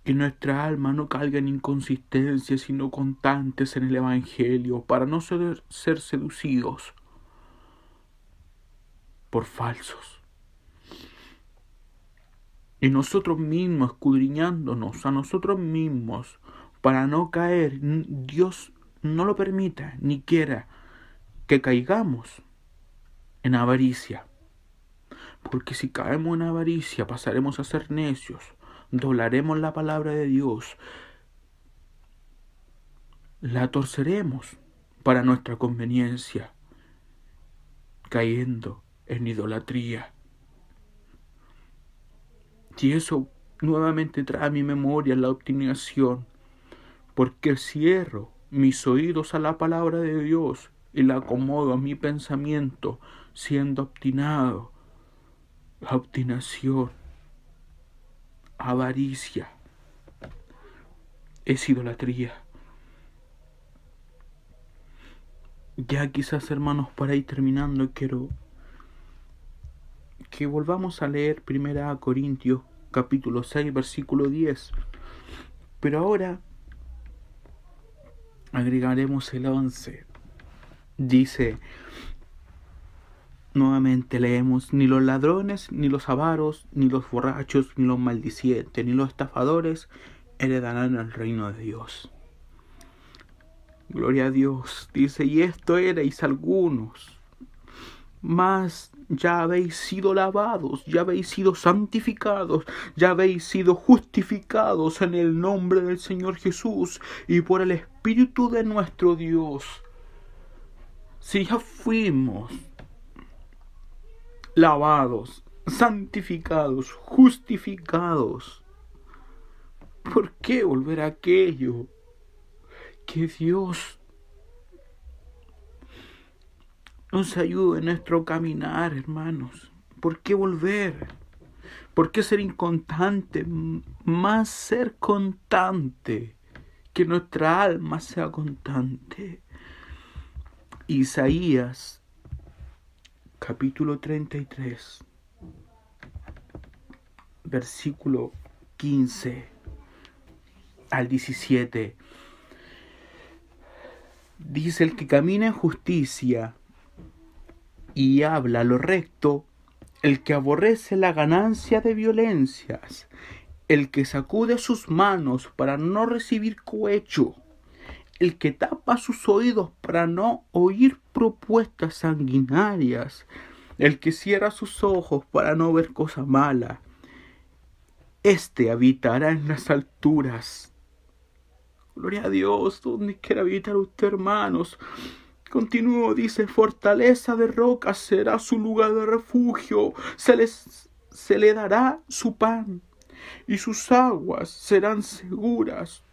que nuestra alma no caiga en inconsistencias, sino constantes en el Evangelio, para no ser seducidos por falsos. Y nosotros mismos, escudriñándonos a nosotros mismos, para no caer, Dios no lo permita, ni quiera que caigamos en avaricia. Porque si caemos en avaricia, pasaremos a ser necios, doblaremos la palabra de Dios, la torceremos para nuestra conveniencia, cayendo en idolatría. Y eso nuevamente trae a mi memoria la obstinación, porque cierro mis oídos a la palabra de Dios y la acomodo a mi pensamiento, siendo obstinado. La obstinación avaricia, es idolatría. Ya quizás hermanos para ir terminando quiero que volvamos a leer primera Corintios capítulo 6 versículo 10. Pero ahora agregaremos el 11. Dice, Nuevamente leemos, ni los ladrones, ni los avaros, ni los borrachos, ni los maldicientes, ni los estafadores heredarán el reino de Dios. Gloria a Dios. Dice, y esto erais algunos, mas ya habéis sido lavados, ya habéis sido santificados, ya habéis sido justificados en el nombre del Señor Jesús y por el Espíritu de nuestro Dios. Si ya fuimos lavados, santificados, justificados. ¿Por qué volver a aquello que Dios nos ayude en nuestro caminar, hermanos? ¿Por qué volver? ¿Por qué ser inconstante? Más ser constante. Que nuestra alma sea constante. Isaías capítulo 33, versículo 15 al 17. Dice el que camina en justicia y habla lo recto, el que aborrece la ganancia de violencias, el que sacude sus manos para no recibir cohecho, el que tapa sus oídos para no oír propuestas sanguinarias, el que cierra sus ojos para no ver cosa mala, éste habitará en las alturas Gloria a Dios, donde quiera habitar usted, hermanos. Continúo, dice, fortaleza de roca será su lugar de refugio, se, les, se le dará su pan y sus aguas serán seguras.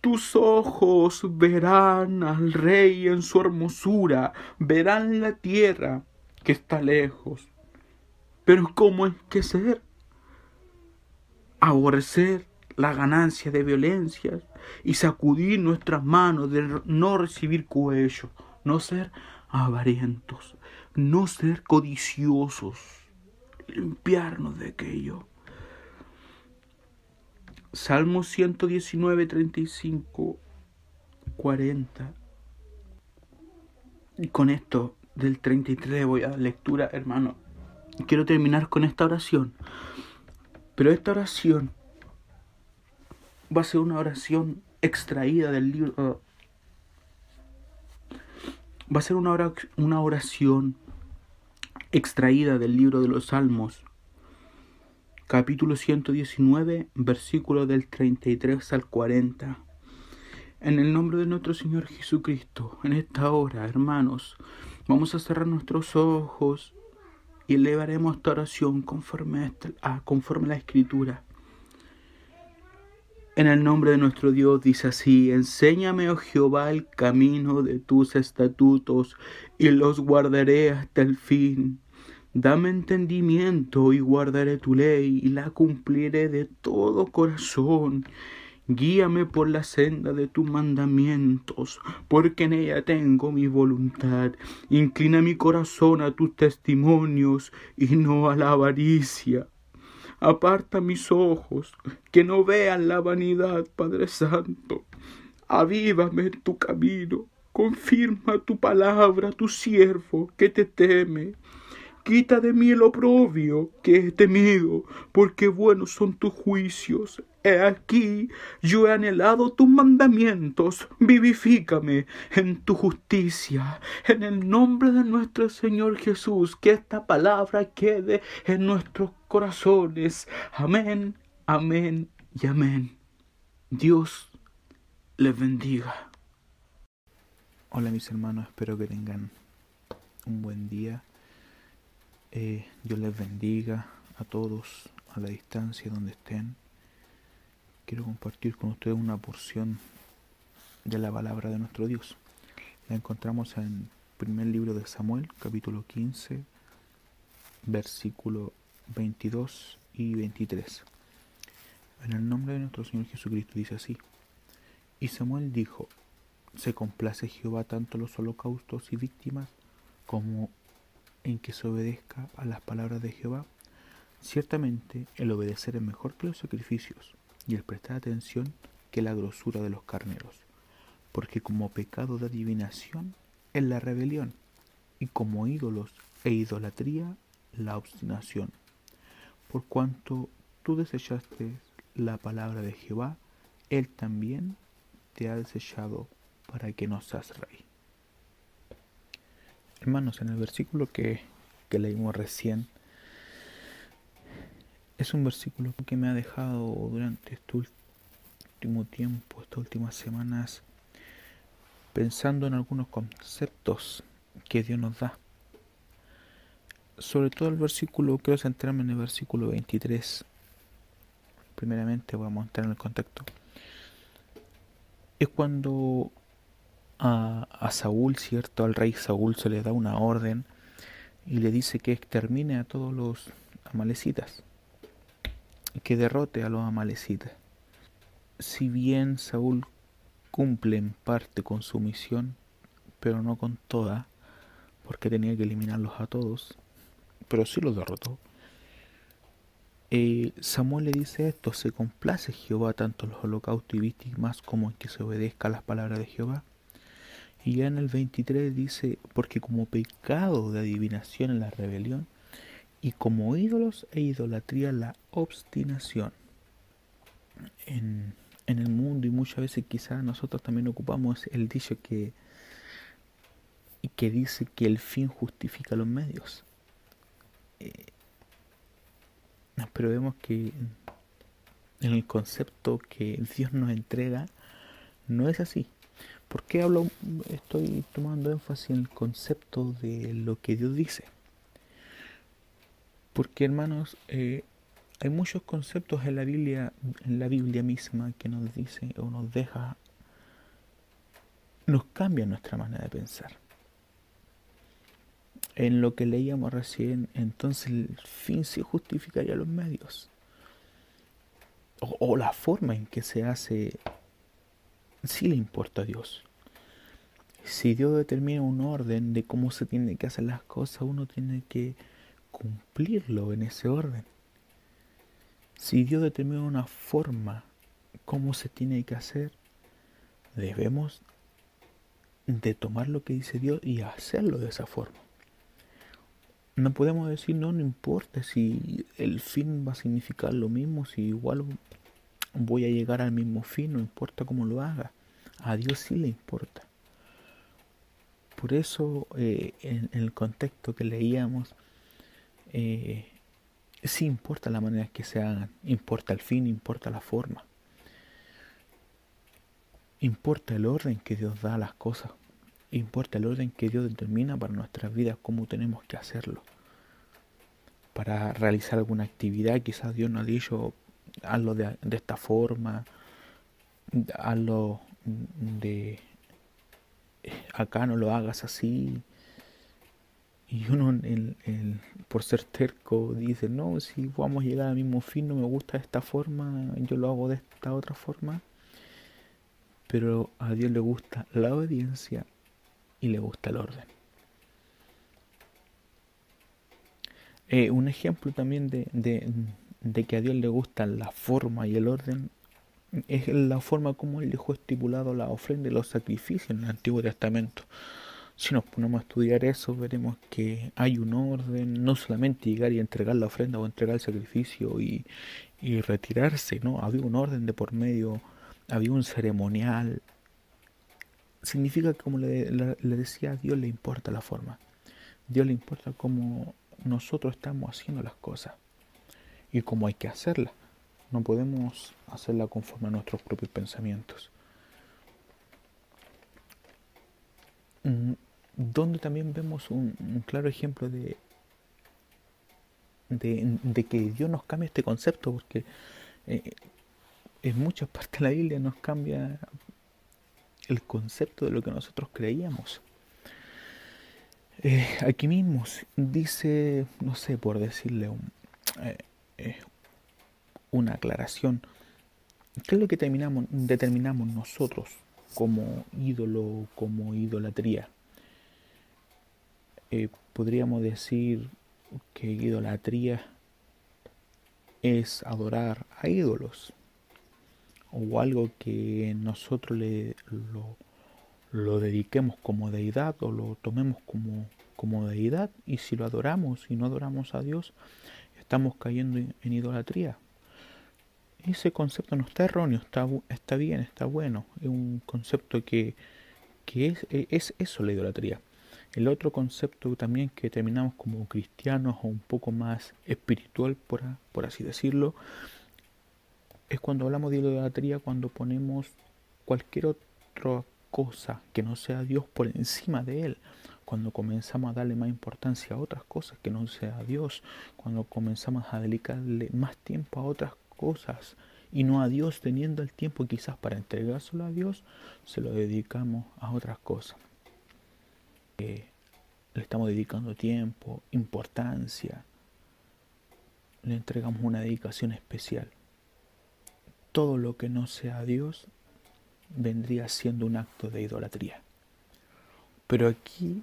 Tus ojos verán al rey en su hermosura, verán la tierra que está lejos. Pero ¿cómo es que ser? Aborrecer la ganancia de violencias y sacudir nuestras manos de no recibir cuello no ser avarientos, no ser codiciosos, limpiarnos de aquello. Salmo 119, 35, 40. Y con esto del 33 voy a dar lectura, hermano. Quiero terminar con esta oración. Pero esta oración va a ser una oración extraída del libro va a ser una oración extraída del libro de los Salmos, capítulo 119, versículo del 33 al 40. En el nombre de nuestro Señor Jesucristo, en esta hora, hermanos, vamos a cerrar nuestros ojos y elevaremos esta oración conforme a, conforme a la Escritura. En el nombre de nuestro Dios dice así, enséñame, oh Jehová, el camino de tus estatutos y los guardaré hasta el fin. Dame entendimiento y guardaré tu ley y la cumpliré de todo corazón. Guíame por la senda de tus mandamientos, porque en ella tengo mi voluntad. Inclina mi corazón a tus testimonios y no a la avaricia. Aparta mis ojos, que no vean la vanidad, Padre Santo. Avívame en tu camino. Confirma tu palabra, tu siervo, que te teme. Quita de mí el oprobio que he temido, porque buenos son tus juicios. He aquí, yo he anhelado tus mandamientos, vivifícame en tu justicia. En el nombre de nuestro Señor Jesús, que esta palabra quede en nuestros corazones. Amén, amén y amén. Dios les bendiga. Hola mis hermanos, espero que tengan un buen día. Eh, Dios les bendiga a todos a la distancia donde estén quiero compartir con ustedes una porción de la palabra de nuestro Dios. La encontramos en primer libro de Samuel, capítulo 15, versículo 22 y 23. En el nombre de nuestro Señor Jesucristo dice así. Y Samuel dijo, se complace Jehová tanto los holocaustos y víctimas como en que se obedezca a las palabras de Jehová. Ciertamente el obedecer es mejor que los sacrificios y el prestar atención que la grosura de los carneros, porque como pecado de adivinación es la rebelión, y como ídolos e idolatría la obstinación. Por cuanto tú desechaste la palabra de Jehová, Él también te ha desechado para que no seas rey. Hermanos, en el versículo que, que leímos recién, es un versículo que me ha dejado durante este último tiempo, estas últimas semanas, pensando en algunos conceptos que Dios nos da. Sobre todo el versículo, quiero centrarme en el versículo 23. Primeramente voy a montar en el contexto. Es cuando a, Saúl, ¿cierto? Al rey Saúl se le da una orden y le dice que extermine a todos los amalecitas que derrote a los amalecitas. Si bien Saúl cumple en parte con su misión, pero no con toda, porque tenía que eliminarlos a todos, pero sí los derrotó. Eh, Samuel le dice esto, se complace Jehová tanto en los holocaustos y víctimas como en que se obedezca a las palabras de Jehová. Y ya en el 23 dice, porque como pecado de adivinación en la rebelión, y como ídolos e idolatría la obstinación. En, el mundo y muchas veces quizás nosotros también ocupamos el dicho que, que dice que el fin justifica los medios. Eh, pero vemos que en el concepto que Dios nos entrega No es así. ¿Por qué hablo, estoy tomando énfasis en el concepto de lo que Dios dice? Porque hermanos, eh, hay muchos conceptos en la Biblia, en la Biblia misma que nos dice o nos deja, nos cambia nuestra manera de pensar. En lo que leíamos recién, entonces el fin se justificaría los medios. O, o la forma en que se hace, sí le importa a Dios. Si Dios determina un orden de cómo se tienen que hacer las cosas, uno tiene que cumplirlo en ese orden. Si Dios determina una forma, cómo se tiene que hacer, debemos de tomar lo que dice Dios y hacerlo de esa forma. No podemos decir, no, no importa si el fin va a significar lo mismo, si igual voy a llegar al mismo fin, no importa cómo lo haga. A Dios sí le importa. Por eso, eh, en, el contexto que leíamos, eh, sí importa la manera que se hagan, importa el fin, importa la forma, importa el orden que Dios da a las cosas, importa el orden que Dios determina para nuestras vidas, cómo tenemos que hacerlo. Para realizar alguna actividad, quizás Dios nos ha dicho, hazlo de, de esta forma, hazlo de acá no lo hagas así, y uno, por ser terco, dice, no, si vamos a llegar al mismo fin, no me gusta de esta forma, yo lo hago de esta otra forma. Pero a Dios le gusta la obediencia y le gusta el orden. Eh, un ejemplo también de, que a Dios le gusta la forma y el orden es la forma como Él dejó estipulado la ofrenda y los sacrificios en el Antiguo Testamento. Si nos ponemos a estudiar eso, veremos que hay un orden, no solamente llegar y entregar la ofrenda o entregar el sacrificio y, retirarse, ¿no? Había un orden de por medio, había un ceremonial. Significa que, como le, le decía, a Dios le importa la forma. Dios le importa cómo nosotros estamos haciendo las cosas y cómo hay que hacerlas. No podemos hacerla conforme a nuestros propios pensamientos. Mm, donde también vemos un, claro ejemplo de, de, que Dios nos cambia este concepto, porque eh, en muchas *laughs* partes de la Biblia nos cambia el concepto de lo que nosotros creíamos. Eh, aquí mismo dice, no sé, por decirle un, eh, una aclaración, ¿qué es lo que determinamos nosotros como ídolo, como idolatría. Eh, podríamos decir que idolatría es adorar a ídolos o algo que nosotros le, lo, dediquemos como deidad o lo tomemos como, como deidad y si lo adoramos y no adoramos a Dios estamos cayendo en idolatría ese concepto no está erróneo, está, está bien, está bueno. Es un concepto que, es, e, es, eso la idolatría. El otro concepto también que terminamos como cristianos o un poco más espiritual, por, por así decirlo, es cuando hablamos de idolatría, cuando ponemos cualquier otra cosa que no sea Dios por encima de Él. Cuando comenzamos a darle más importancia a otras cosas que no sea Dios. Cuando comenzamos a dedicarle más tiempo a otras cosas y no a Dios teniendo el tiempo quizás para entregárselo a Dios, se lo dedicamos a otras cosas. le estamos dedicando tiempo, importancia, le entregamos una dedicación especial. Todo lo que no sea Dios vendría siendo un acto de idolatría. Pero aquí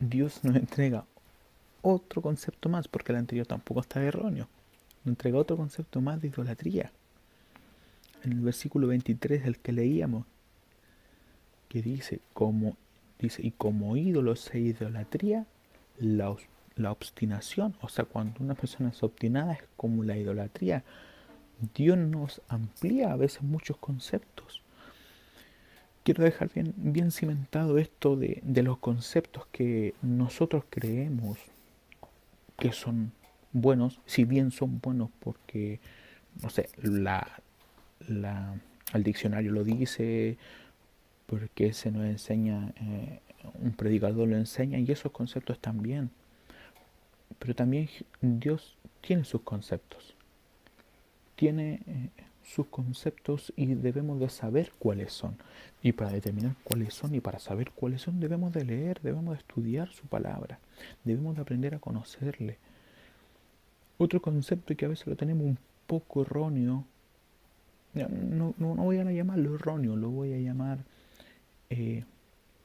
Dios nos entrega otro concepto más, porque el anterior tampoco está erróneo entrega otro concepto más de idolatría. En el versículo 23 del que leíamos, que dice, como, dice y como ídolo se idolatría, la, la obstinación, o sea, cuando una persona es obstinada es como la idolatría. Dios nos amplía a veces muchos conceptos. Quiero dejar bien, bien cimentado esto de, de los conceptos que nosotros creemos que son buenos, si bien son buenos porque, no sé, la, la, el diccionario lo dice, porque se nos enseña, eh, un predicador lo enseña y esos conceptos bien. Pero también Dios tiene sus conceptos. Tiene eh, sus conceptos y debemos de saber cuáles son. Y para determinar cuáles son y para saber cuáles son debemos de leer, debemos de estudiar su palabra, debemos de aprender a conocerle. Otro concepto que a veces lo tenemos un poco erróneo, no, no, voy a llamarlo erróneo, lo voy a llamar, eh,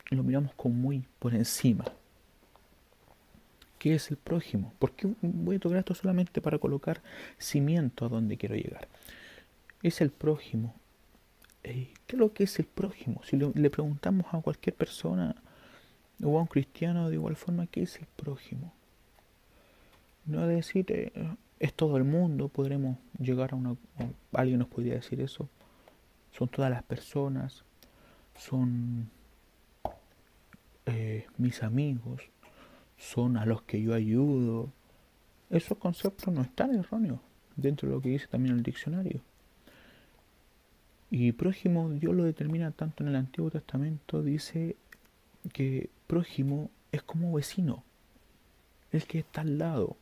lo miramos con muy por encima. ¿Qué es el prójimo? Porque voy a tocar esto solamente para colocar cimiento a donde quiero llegar? Es el prójimo. ¿Qué es lo que es el prójimo? Si le preguntamos a cualquier persona o a un cristiano de igual forma, ¿qué es el prójimo? No decir, eh, es todo el mundo, podremos llegar a una... alguien nos podría decir eso. Son todas las personas, son eh, mis amigos, son a los que yo ayudo. Esos conceptos no están erróneos dentro de lo que dice también el diccionario. Y prójimo, Dios lo determina tanto en el Antiguo Testamento, dice que prójimo es como vecino, el que está al lado,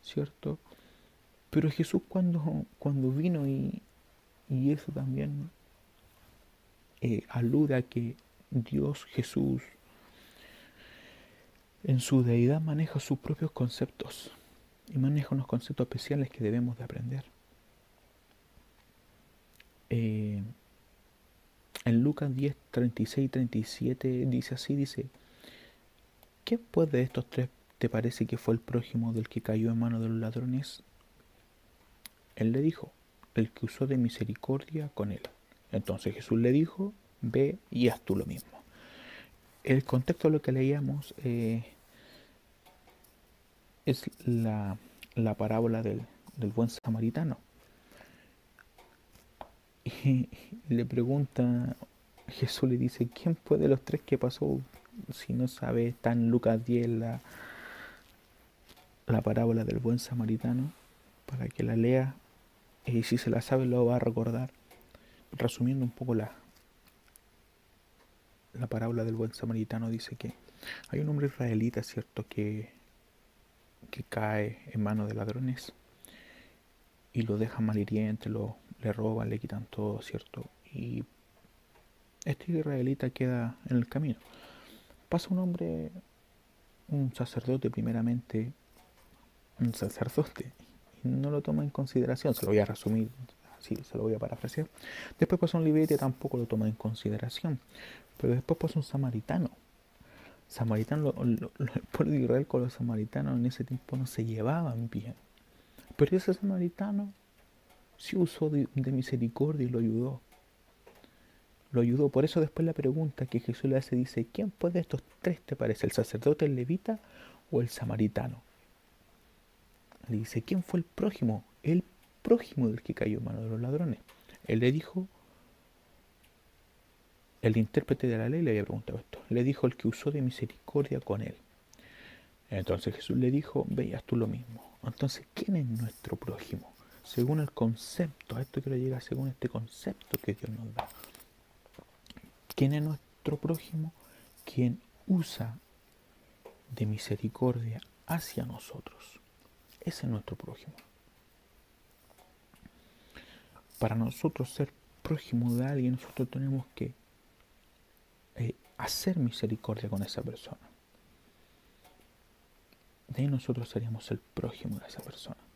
¿cierto? Pero Jesús cuando, cuando vino y, y eso también eh, alude a que Dios Jesús en su deidad maneja sus propios conceptos y maneja unos conceptos especiales que debemos de aprender. Eh, en Lucas 10, 36 y 37 dice así, dice, ¿qué pues de estos tres te parece que fue el prójimo del que cayó en manos de los ladrones? Él le dijo, el que usó de misericordia con él. Entonces Jesús le dijo, ve y haz tú lo mismo. El contexto de lo que leíamos eh, es la, la parábola del, del buen samaritano. *laughs* Le pregunta, Jesús le dice, ¿quién fue de los tres que pasó? Si no sabe, está en Lucas 10 la, la parábola del buen samaritano, para que la lea, y si se la sabe lo va a recordar. Resumiendo un poco la, la parábola del buen samaritano, dice que hay un hombre israelita, ¿cierto?, que, que cae en manos de ladrones y lo deja malhiriente, lo, le roban, le quitan todo, ¿cierto? Y este israelita queda en el camino. Pasa un hombre, un sacerdote primeramente, un sacerdote, y no lo toma en consideración, se lo voy a resumir, así se lo voy a parafrasear. Después pasa un levita tampoco lo toma en consideración, pero después pasa un samaritano. Samaritano, el pueblo de Israel con los samaritanos en ese tiempo no se llevaban bien. Pero ese samaritano sí usó de, misericordia y lo ayudó. Lo ayudó. Por eso después la pregunta que Jesús le hace dice, ¿quién puede de estos tres te parece? ¿El sacerdote, el levita o el samaritano? Le dice, ¿quién fue el prójimo? El prójimo del que cayó en mano de los ladrones. Él le dijo, el intérprete de la ley le había preguntado esto. Le dijo el que usó de misericordia con él. Entonces Jesús le dijo, veas tú lo mismo. Entonces, ¿quién es nuestro prójimo? Según el concepto, a esto quiero llegar según este concepto que Dios nos da. ¿Quién es nuestro prójimo? Quien usa de misericordia hacia nosotros. Ese es nuestro prójimo. Para nosotros ser prójimo de alguien, nosotros tenemos que eh, hacer misericordia con esa persona. De ahí nosotros seríamos el prójimo de esa persona.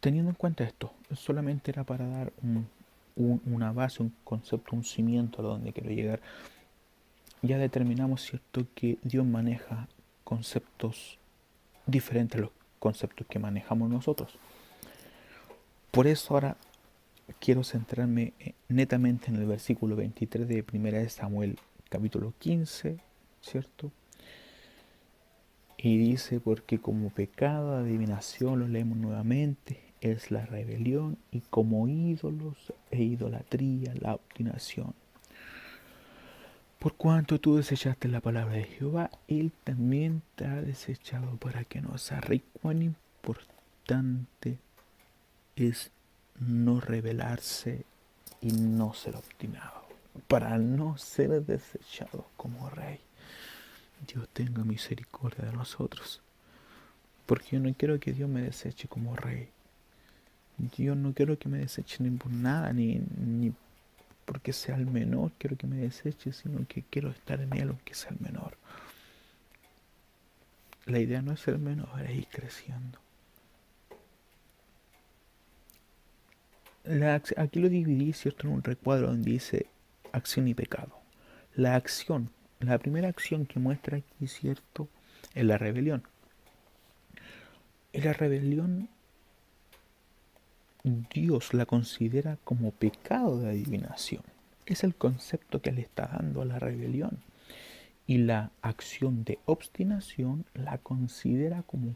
Teniendo en cuenta esto, solamente era para dar una base, un concepto, un cimiento a donde quiero llegar. Ya determinamos, ¿cierto?, que Dios maneja conceptos diferentes a los conceptos que manejamos nosotros. Por eso ahora quiero centrarme eh, netamente en el versículo 23 de 1 de Samuel, capítulo 15, ¿cierto? Y dice, porque como pecado, adivinación, lo leemos nuevamente, es la rebelión y como ídolos e idolatría la obstinación. Por cuanto tú desechaste la palabra de Jehová, Él también te ha desechado para que no seas rey. Cuán importante es no rebelarse y no ser obstinado, para no ser desechado como rey. Dios tenga misericordia de nosotros, porque yo no quiero que Dios me deseche como rey. Yo no quiero que me deseche ni por nada, ni, ni porque sea el menor, quiero que me deseche, sino que quiero estar en él aunque sea el menor. La idea no es ser menor, es ir creciendo. aquí lo dividí, ¿cierto? En un recuadro donde dice acción y pecado. La acción, la primera acción que muestra aquí, ¿cierto? Es la rebelión. Y la rebelión, Dios la considera como pecado de adivinación. Es el concepto que le está dando a la rebelión. Y la acción de obstinación la considera como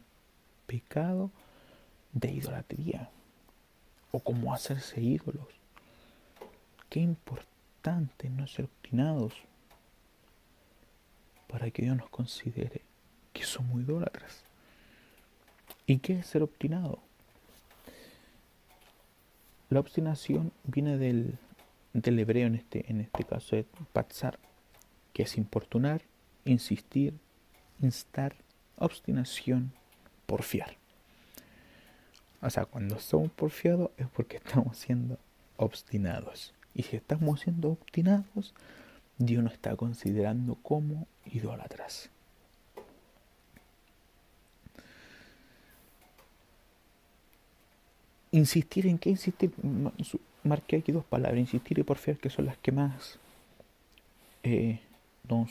pecado de idolatría o como hacerse ídolos. Qué importante no ser obstinados para que Dios nos considere que somos idólatras. ¿Y qué es ser obstinado? La obstinación viene del, del hebreo en este, en este caso de patzar, que es importunar, insistir, instar, obstinación, porfiar. O sea, cuando somos porfiados es porque estamos siendo obstinados. Y si estamos siendo obstinados, Dios nos está considerando como idólatras. Insistir en qué insistir. Marqué aquí dos palabras, insistir y porfiar, que son las que más eh, nos,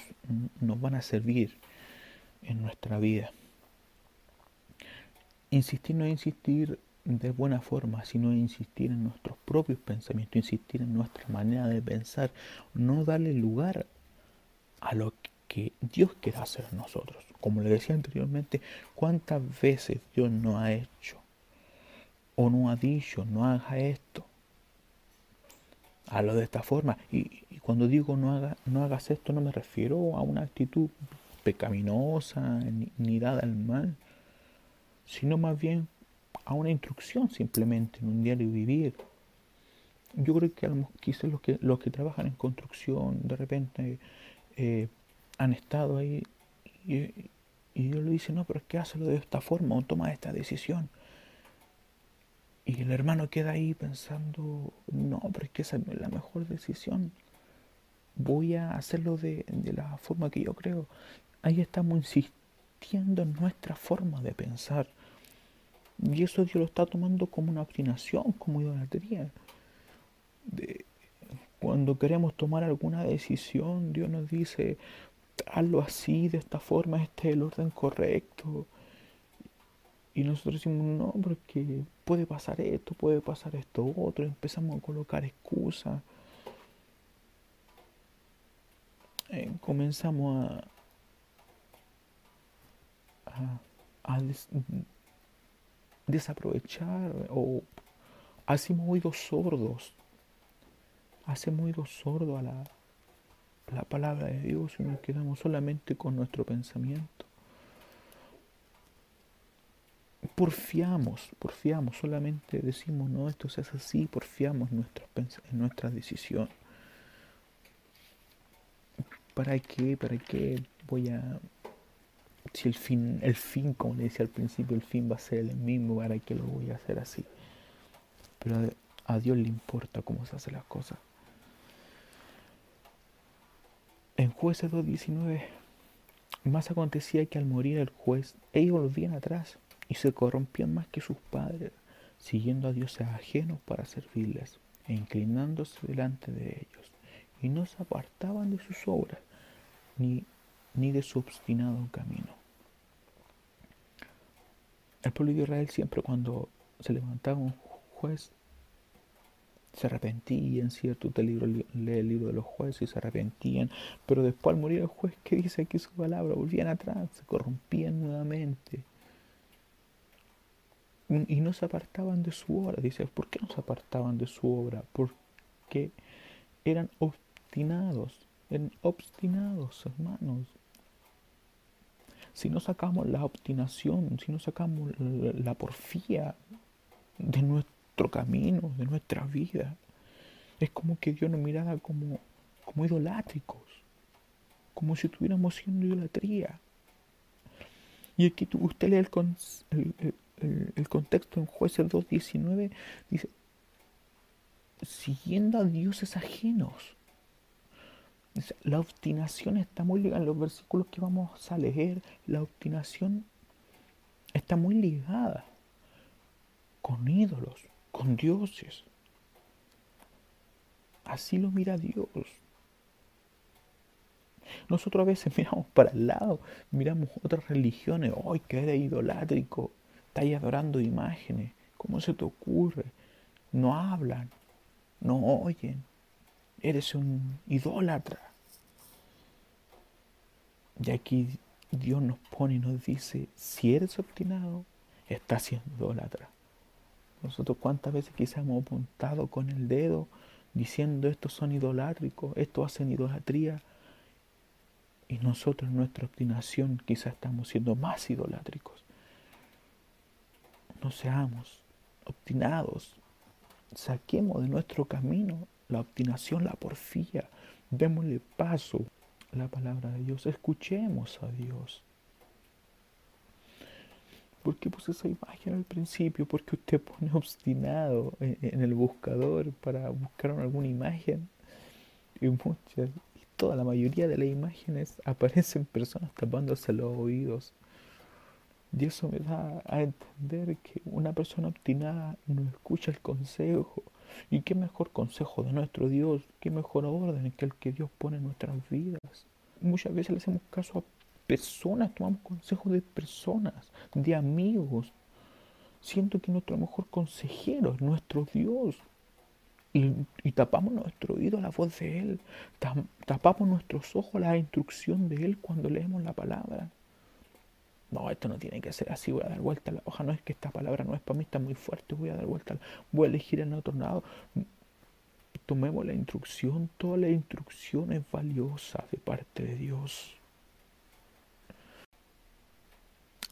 nos van a servir en nuestra vida. Insistir no es insistir de buena forma, sino insistir en nuestros propios pensamientos, insistir en nuestra manera de pensar, no darle lugar a lo que Dios quiere hacer en nosotros. Como le decía anteriormente, ¿cuántas veces Dios no ha hecho o no ha dicho, no haga esto? Hablo de esta forma. Y, cuando digo no, haga, no hagas esto, no me refiero a una actitud pecaminosa ni, ni dada al mal, sino más bien a una instrucción simplemente en un diario vivir. Yo creo que quizás los que, los que trabajan en construcción de repente eh, han estado ahí y, y Dios le dice, no, pero es que hazlo de esta forma o toma esta decisión. Y el hermano queda ahí pensando, no, pero es que esa es la mejor decisión. Voy a hacerlo de, de la forma que yo creo. Ahí estamos insistiendo en nuestra forma de pensar. Y eso Dios lo está tomando como una obstinación, como idolatría. De, cuando queremos tomar alguna decisión, Dios nos dice, hazlo así, de esta forma, este es el orden correcto. Y nosotros decimos, no, porque puede pasar esto, puede pasar esto otro. Empezamos a colocar excusas. Eh, comenzamos a, a, desaprovechar o hacemos oídos sordos, hacemos oídos sordos a la, la palabra de Dios y nos quedamos solamente con nuestro pensamiento. Porfiamos, porfiamos, solamente decimos, no, esto se hace así, porfiamos en nuestra, en nuestra decisión. ¿Para qué? ¿Para qué voy a si el fin, el fin, como le decía al principio, el fin va a ser el mismo, ¿para qué lo voy a hacer así? Pero a Dios le importa cómo se hacen las cosas. En jueces 2.19, más acontecía que al morir el juez, ellos volvían atrás y se corrompían más que sus padres, siguiendo a dioses ajenos para servirles e inclinándose delante de ellos, y no se apartaban de sus obras, ni ni de su obstinado camino. El pueblo de Israel siempre cuando se levantaba un juez se arrepentían, ¿cierto? Usted libro, lee el libro de los jueces y se arrepentían, pero después al morir el juez, ¿qué dice aquí su palabra? Volvían atrás, se corrompían nuevamente. Y no se apartaban de su obra. Dice, ¿por qué no se apartaban de su obra? Porque eran obstinados, eran obstinados, hermanos si no sacamos la obstinación, si no sacamos la porfía de nuestro camino, de nuestra vida. Es como que Dios nos mirara como, como idolátricos, como si estuviéramos haciendo idolatría. Y aquí usted lee el, el, contexto en Jueces 2.19, dice, siguiendo a dioses ajenos. La obstinación está muy ligada en los versículos que vamos a leer. La obstinación está muy ligada con ídolos, con dioses. Así lo mira Dios. Nosotros a veces *laughs* miramos para el lado, miramos otras religiones, ¡ay, que eres idolátrico! Estás adorando imágenes, ¿cómo se te ocurre? No hablan, no oyen, eres un idólatra. Y aquí Dios nos pone y nos dice, si eres obstinado, estás siendo idólatra. Nosotros cuántas veces quizás hemos apuntado con el dedo diciendo estos son idolátricos, estos hacen idolatría. Y nosotros en nuestra obstinación quizás estamos siendo más idolátricos. No seamos obstinados. Saquemos de nuestro camino la obstinación, la porfía. Démosle paso a la palabra de Dios. Escuchemos a Dios. ¿Por qué puse esa imagen al principio? Porque usted pone obstinado en, el buscador para buscar alguna imagen. Y muchas, y toda la mayoría de las imágenes aparecen personas tapándose los oídos. Y eso me da a entender que una persona obstinada no escucha el consejo. Y qué mejor consejo de nuestro Dios, qué mejor orden que el que Dios pone en nuestras vidas. Muchas veces le hacemos caso a personas, tomamos consejos de personas, de amigos. Siento que nuestro mejor consejero es nuestro Dios. Y, tapamos nuestro oído a la voz de Él. Tapamos nuestros ojos a la instrucción de Él cuando leemos la palabra. No, esto no tiene que ser así, voy a dar vuelta a la hoja. No es que esta palabra no es para mí, está muy fuerte, voy a dar vuelta. Voy a elegir en otro lado. Tomemos la instrucción, toda la instrucción es valiosa de parte de Dios.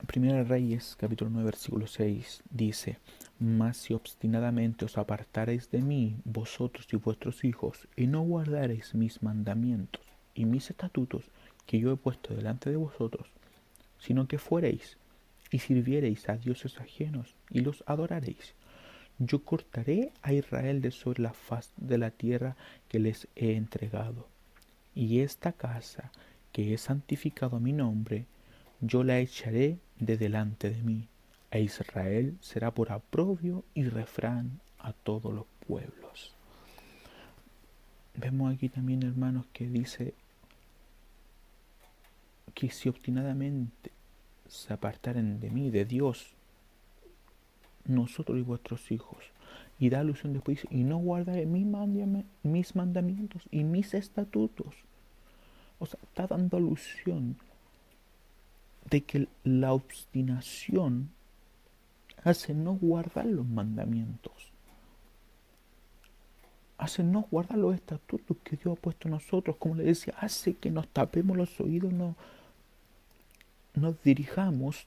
Primera Reyes, capítulo 9, versículo 6, dice, Mas si obstinadamente os apartareis de mí, vosotros y vuestros hijos, y no guardareis mis mandamientos y mis estatutos que yo he puesto delante de vosotros, sino que fuereis y sirviereis a dioses ajenos y los adoraréis, yo cortaré a Israel de sobre la faz de la tierra que les he entregado. Y esta casa que he santificado a mi nombre, yo la echaré de delante de mí, e Israel será por aprobio y refrán a todos los pueblos. Vemos aquí también, hermanos, que dice que si obstinadamente se apartaren de mí, de Dios, nosotros y vuestros hijos, y da alusión después, y no guardaré mis mandamientos y mis estatutos. O sea, está dando alusión de que la obstinación hace no guardar los mandamientos, hace no guardar los estatutos que Dios ha puesto en nosotros, como le decía, hace que nos tapemos los oídos, no, nos dirijamos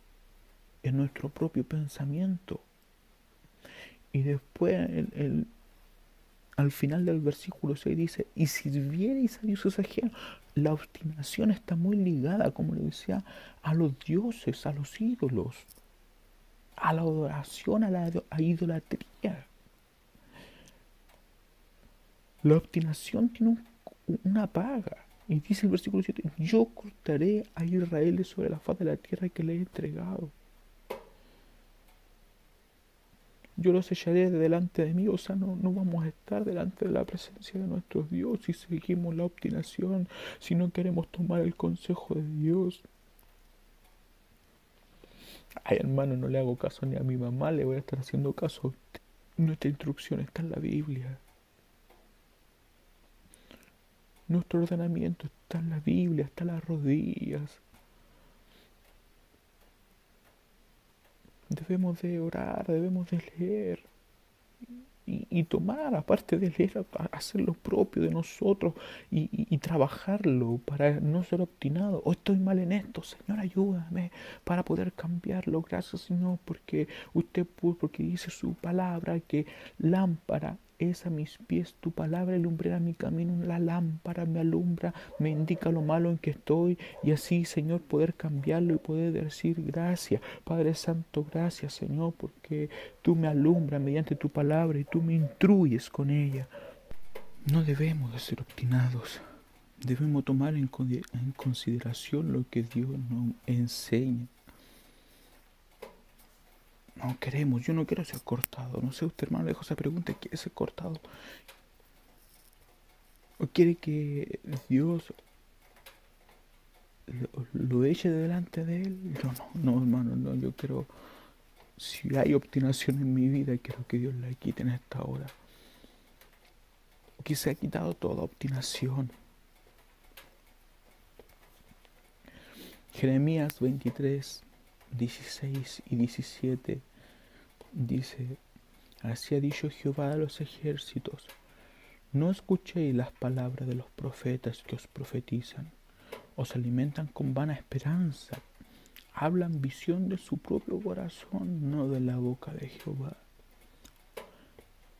en nuestro propio pensamiento. Y después el, al final del versículo 6 dice, y si vierais a dioses ajenos, la obstinación está muy ligada, como le decía, a los dioses, a los ídolos, a la adoración, a la idolatría. La obstinación tiene una paga. Y dice el versículo 7, yo cortaré a Israel sobre la faz de la tierra que le he entregado yo los echaré de delante de mí, o sea, no, no vamos a estar delante de la presencia de nuestro Dios si seguimos la obstinación, si no queremos tomar el consejo de Dios. Ay, hermano, no le hago caso ni a mi mamá, le voy a estar haciendo caso. Nuestra instrucción está en la Biblia. Nuestro ordenamiento está en la Biblia, está en las rodillas. Debemos de orar, debemos de leer. y, tomar, aparte de leer, hacer lo propio de nosotros y, trabajarlo para no ser obstinado. O oh, estoy mal en esto, Señor, ayúdame para poder cambiarlo. Gracias, Señor, porque usted pudo, porque dice su palabra que lámpara es a mis pies tu palabra, lumbrera mi camino, la lámpara me alumbra, me indica lo malo en que estoy y así, Señor, poder cambiarlo y poder decir gracias. Padre Santo, gracias, Señor, porque tú me alumbras mediante tu palabra y tú me instruyes con ella. No debemos de ser obstinados. Debemos tomar en consideración lo que Dios nos enseña no queremos, yo no quiero ser cortado. No sé, usted hermano le esa pregunta, ¿quiere ser cortado? ¿O quiere que Dios lo, eche delante de él? No, no, no, hermano, no, yo quiero, si hay obstinación en mi vida, quiero que Dios la quite en esta hora. Que se ha quitado toda obstinación. Jeremías 23, 16 y 17 dice, así ha dicho Jehová de los ejércitos, no escuchéis las palabras de los profetas que os profetizan, os alimentan con vana esperanza, hablan visión de su propio corazón, no de la boca de Jehová.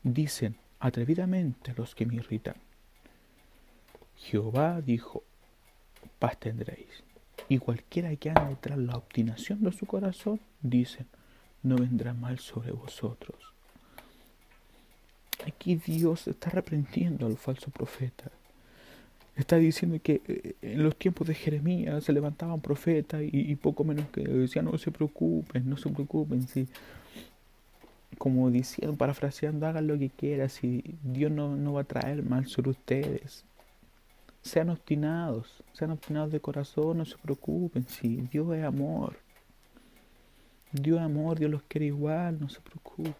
Dicen atrevidamente los que me irritan, Jehová dijo, paz tendréis y cualquiera que ande tras la obstinación de su corazón, dicen, no vendrá mal sobre vosotros. Aquí Dios está reprendiendo al falso profeta. Está diciendo que eh, en los tiempos de Jeremías se levantaban profetas y, poco menos que decían no se preocupen, no se preocupen, sí. Como diciendo, parafraseando, hagan lo que quieran, si Dios no, no va a traer mal sobre ustedes sean obstinados, sean obstinados de corazón, no se preocupen, si Dios es amor. Dios es amor, Dios los quiere igual, no se preocupen.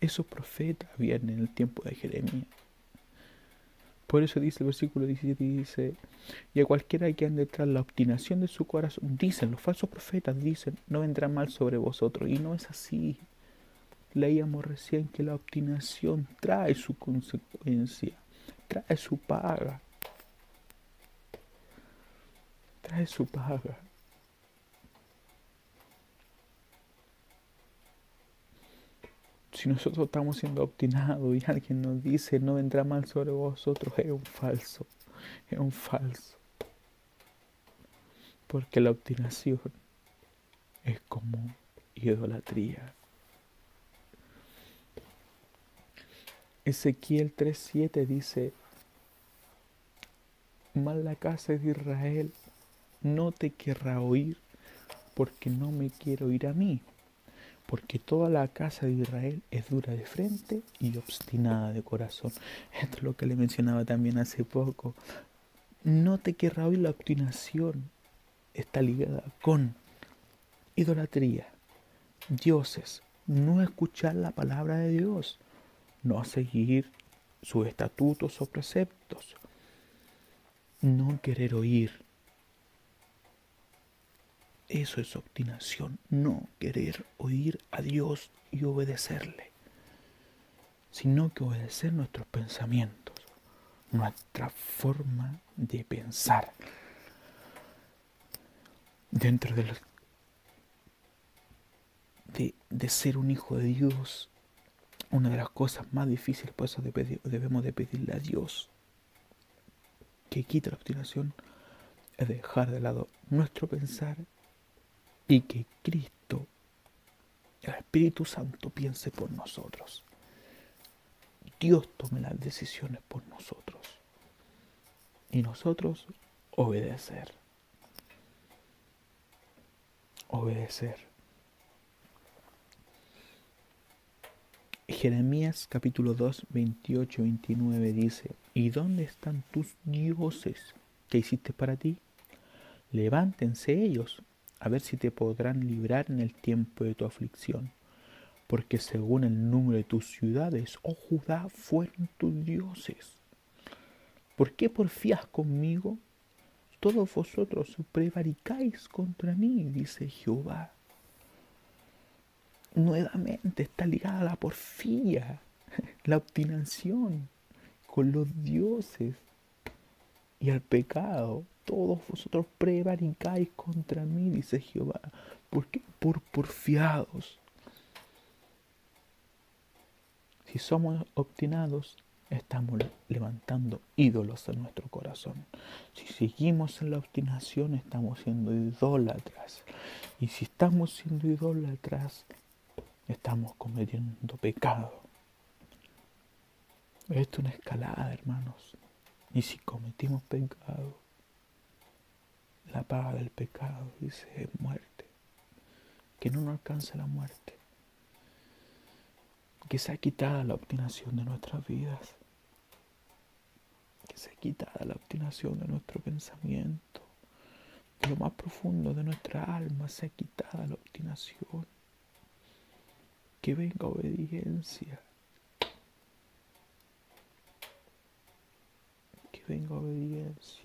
Esos profetas vienen en el tiempo de Jeremías. Por eso dice el versículo 17, dice, y a cualquiera que ande tras la obstinación de su corazón, dicen, los falsos profetas dicen, no vendrá mal sobre vosotros. Y no es así. Leíamos recién que la obstinación trae su consecuencia, trae su paga. Trae su paga. Si nosotros estamos siendo obstinados y alguien nos dice no vendrá mal sobre vosotros, es un falso, es un falso. Porque la obstinación es como idolatría. Ezequiel 3:7 dice, mal la casa de Israel no te querrá oír, porque no me quiero ir a mí, porque toda la casa de Israel es dura de frente y obstinada de corazón. *laughs* Esto es lo que le mencionaba también hace poco. No te querrá oír la obstinación. Está ligada con idolatría, dioses, no escuchar la palabra de Dios, no seguir sus estatutos o preceptos, no querer oír eso es obstinación, no querer oír a Dios y obedecerle, sino que obedecer nuestros pensamientos, nuestra forma de pensar. Dentro de, de, de ser un hijo de Dios, una de las cosas más difíciles, por eso debemos de pedirle a Dios que quite la obstinación, es dejar de lado nuestro pensar y que Cristo, el Espíritu Santo, piense por nosotros. Dios tome las decisiones por nosotros y nosotros obedecer. Obedecer. Jeremías capítulo 2, 28, 29 dice, ¿y dónde están tus dioses que hiciste para ti? Levántense ellos a ver si te podrán librar en el tiempo de tu aflicción. Porque según el número de tus ciudades, oh Judá, fueron tus dioses. ¿Por qué porfías conmigo? Todos vosotros prevaricáis contra mí, dice Jehová. Nuevamente está ligada la porfía. *laughs* la obstinación con los dioses y al pecado. Todos vosotros prevaricáis contra mí, dice Jehová. ¿Por qué? Por porfiados. Si somos obstinados, estamos levantando ídolos en nuestro corazón. Si seguimos en la obstinación, estamos siendo idólatras. Y si estamos siendo idólatras, estamos cometiendo pecado. Esto es una escalada, hermanos. Y si cometimos pecado, la paga del pecado, dice, muerte. Que no nos alcance la muerte. Que sea quitada la obstinación de nuestras vidas. Que sea quitada la obstinación de nuestro pensamiento. De lo más profundo de nuestra alma sea quitada la obstinación. Que venga obediencia. venga obediencia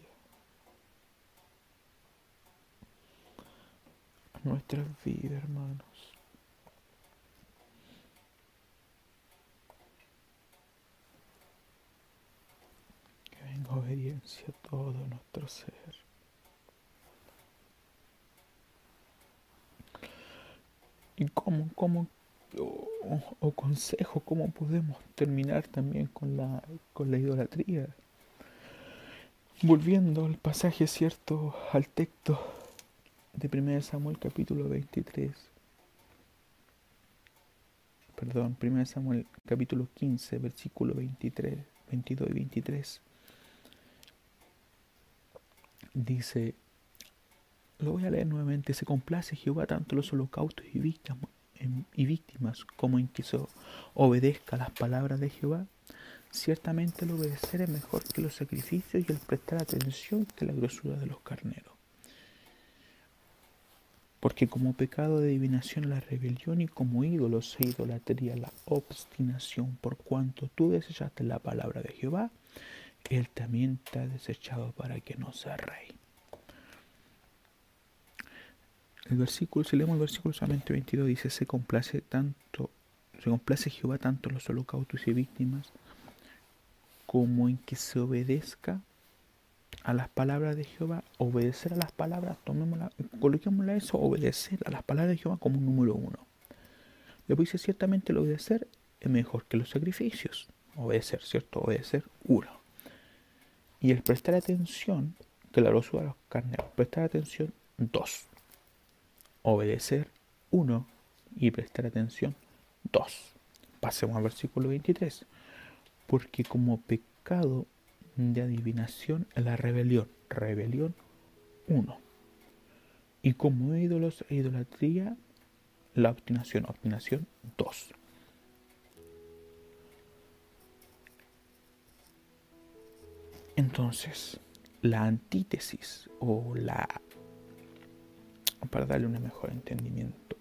nuestras vidas, hermanos. Que venga obediencia a todo nuestro ser. ¿Y cómo, cómo, o, consejo, cómo podemos terminar también con la, con la idolatría? Volviendo al pasaje, cierto, al texto de 1 Samuel capítulo 23. Perdón, 1 Samuel capítulo 15, versículo 23, 22 y 23. Dice, lo voy a leer nuevamente, se complace Jehová tanto los holocaustos y víctimas, y víctimas como en que obedezca las palabras de Jehová Ciertamente el obedecer es mejor que los sacrificios y el prestar atención que la grosura de los carneros. Porque como pecado de adivinación la rebelión y como ídolo se idolatría la obstinación, por cuanto tú desechaste la palabra de Jehová, él también te ha desechado para que no sea rey. El versículo, si leemos el versículo solamente 22, dice, se complace tanto, se complace Jehová tanto en los holocaustos y víctimas, como en que se obedezca a las palabras de Jehová, obedecer a las palabras, tomémosla, coloquémosla eso, obedecer a las palabras de Jehová como número uno. Luego dice ciertamente el obedecer es mejor que los sacrificios. Obedecer, ¿cierto? Obedecer, uno. Y el prestar atención, que la lo suba a los carneros, prestar atención, dos. Obedecer, uno. Y prestar atención, dos. Pasemos al versículo 23 porque como pecado de adivinación la rebelión, rebelión 1. Y como ídolos e idolatría, la obstinación, obstinación 2. Entonces, la antítesis o la, para darle un mejor entendimiento,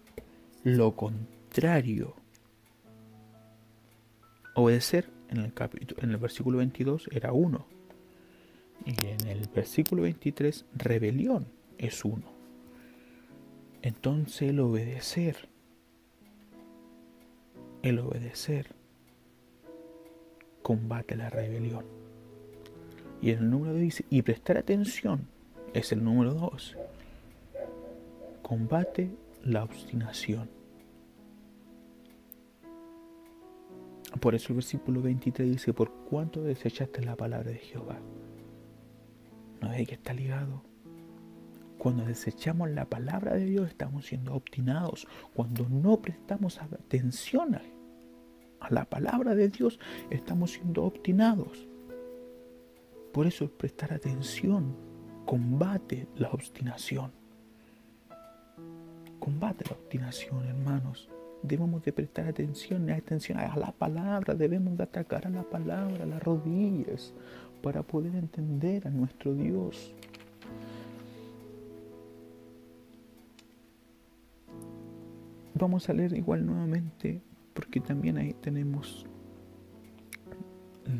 lo contrario, obedecer en el, capítulo, en el versículo 22 era uno. Y en el versículo 23, rebelión es uno. Entonces el obedecer, el obedecer combate la rebelión. Y el número dice, y prestar atención es el número 2. Combate la obstinación. Por eso el versículo 23 dice, por cuánto desechaste la palabra de Jehová. No es que está ligado. Cuando desechamos la palabra de Dios estamos siendo obstinados. Cuando no prestamos atención a, la palabra de Dios estamos siendo obstinados. Por eso el prestar atención combate la obstinación. Combate la obstinación, hermanos debemos de prestar atención, atención a la palabra, debemos de atacar a la palabra, a las rodillas, para poder entender a nuestro Dios. Vamos a leer igual nuevamente, porque también ahí tenemos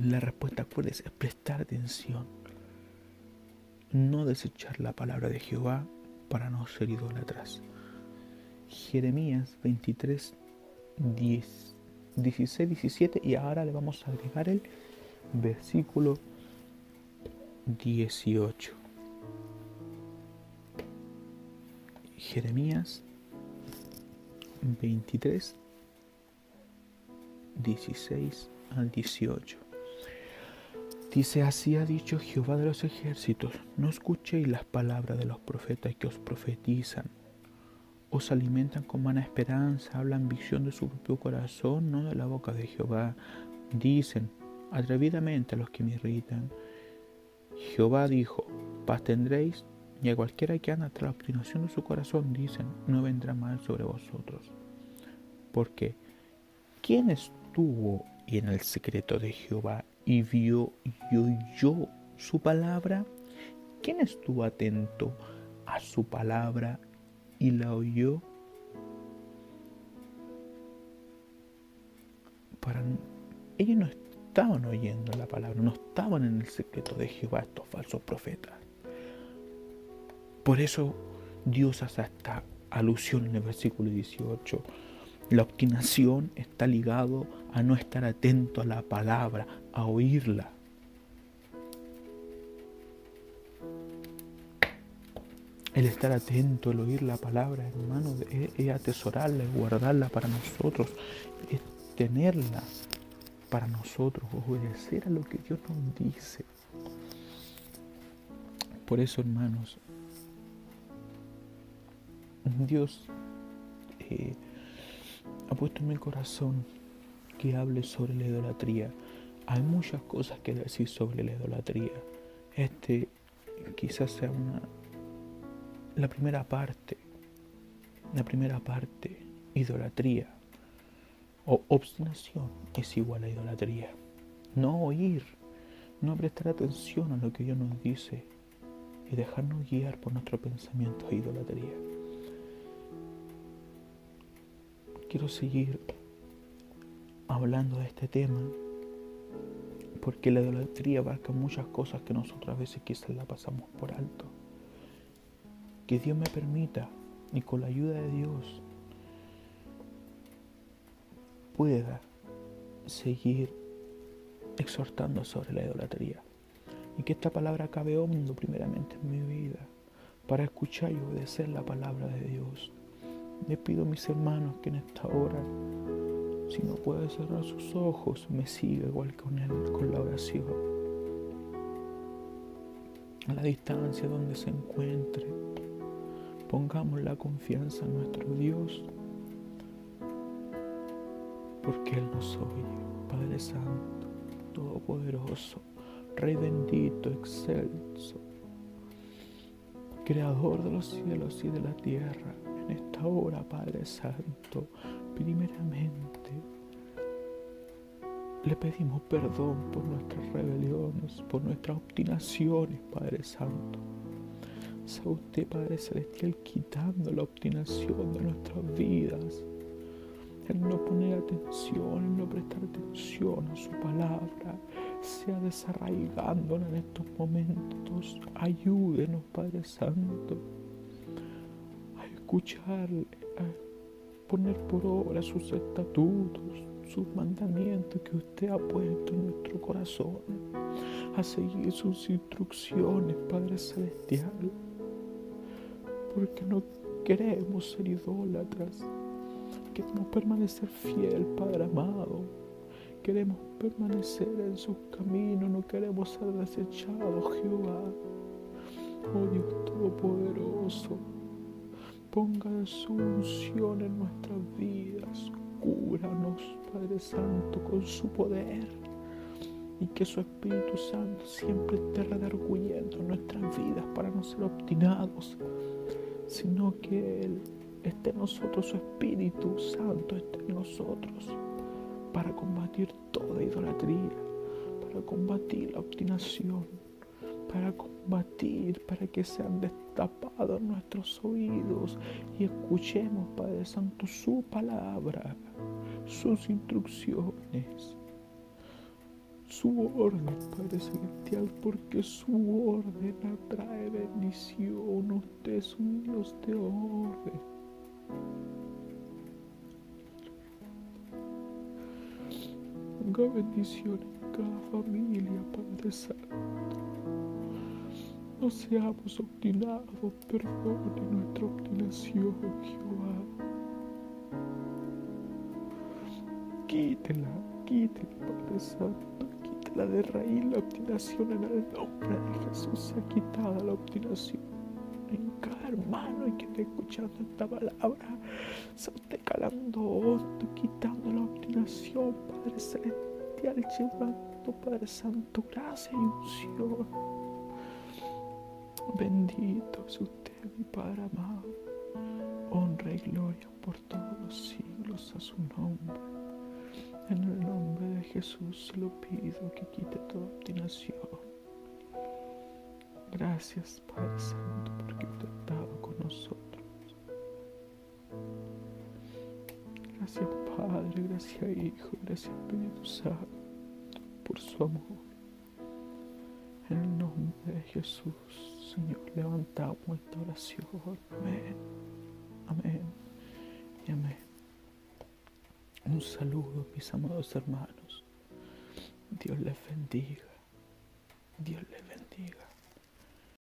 la respuesta cuál es, es prestar atención, no desechar la palabra de Jehová para no ser idólatras. Jeremías 23, 10, 16, 17 y ahora le vamos a agregar el versículo 18. Jeremías 23, 16 al 18. Dice, así ha dicho Jehová de los ejércitos, no escuchéis las palabras de los profetas que os profetizan, os alimentan con vana esperanza, hablan visión de su propio corazón, no de la boca de Jehová. Dicen atrevidamente a los que me irritan, Jehová dijo, paz tendréis, y a cualquiera que anda tras la obstinación de su corazón, dicen, no vendrá mal sobre vosotros. Porque, ¿quién estuvo en el secreto de Jehová y vio y oyó su palabra? ¿Quién estuvo atento a su palabra y la oyó? Para ellos no estaban oyendo la palabra, no estaban en el secreto de Jehová estos falsos profetas. Por eso Dios hace esta alusión en el versículo 18. La obstinación está ligado a no estar atento a la palabra, a oírla. El estar atento, el oír la palabra, hermano, es, atesorarla, es guardarla para nosotros, es tenerla para nosotros, obedecer a lo que Dios nos dice. Por eso, hermanos, Dios eh, ha puesto en mi corazón que hable sobre la idolatría. Hay muchas cosas que decir sobre la idolatría. Este quizás sea una la primera parte. La primera parte, idolatría o obstinación es igual a idolatría. No oír, no prestar atención a lo que Dios nos dice y dejarnos guiar por nuestro pensamiento es idolatría. Quiero seguir hablando de este tema porque la idolatría abarca muchas cosas que nosotros a veces quizás la pasamos por alto. Que Dios me permita y con la ayuda de Dios pueda seguir exhortando sobre la idolatría y que esta palabra cabe hondo primeramente en mi vida para escuchar y obedecer la palabra de Dios. Le pido a mis hermanos que en esta hora si no puede cerrar sus ojos, me siga igual con él, con la oración. A la distancia donde se encuentre, pongamos la confianza en nuestro Dios, porque Él nos oye, Padre Santo, Todopoderoso, Rey bendito, excelso, Creador de los cielos y de la tierra, en esta hora, Padre Santo, primeramente le pedimos perdón por nuestras rebeliones, por nuestras obstinaciones, Padre Santo. Sea usted, Padre Celestial, quitando la obstinación de nuestras vidas. El no poner atención, el no prestar atención a su palabra, sea desarraigándola en estos momentos. Ayúdenos, Padre Santo, a escucharle, a poner por obra sus estatutos, sus mandamientos que usted ha puesto en nuestro corazón, a seguir sus instrucciones, Padre Celestial, porque no queremos ser idólatras, queremos permanecer fiel, Padre amado, queremos permanecer en sus caminos, no queremos ser desechados, Jehová, oh Dios Todopoderoso. Ponga su unción en nuestras vidas. Cúranos, Padre Santo, con su poder. Y que su Espíritu Santo siempre esté redarguyendo nuestras vidas para no ser obstinados, sino que Él esté en nosotros, su Espíritu Santo esté en nosotros para combatir toda idolatría, para combatir la obstinación para combatir, para que sean destapados nuestros oídos y escuchemos, Padre Santo, su palabra, sus instrucciones, su orden, Padre Celestial, porque su orden atrae bendición. Usted es un de orden. Ponga bendición en cada familia, Padre Santo. No seamos obstinados, perdone nuestra obstinación, Jehová. Quítela, quítela, Padre Santo, quítela de raíz la obstinación en el nombre de Jesús. Se ha quitado la obstinación en cada hermano y que esté escuchando esta palabra. Se esté calando hondo, quitando la obstinación, Padre Celestial, llevando, Padre Santo, gracia y unción. Bendito es usted, mi Padre amado. Honra y gloria por todos los siglos a su nombre. En el nombre de Jesús lo pido que quite toda obstinación. Gracias, Padre Santo, porque usted ha estado con nosotros. Gracias, Padre, gracias, Hijo, gracias, Espíritu Santo, por su amor. En el nombre de Jesús. Señor, levantamos esta oración. Amén. Amén. Y amén. Un saludo, mis amados hermanos. Dios les bendiga. Dios les bendiga.